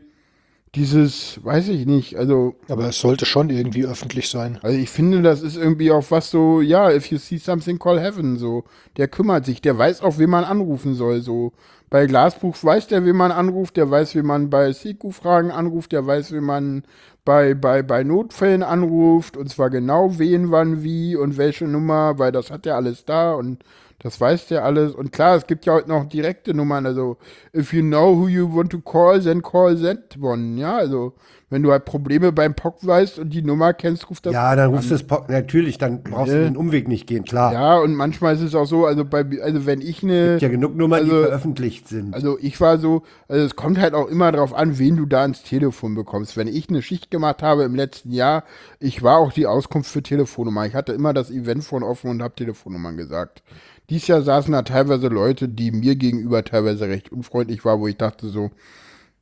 dieses, weiß ich nicht, also, Aber es sollte schon irgendwie öffentlich sein. also ich finde, das ist irgendwie auch was so, ja, if you see something, call heaven, so. Der kümmert sich, der weiß auch, wen man anrufen soll, so. Bei Glasbuch weiß der, wen man anruft, der weiß, wie man bei Siku-Fragen anruft, der weiß, wie man bei, bei, bei Notfällen anruft, und zwar genau wen, wann, wie und welche Nummer, weil das hat er alles da und das weiß der alles. Und klar, es gibt ja heute noch direkte Nummern, also if you know who you want to call, then call that one, ja, also wenn du halt Probleme beim POC weißt und die Nummer kennst, ruft das Ja, dann rufst du es po- natürlich, dann brauchst du Ja. den Umweg nicht gehen, klar. ja, und manchmal ist es auch so, also bei, also wenn ich eine, Gibt ja genug Nummern, die Also- veröffentlicht sind. also ich war so, also es kommt halt auch immer drauf an, wen du da ans Telefon bekommst. Wenn ich eine Schicht gemacht habe im letzten Jahr, ich war auch die Auskunft für Telefonnummer. Ich hatte immer das Eventphone offen und habe Telefonnummern gesagt. Dies Jahr saßen da teilweise Leute, die mir gegenüber teilweise recht unfreundlich waren, wo ich dachte so,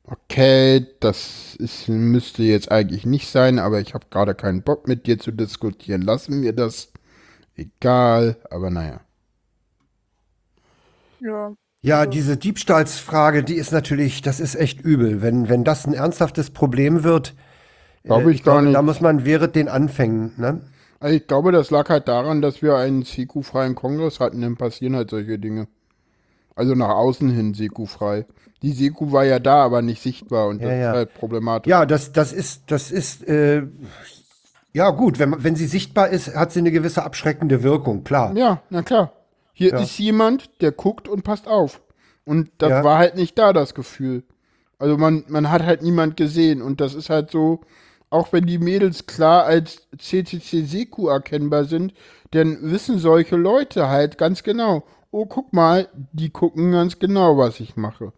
okay, das ist, müsste jetzt eigentlich nicht sein, aber ich habe gerade keinen Bock mit dir zu diskutieren. Lassen wir das. Egal, aber naja. Ja. Ja, diese Diebstahlsfrage, die ist natürlich, das ist echt übel. Wenn, wenn das ein ernsthaftes Problem wird, Glaube äh, ich gar glaube, nicht. da muss man während den Anfängen, ne? Also ich glaube, das lag halt daran, dass wir einen Seku-freien Kongress hatten, dann passieren halt solche Dinge. Also nach außen hin Seku-frei. Die Seku war ja da, aber nicht sichtbar und das Ja, ist halt problematisch. Ja, das, das ist, das ist, äh, ja gut, wenn, wenn sie sichtbar ist, hat sie eine gewisse abschreckende Wirkung, klar. Ja, na klar. Hier Ja. ist jemand, der guckt und passt auf. Und das war halt nicht da, das Gefühl. Also man, man hat halt niemand gesehen und das ist halt so, auch wenn die Mädels klar als CCC Seku erkennbar sind, dann wissen solche Leute halt ganz genau, oh guck mal, die gucken ganz genau, was ich mache.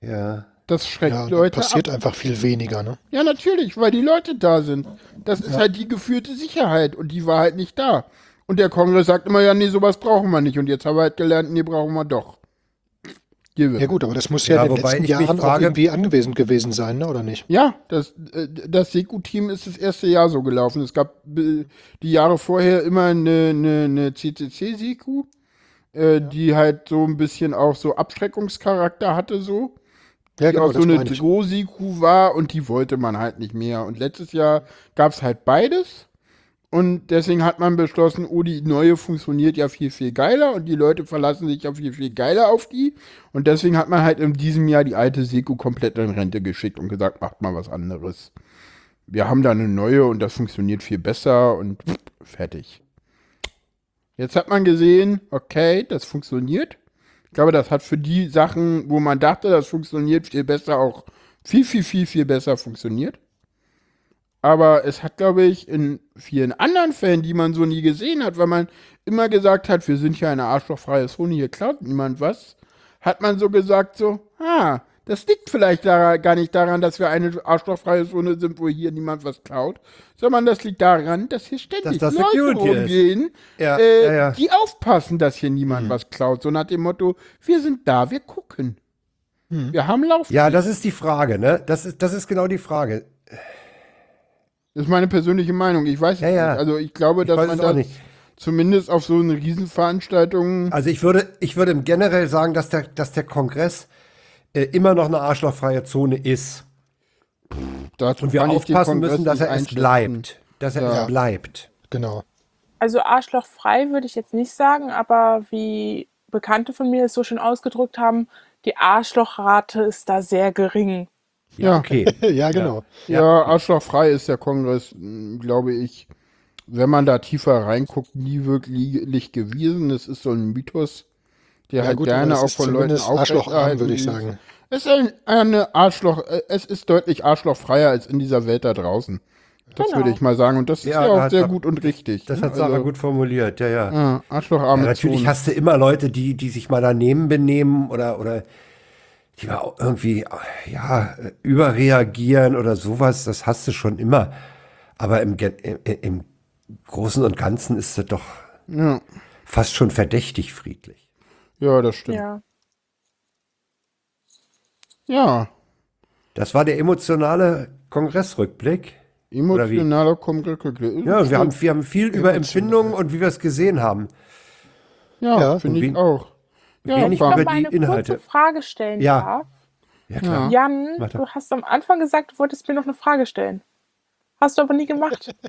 Ja. Das schreckt Ja, Leute passiert ab. einfach viel weniger, ne? Ja, natürlich, weil die Leute da sind. Das ist halt die gefühlte Sicherheit und die war halt nicht da. Und der Kongress sagt immer, ja, nee, sowas brauchen wir nicht. Und jetzt haben wir halt gelernt, nee, brauchen wir doch. Ja gut, aber das muss ja, Ja, in den wobei letzten Jahren auch frage- irgendwie anwesend gewesen sein, ne? oder nicht? Ja, das, äh, das Seku-Team ist das erste Jahr so gelaufen. Es gab äh, die Jahre vorher immer eine, eine, eine CCC-Seku, äh, die halt so ein bisschen auch so Abschreckungscharakter hatte, so. Ja, die auch so eine. Droh-Siku war und die wollte man halt nicht mehr. Und letztes Jahr gab es halt beides. Und deswegen hat man beschlossen, oh, die neue funktioniert ja viel, viel geiler und die Leute verlassen sich ja viel, viel geiler auf die. Und deswegen hat man halt in diesem Jahr die alte Seku komplett in Rente geschickt und gesagt, macht mal was anderes. Wir haben da eine neue und das funktioniert viel besser und fertig. Jetzt hat man gesehen, okay, das funktioniert. Ich glaube, das hat für die Sachen, wo man dachte, das funktioniert viel besser, auch viel, viel, viel, viel besser funktioniert. Aber es hat, glaube ich, in vielen anderen Fällen, die man so nie gesehen hat, weil man immer gesagt hat, wir sind ja eine arschlochfreie Zone, hier klaut niemand was, hat man so gesagt, so, ah, Das liegt vielleicht daran, gar nicht daran, dass wir eine arschlochfreie Zone sind, wo hier niemand was klaut, sondern das liegt daran, dass hier ständig das Leute rumgehen, Ja, äh, ja, ja. die aufpassen, dass hier niemand was klaut. So nach dem Motto, wir sind da, wir gucken. Wir haben Lauf. Ja, das ist die Frage, ne? Das ist, das ist genau die Frage. Das ist meine persönliche Meinung. Ich weiß es Ja, ja. nicht. Also ich glaube, Ich dass man es auch das nicht. zumindest auf so eine Riesenveranstaltung. Also ich würde, ich würde generell sagen, dass der, dass der Kongress äh, immer noch eine arschlochfreie Zone ist. dazu Und wir aufpassen müssen, dass er es bleibt. Dass er Ja. es bleibt. Genau. Also arschlochfrei würde ich jetzt nicht sagen, aber wie Bekannte von mir es so schön ausgedrückt haben, die Arschlochrate ist da sehr gering. Ja. Okay. ja, genau. Ja, arschlochfrei ist der Kongress, mh, glaube ich, wenn man da tiefer reinguckt, nie wirklich gewesen. Es ist so ein Mythos, der Ja, halt gut, gerne es auch ist von Leuten aufrechterhalten würde ich ist. sagen. Es ist ein, eine Arschloch, äh, es ist deutlich arschlochfreier als in dieser Welt da draußen. Das Genau. würde ich mal sagen. Und das ist Ja, ja, da auch sehr gut und richtig. Das ne? hat Sarah Also, gut formuliert, ja, ja. Ja, arschlocharme Ja, natürlich Zone. hast du immer Leute, die, die sich mal daneben benehmen oder, oder die mal auch irgendwie ja, überreagieren oder sowas. Das hast du schon immer. Aber im, im, im Großen und Ganzen ist es doch Ja. fast schon verdächtig friedlich. ja, das stimmt. Ja. Ja, Das war der emotionale Kongressrückblick. Emotionaler Kongress. Ja, wir haben, wir haben viel über Empfindungen und wie wir es gesehen haben. Ja, Ja, finde ich auch. Ja, wenig über Ich mal die eine Inhalte. kurze Frage stellen Ja. darf. Ja, klar. Jan, Warte. du hast am Anfang gesagt, du wolltest mir noch eine Frage stellen. Hast du aber nie gemacht.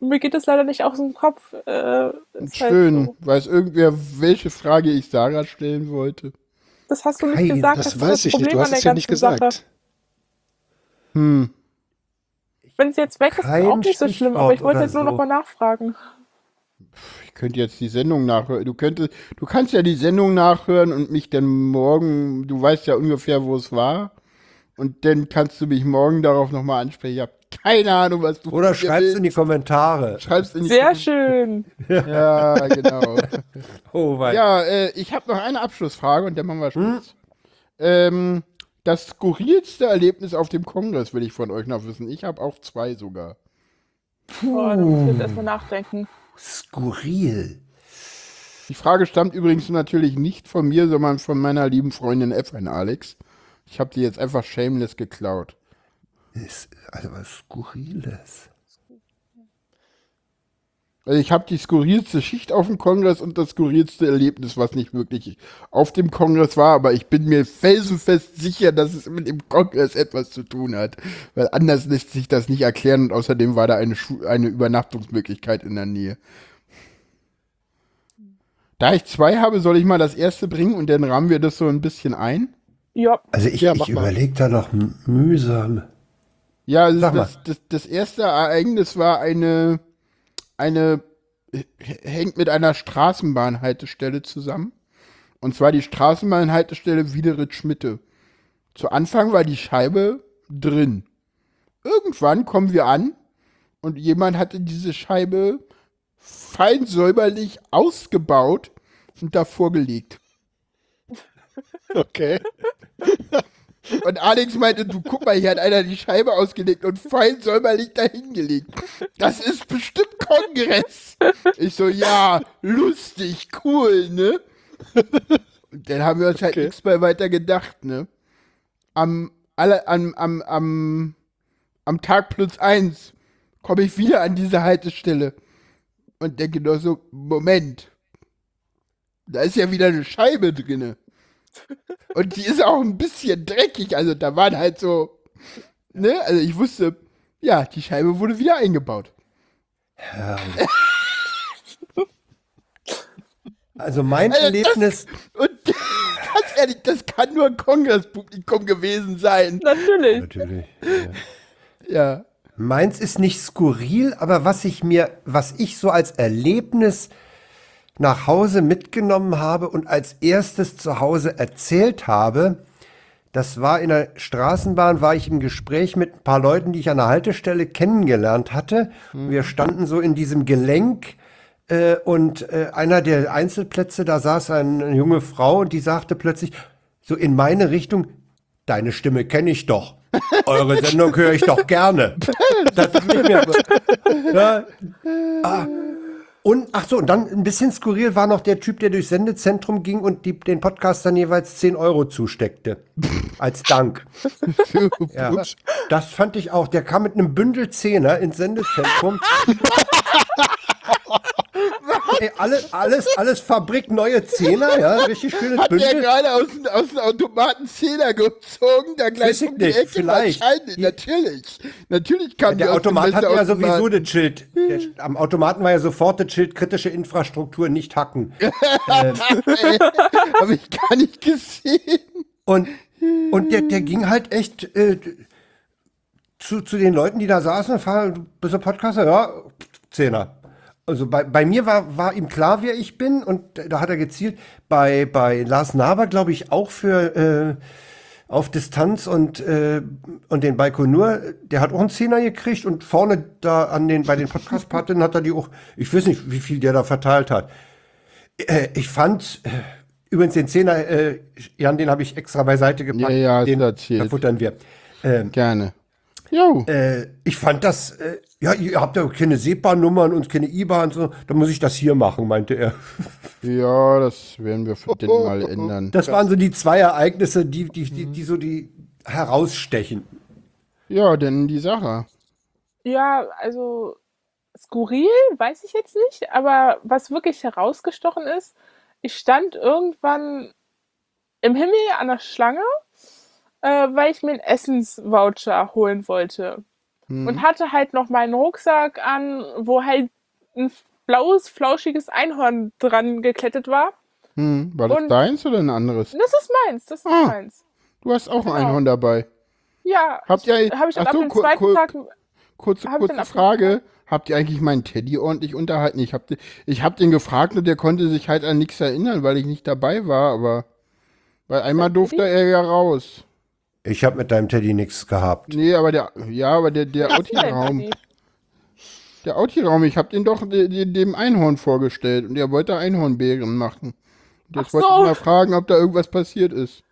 mir geht es leider nicht aus dem Kopf. Äh, halt Schön. so. Weiß irgendwer, welche Frage ich Sarah stellen wollte? Das hast du nicht Kein- gesagt. Das ist weiß ich nicht. Du Problem hast es ja nicht ganzen Sache. gesagt. Hm. Wenn es jetzt weg ist, ist Kein auch nicht so schlimm, aber ich wollte jetzt nur oder noch mal nachfragen. Ich könnte jetzt die Sendung nachhören. Du könntest, du kannst ja die Sendung nachhören und mich dann morgen, du weißt ja ungefähr, wo es war. Und dann kannst du mich morgen darauf nochmal ansprechen. Ich habe keine Ahnung, was du Oder von mir schreib's in die willst. Kommentare. Schreib's in die Sehr Kom- schön. Ja, genau. Oh, wei. ja, äh, ich habe noch eine Abschlussfrage und dann machen wir Schluss. Ähm, das skurrilste Erlebnis auf dem Kongress will ich von euch noch wissen. Ich habe auch zwei sogar. Boah, da muss ich jetzt erstmal nachdenken. Skurril. Die Frage stammt übrigens natürlich nicht von mir, sondern von meiner lieben Freundin F1 Alex. Ich habe die jetzt einfach shameless geklaut. Ist also was Skurriles. Also ich habe die skurrilste Schicht auf dem Kongress und das skurrilste Erlebnis, was nicht wirklich auf dem Kongress war, aber ich bin mir felsenfest sicher, dass es mit dem Kongress etwas zu tun hat. Weil anders lässt sich das nicht erklären und außerdem war da eine, Schu eine Übernachtungsmöglichkeit in der Nähe. Da ich zwei habe, soll ich mal das erste bringen und dann rahmen wir das so ein bisschen ein. Ja, Also ich, Ja, ich überlege da noch mühsam. Ja, also das, das, das erste Ereignis war eine, eine, hängt mit einer Straßenbahnhaltestelle zusammen. Und zwar die Straßenbahnhaltestelle Wiederitz-Schmitte. Zu Anfang war die Scheibe drin. Irgendwann kommen wir an und jemand hatte diese Scheibe fein säuberlich ausgebaut und davor gelegt. Okay. Und Alex meinte, du guck mal, hier hat einer die Scheibe ausgelegt und fein säuberlich dahingelegt. Das ist bestimmt Kongress. Ich so, ja, lustig, cool, ne? Und dann haben wir uns halt Okay. nichts mehr weiter gedacht, ne? Am, alle, am, am, am, am Tag plus eins komme ich wieder an diese Haltestelle und denke nur so, Moment, da ist ja wieder eine Scheibe drinne. Und die ist auch ein bisschen dreckig. Also da waren halt so, ne? Also ich wusste, ja, die Scheibe wurde wieder eingebaut. Also mein Also das- Erlebnis, Und ganz ehrlich, das kann nur ein Kongresspublikum gewesen sein. natürlich. natürlich. Ja. Meins ist nicht skurril, aber was ich mir, was ich so als Erlebnis nach Hause mitgenommen habe und als erstes zu Hause erzählt habe, das war in der Straßenbahn, war ich im Gespräch mit ein paar Leuten, die ich an der Haltestelle kennengelernt hatte. Wir standen so in diesem Gelenk äh, und äh, einer der Einzelplätze, da saß ein- eine junge Frau und die sagte plötzlich, so in meine Richtung, deine Stimme kenne ich doch. Eure Sendung höre ich doch gerne. Das ist mehr, ja, ah. Und ach so, und dann ein bisschen skurril war noch der Typ, der durchs Sendezentrum ging und die, den Podcastern jeweils 10 Euro zusteckte. Als Dank. Ja, das fand ich auch. Der kam mit einem Bündel Zehner ins Sendezentrum. Ey, alles, alles, alles Fabrik neue Zehner, ja, richtig schönes Hat der Bündel. gerade aus, dem- aus dem Automaten Zehner gezogen, da gleich um die nicht, Ecke vielleicht. wahrscheinlich, natürlich. Natürlich kam die Der Automat hat ja sowieso das Schild. Der, am Automaten war ja sofort das Schild kritische Infrastruktur nicht hacken. Habe ich gar nicht gesehen. Und, und der, der ging halt echt äh, zu, zu den Leuten, die da saßen, fahr, bist du Podcaster? Ja, Zehner. Also bei, bei mir war, war ihm klar, wer ich bin und da hat er gezielt. Bei, bei Lars Naber, glaube ich, auch für äh, auf Distanz und, äh, und den Baikonur, der hat auch einen Zehner gekriegt und vorne da an den, bei den Podcast-Partinnen hat er die auch, ich weiß nicht, wie viel der da verteilt hat. Äh, ich fand, äh, übrigens den Zehner, äh, Jan, den habe ich extra beiseite gepackt. Ja, ja, den verfuttern wir. Ähm, Gerne. Jo. äh, ich fand das, äh, ja, ihr habt ja keine SEPA-Nummern und keine IBAN, so, dann muss ich das hier machen, meinte er. Ja, das werden wir für den mal ändern. Das waren so die zwei Ereignisse, die, die, die, die so die herausstechen. Ja, denn die Sache. Ja, also skurril, weiß ich jetzt nicht, aber was wirklich herausgestochen ist, ich stand irgendwann im Himmel an der Schlange, äh, weil ich mir einen Essensvoucher holen wollte. Hm. Und hatte halt noch meinen Rucksack an, wo halt ein blaues, flauschiges Einhorn dran geklettet war. Hm. War das Und- deins oder ein anderes? Das ist meins, das ist Ah. meins. Du hast auch ein Genau. Einhorn dabei. Ja, Habt ihr- habe ich dann ach ab so, dem kur- zweiten kur- Tag Kurze, Hab kurze Frage. Habt ihr eigentlich meinen Teddy ordentlich unterhalten? Ich hab, den- ich hab den gefragt und der konnte sich halt an nichts erinnern, weil ich nicht dabei war, aber weil einmal durfte er ja raus. Ich habe mit deinem Teddy nichts gehabt. Nee, aber der, ja, aber der, der Dank. der Auti-Raum, ich hab den doch de, de, dem Einhorn vorgestellt und der wollte Einhornbären machen. Und Jetzt Ach wollte so. ich mal fragen, ob da irgendwas passiert ist.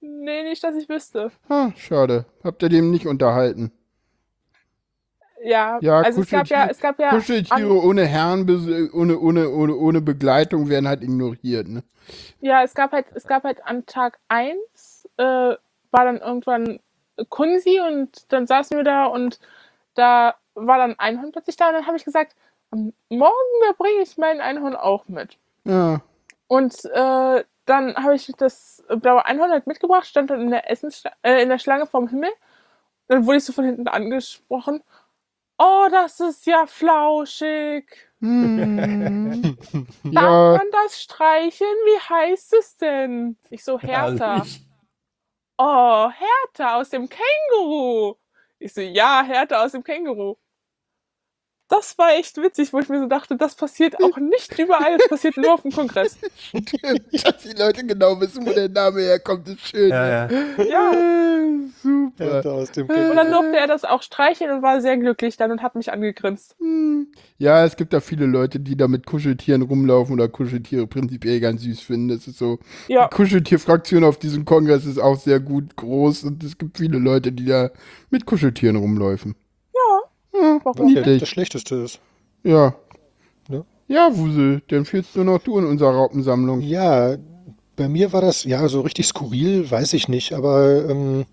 Nee, nicht, dass ich wüsste. Ah, schade. Habt ihr dem nicht unterhalten? Ja, Ja, also es gab ja, es gab ja Kuscheltiere ohne Herren, ohne, ohne, ohne, ohne Begleitung werden halt ignoriert, ne? Ja, es gab halt, es gab halt an Tag 1, äh, war dann irgendwann Kunsi und dann saßen wir da und da war dann Einhorn plötzlich da und dann habe ich gesagt, am morgen, da bringe ich mein Einhorn auch mit. Ja. Und äh, dann habe ich das blaue Einhorn halt mitgebracht, stand dann in der Essens äh, in der Schlange vom Himmel. Dann wurde ich so von hinten angesprochen. Oh, das ist ja flauschig. Hm. Darf ja, man das streicheln? Wie heißt es denn? Ich so, Hertha. Herrlich. Oh, Hertha aus dem Känguru. Ich so, ja, Hertha aus dem Känguru. Das war echt witzig, wo ich mir so dachte, das passiert auch nicht überall, das passiert nur auf dem Kongress. dass die Leute genau wissen, wo der Name herkommt, ist schön. Ja, ja. Ja. Super. Dem Und dann durfte er das auch streicheln und war sehr glücklich dann und hat mich angegrinst. Hm. Ja, es gibt da viele Leute, die da mit Kuscheltieren rumlaufen oder Kuscheltiere prinzipiell ganz süß finden. Das ist so. Ja, Die Kuscheltierfraktion auf diesem Kongress ist auch sehr gut groß und es gibt viele Leute, die da mit Kuscheltieren rumläufen. Ja. Ja, Warum niedlich. das Schlechteste ist. Ja. Ne? Ja, Wusel, dann fehlst nur noch du in unserer Raupensammlung. Ja, bei mir war das, ja, so richtig skurril, weiß ich nicht, aber ähm,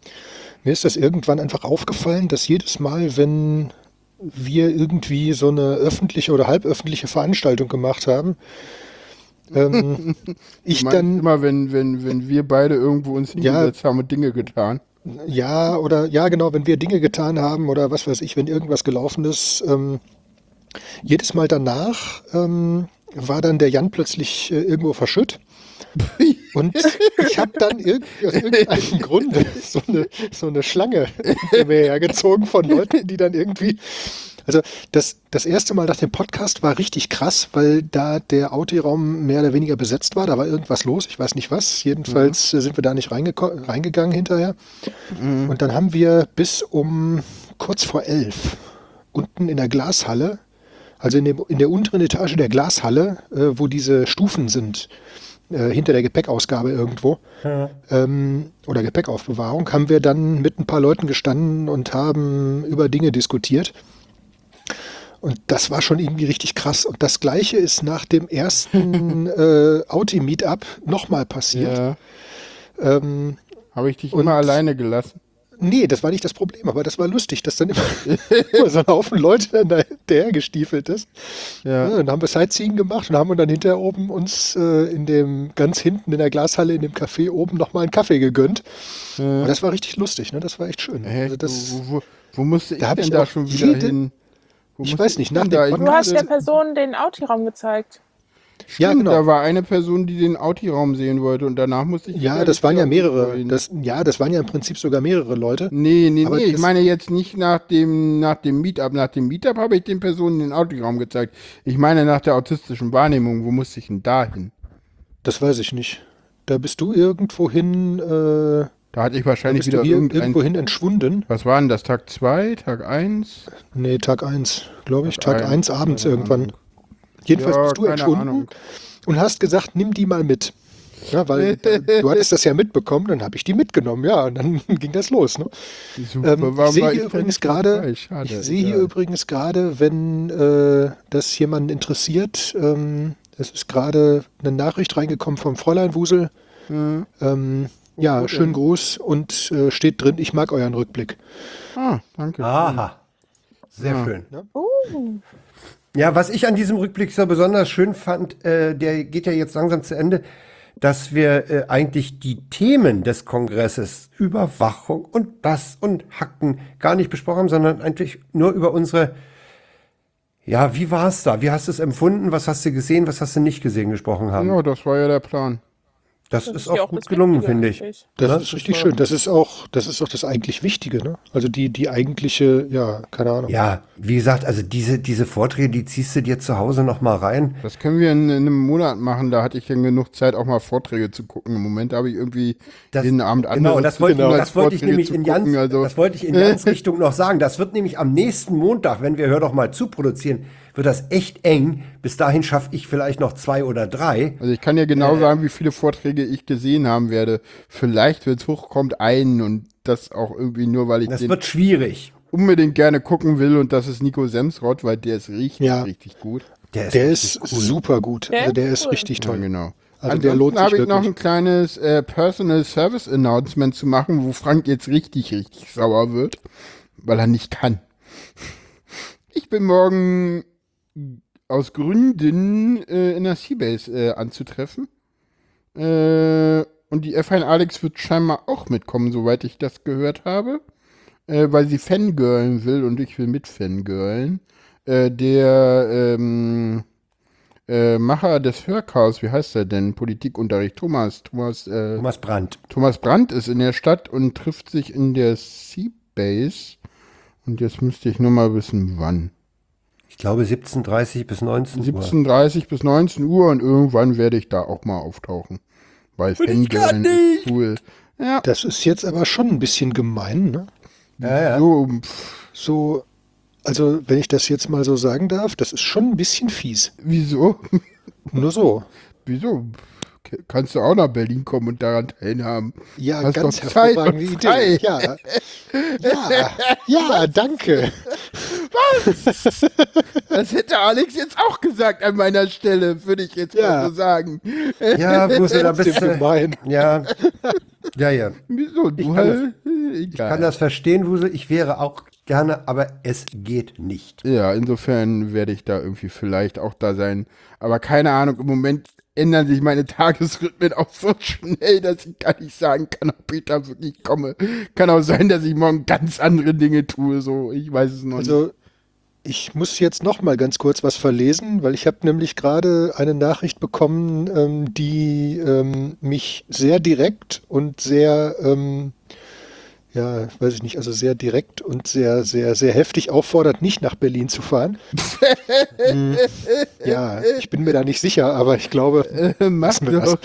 mir ist das irgendwann einfach aufgefallen, dass jedes Mal, wenn wir irgendwie so eine öffentliche oder halböffentliche Veranstaltung gemacht haben, ähm, ich dann, immer, wenn, wenn, wenn wir beide irgendwo uns hingesetzt haben und Dinge getan. Ja, oder ja, genau, wenn wir Dinge getan haben oder was weiß ich, wenn irgendwas gelaufen ist, ähm, jedes Mal danach ähm, war dann der Jan plötzlich äh, irgendwo verschütt. Und ich habe dann irgendwie aus irgendeinem Grunde so eine, so eine Schlange mir hergezogen von Leuten, die dann irgendwie. Also das, das erste Mal nach dem Podcast war richtig krass, weil da der Audi-Raum mehr oder weniger besetzt war. Da war irgendwas los, ich weiß nicht was. Jedenfalls äh, sind wir da nicht reingegangen hinterher. Und dann haben wir bis um kurz vor elf unten in der Glashalle, also in, dem, in der unteren Etage der Glashalle, äh, wo diese Stufen sind, äh, hinter der Gepäckausgabe irgendwo ähm, oder Gepäckaufbewahrung, haben wir dann mit ein paar Leuten gestanden und haben über Dinge diskutiert. Und das war schon irgendwie richtig krass. Und das Gleiche ist nach dem ersten äh, Audi-Meetup nochmal passiert. Ja. Ähm, Habe ich dich immer alleine gelassen? Nee, das war nicht das Problem, aber das war lustig, dass dann immer, immer so ein Haufen Leute dann da hinterher gestiefelt ist. Ja. Ja. dann haben wir Sightseeing gemacht und haben dann hinterher oben uns äh, in dem, ganz hinten in der Glashalle in dem Café oben nochmal einen Kaffee gegönnt. Ja. Und das war richtig lustig, ne? Das war echt schön. Hä, Also das, wo, wo, wo musste ich da denn ich da schon wieder jede- hin? Wo Ich weiß nicht, nach da? dem Ich Du hast der Person den Audi-Raum gezeigt. ja, Stimmt, genau. Da war eine Person, die den Audi-Raum sehen wollte und danach musste ich. Ja, das waren ja mehrere. Das, ja, das waren ja im Prinzip sogar mehrere Leute. Nee, nee, Aber nee. Ich meine jetzt nicht nach dem, nach dem Meetup. Nach dem Meetup habe ich den Personen den Audi-Raum gezeigt. Ich meine nach der autistischen Wahrnehmung. Wo musste ich denn da hin? Das weiß ich nicht. Da bist du irgendwo hin, äh, Da hatte ich wahrscheinlich wieder hier irgendein. irgendwo hin entschwunden. Was war denn das? Tag 2, Tag 1? Nee, Tag 1, glaube ich. Tag Tag eins, 1 abends irgendwann. Ahnung. Jedenfalls Ja, bist du entschwunden Ahnung. und hast gesagt, nimm die mal mit. Ja, weil du hattest das ja mitbekommen, dann habe ich die mitgenommen, ja, und dann ging das los. Ne? Super, Ähm, ich sehe hier übrigens gerade, ich sehe hier egal. übrigens gerade, wenn äh, das jemanden interessiert, ähm, es ist gerade eine Nachricht reingekommen vom Fräulein Wusel. Hm. Ähm, ja, wo schönen? Gruß und äh, steht drin, ich mag euren Rückblick. Ah, danke. Aha. Sehr Ja. schön. Uh, Ja, was ich an diesem Rückblick so besonders schön fand, äh, der geht ja jetzt langsam zu Ende, dass wir äh, eigentlich die Themen des Kongresses, Überwachung und das und Hacken gar nicht besprochen haben, sondern eigentlich nur über unsere, ja, wie war es da? Wie hast du es empfunden? Was hast du gesehen? Was hast du nicht gesehen gesprochen haben? Ja, das war ja der Plan. Das, das ist auch das gut gelungen, finde ich. eigentlich. Das Ja, ist das richtig schön. Das ist auch, das ist auch das eigentlich Wichtige, ne? Also die, die eigentliche, ja, keine Ahnung. Ja, wie gesagt, also diese, diese Vorträge, die ziehst du dir zu Hause noch mal rein. Das können wir in, in einem Monat machen. Da hatte ich dann genug Zeit, auch mal Vorträge zu gucken. Im Moment habe ich irgendwie Das- jeden Abend Genau, andere das wollte, als das wollte ich nämlich in gucken, ganz, also, das wollte ich in ganz Richtung noch sagen. Das wird nämlich am nächsten Montag, wenn wir Hör doch mal zu produzieren, wird das echt eng. Bis dahin schaffe ich vielleicht noch zwei oder drei. also ich kann dir genau sagen, wie viele Vorträge ich gesehen haben werde. Vielleicht, wenn es hochkommt, einen und das auch irgendwie nur, weil ich Das den wird schwierig. unbedingt gerne gucken will und das ist Nico Semsrott, weil der ist richtig, Ja. richtig gut. Der ist, Der ist super gut. Der Also der ist cool. richtig Ja, toll. genau. Also der Ansonsten lohnt sich habe ich noch ein kleines äh, Personal Service Announcement zu machen, wo Frank jetzt richtig, richtig sauer wird, weil er nicht kann. Ich bin morgen aus Gründen äh, in der Seabase äh, anzutreffen. Äh, und die F1 Alex wird scheinbar auch mitkommen, soweit ich das gehört habe. Äh, weil sie fangirlen will und ich will mit fangirlen. Äh, der ähm, äh, Macher des Hörchaos, wie heißt er denn? Politikunterricht, Thomas. Thomas, äh, Thomas Brandt. Thomas Brandt ist in der Stadt und trifft sich in der Seabase. Und jetzt müsste ich nur mal wissen, wann. Ich glaube 17.30 bis 19 Uhr. 17.30 bis 19 Uhr und irgendwann werde ich da auch mal auftauchen. Weil Fangirlen ist cool. Ja, Das ist jetzt aber schon ein bisschen gemein, ne? Ja, ja. so, So, also wenn ich das jetzt mal so sagen darf, das ist schon ein bisschen fies. wieso? Nur so. wieso? Kannst du auch nach Berlin kommen und daran teilhaben? Ja, Hast ganz doch Zeit hervorragende. Idee. Ja. ja, ja, danke. Das hätte Alex jetzt auch gesagt an meiner Stelle, würde ich jetzt Ja. mal so sagen. Ja, Busse, da bist du. gemein. Ja. Ja, ja. Wieso? Du kann halt, Ich kann das verstehen, Wuse. Ich wäre auch gerne, aber es geht nicht. Ja, insofern werde ich da irgendwie vielleicht auch da sein. Aber keine Ahnung, im Moment ändern sich meine Tagesrhythmen auch so schnell, dass ich gar nicht sagen kann, ob ich da wirklich komme. Kann auch sein, dass ich morgen ganz andere Dinge tue, so. Ich weiß es noch nicht. Also ich muss jetzt noch mal ganz kurz was verlesen, weil ich habe nämlich gerade eine Nachricht bekommen, ähm, die ähm, mich sehr direkt und sehr, ähm, ja, weiß ich nicht, also sehr direkt und sehr, sehr, sehr heftig auffordert, nicht nach Berlin zu fahren. Hm, ja, ich bin mir da nicht sicher, aber ich glaube, Mach lassen wir doch.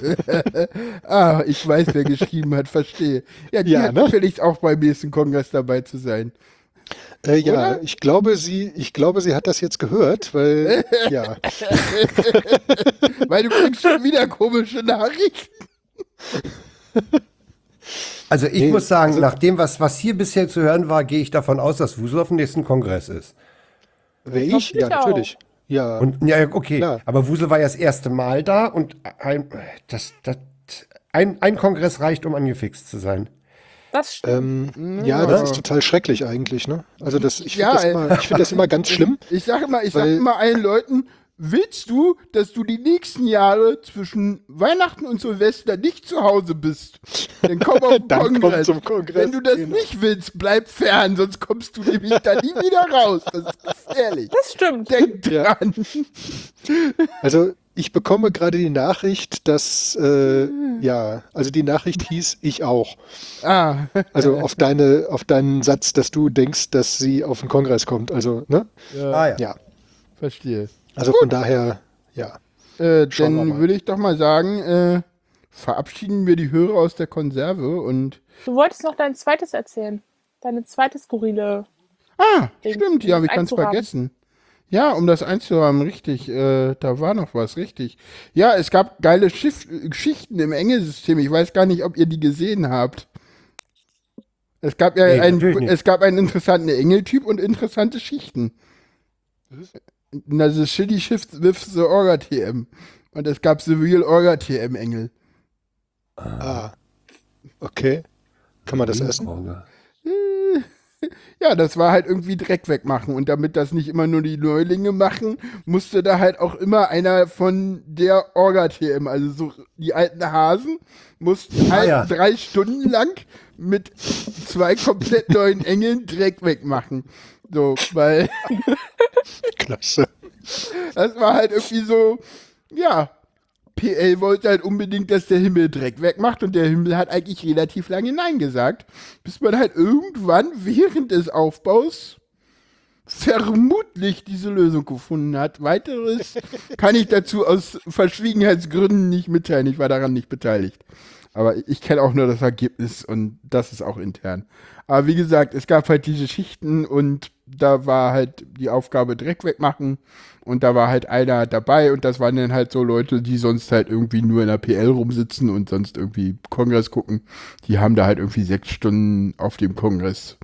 ah, ich weiß, wer geschrieben hat, verstehe. Ja, die Ja, hat ne? natürlich auch beim nächsten Kongress dabei zu sein. Äh, ja, Oder? ich glaube, sie, ich glaube, sie hat das jetzt gehört, weil, ja, weil du kriegst schon wieder komische Nachrichten. Also ich Nee, muss sagen, also- nach dem, was, was hier bisher zu hören war, gehe ich davon aus, dass Wusel auf dem nächsten Kongress ist. Wer ich? Ja, auch. natürlich. Ja. Und ja, okay, Klar. aber Wusel war ja das erste Mal da und ein, das, das, ein, ein Kongress reicht, um angefixt zu sein. Das stimmt. ähm, ja, das ist total schrecklich eigentlich, ne? Also das, ich finde Ja, das, ey. immer, ich find das immer ganz schlimm. Ich sage immer, ich sage Weil- immer allen Leuten, willst du, dass du die nächsten Jahre zwischen Weihnachten und Silvester nicht zu Hause bist? Dann komm auf den Dann komm Kongress. zum Kongress, Wenn du das genau. nicht willst, bleib fern, sonst kommst du nämlich da nie wieder raus. Das ist gefährlich. Das stimmt. Denk Ja. dran. Also ich bekomme gerade die Nachricht, dass, äh, ja, also die Nachricht hieß, ich auch. Ah, Also auf deine, auf deinen Satz, dass du denkst, dass sie auf den Kongress kommt. Also, ne? Ah ja. Ja. verstehe. Also von daher, ja. Äh, dann würde ich doch mal sagen, äh, verabschieden wir die Hörer aus der Konserve und. Du wolltest noch dein zweites erzählen. Deine zweite skurrile. Ah, Den- stimmt, ja, den wie kann es vergessen? Ja, um das einzuhaben, richtig. Äh, da war noch was, richtig. Ja, es gab geile Schiff Geschichten im Engelsystem. Ich weiß gar nicht, ob ihr die gesehen habt. Es gab ja Nee, einen, es gab einen interessanten Engeltyp und interessante Schichten. Das ist Shitty Shift with the Orga TM. Und es gab The Real Orga TM Engel. Ah. Okay. Kann man das essen? Ja, das war halt irgendwie Dreck wegmachen. Und damit das nicht immer nur die Neulinge machen, musste da halt auch immer einer von der Orga-TM, also so die alten Hasen, mussten halt ja. drei Stunden lang mit zwei komplett neuen Engeln Dreck wegmachen. So, weil Klasse. das war halt irgendwie so, ja, PL wollte halt unbedingt, dass der Himmel Dreck wegmacht und der Himmel hat eigentlich relativ lange Nein gesagt, bis man halt irgendwann während des Aufbaus vermutlich diese Lösung gefunden hat. Weiteres kann ich dazu aus Verschwiegenheitsgründen nicht mitteilen. Ich war daran nicht beteiligt. Aber ich kenne auch nur das Ergebnis und das ist auch intern. Aber wie gesagt, es gab halt diese Schichten und da war halt die Aufgabe Dreck wegmachen und da war halt einer dabei und das waren dann halt so Leute, die sonst halt irgendwie nur in der PL rumsitzen und sonst irgendwie Kongress gucken. Die haben da halt irgendwie sechs Stunden auf dem Kongress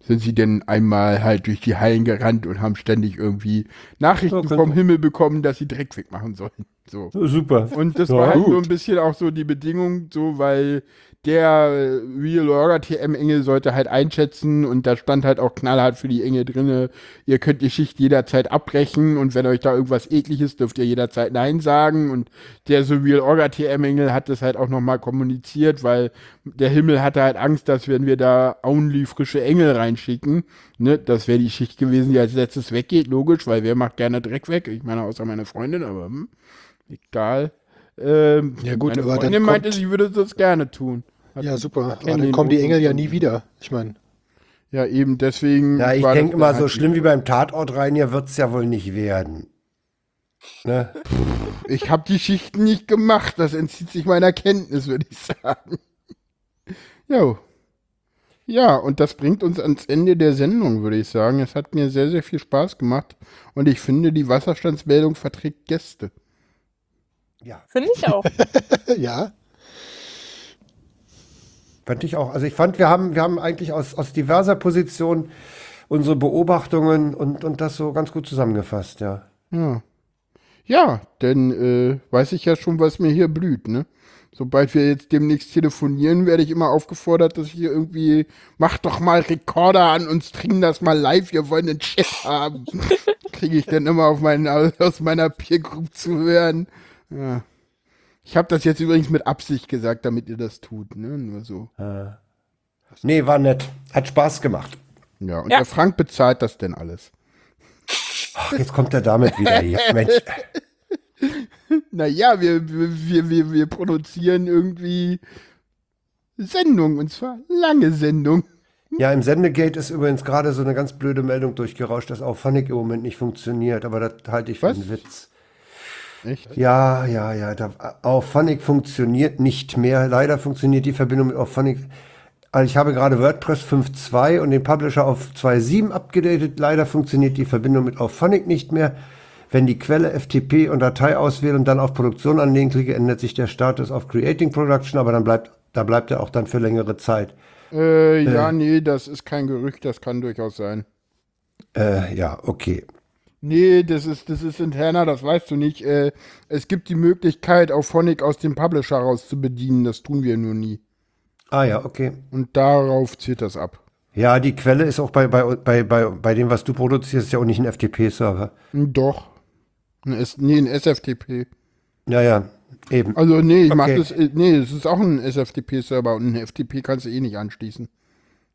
sind sie denn einmal halt durch die Hallen gerannt und haben ständig irgendwie Nachrichten Okay. vom Himmel bekommen, dass sie Dreck wegmachen sollen. So. Super. Und das Ja, war halt gut. so ein bisschen auch so die Bedingung, so weil der äh, Real Orga TM Engel sollte halt einschätzen und da stand halt auch knallhart für die Engel drinne, ihr könnt die Schicht jederzeit abbrechen und wenn euch da irgendwas ekliges, dürft ihr jederzeit Nein sagen und der so Real Orga TM Engel hat das halt auch nochmal kommuniziert, weil der Himmel hatte halt Angst, dass wenn wir da only frische Engel reinschicken, ne, das wäre die Schicht gewesen, die als letztes weggeht, logisch, weil wer macht gerne Dreck weg? Ich meine, außer meine Freundin, aber hm, egal. Ähm, Ja, gut, meine Freundin meinte, sie würde das gerne tun. Ja, super. Aber dann kommen die Engel ja nie wieder. Ich meine, Ja, eben, deswegen. Ja, ich denke mal, so schlimm wie beim Tatort rein hier wird es ja wohl nicht werden. Ne? Ich habe die Schichten nicht gemacht, das entzieht sich meiner Kenntnis, würde ich sagen. Jo. Ja, und das bringt uns ans Ende der Sendung, würde ich sagen. Es hat mir sehr, sehr viel Spaß gemacht und ich finde, die Wasserstandsmeldung verträgt Gäste. Ja, Finde ich auch. ja. Fand ich auch. Also ich fand, wir haben, wir haben eigentlich aus, aus diverser Position unsere Beobachtungen und, und das so ganz gut zusammengefasst, ja. Ja. Ja, denn äh, weiß ich ja schon, was mir hier blüht, ne? Sobald wir jetzt demnächst telefonieren, werde ich immer aufgefordert, dass ich hier irgendwie, mach doch mal Rekorder an und stream das mal live, wir wollen einen Chat haben. Kriege ich dann immer auf meinen, aus meiner Peer Group zu hören. Ja. Ich habe das jetzt übrigens mit Absicht gesagt, damit ihr das tut, ne? Nur so. Nee, war nett. Hat Spaß gemacht. Ja, und Ja. der Frank bezahlt das denn alles. Ach, jetzt kommt er damit wieder hier. Mensch. Naja, wir, wir, wir, wir produzieren irgendwie Sendungen, und zwar lange Sendungen. Ja, im Sendegate ist übrigens gerade so eine ganz blöde Meldung durchgerauscht, dass auch Phonic im Moment nicht funktioniert, aber das halte ich für Was? einen Witz. Echt? Ja, ja, ja. Da, Auphonic funktioniert nicht mehr. Leider funktioniert die Verbindung mit Auphonic. Also ich habe gerade WordPress 5.2 und den Publisher auf 2.7 abgedatet. Leider funktioniert die Verbindung mit Auphonic nicht mehr. Wenn die Quelle FTP und Datei auswähle und dann auf Produktion anlegen klicke, ändert sich der Status auf Creating Production, aber dann bleibt, da bleibt er auch dann für längere Zeit. Äh, ja, nee, das ist kein Gerücht, das kann durchaus sein. Äh, ja, okay. Nee, das ist, das ist interner, das weißt du nicht. Äh, es gibt die Möglichkeit, auch Phonic aus dem Publisher raus zu bedienen, das tun wir nur nie. Ah ja, okay. Und darauf zielt das ab. Ja, die Quelle ist auch bei, bei, bei, bei, bei dem, was du produzierst, ja auch nicht ein FTP-Server. Doch. Ein S nee, ein SFTP. Ja, ja, eben. Also, nee, ich mach Okay. das, äh, nee, es ist auch ein SFTP-Server und ein FTP kannst du eh nicht anschließen,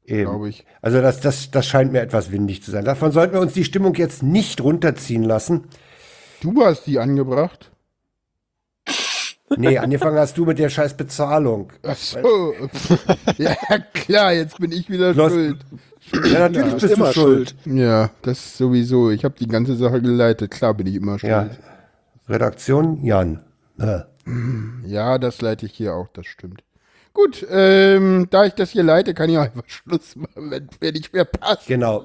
eben. glaube ich. Also das, das, das scheint mir etwas windig zu sein. Davon sollten wir uns die Stimmung jetzt nicht runterziehen lassen. Du hast die angebracht. Nee, angefangen hast du mit der scheiß Bezahlung. Ach so. ja, klar, jetzt bin ich wieder hast- schuld. Ja, natürlich bist bist du schuld. Ja, das sowieso. Ich habe die ganze Sache geleitet. Klar bin ich immer schuld. Ja. Redaktion Jan. Äh. Ja, das leite ich hier auch, das stimmt. Gut, ähm, da ich das hier leite, kann ich auch einfach Schluss machen, wenn mir nicht mehr passt. Genau.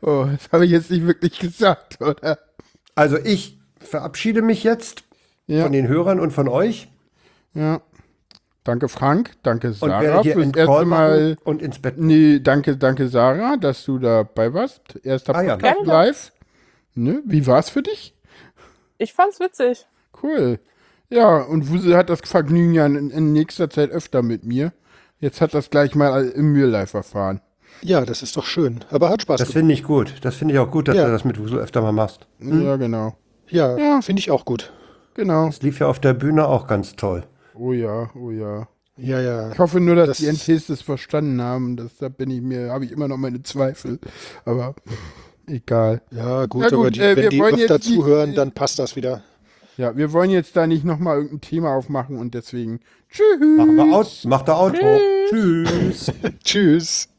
Oh, das habe ich jetzt nicht wirklich gesagt, oder? Also ich verabschiede mich jetzt Ja, von den Hörern und von euch ja. Danke Frank, danke und Sarah werde hier fürs erste Mal. und ins Bett. Nee, danke, danke Sarah, dass du dabei warst. Erster Ah ja. Podcast Gerne. live. Ne? Wie war's für dich? Ich fand's witzig. Cool. Ja, und Wusel hat das Vergnügen ja in, in nächster Zeit öfter mit mir. Jetzt hat das gleich mal im Real Life erfahren. Ja, das ist doch schön. Aber hat Spaß Das finde ich gut. Das finde ich auch gut, dass Ja. du das mit Wusel öfter mal machst. Ja, genau. Ja, Ja. finde ich auch gut. Genau. Das lief ja auf der Bühne auch ganz toll. Oh ja, oh ja. Ja, ja. Ich hoffe nur, dass Das- die NTs das verstanden haben. Das, da bin ich mir, habe ich immer noch meine Zweifel. Aber egal. Ja, gut, Ja, gut, aber die, äh, wir wenn die wollen öfter zuhören, dann passt das wieder. Ja, wir wollen jetzt da nicht nochmal irgendein Thema aufmachen und deswegen tschüss. Machen wir out, macht der Outro. Tschüss. Tschüss.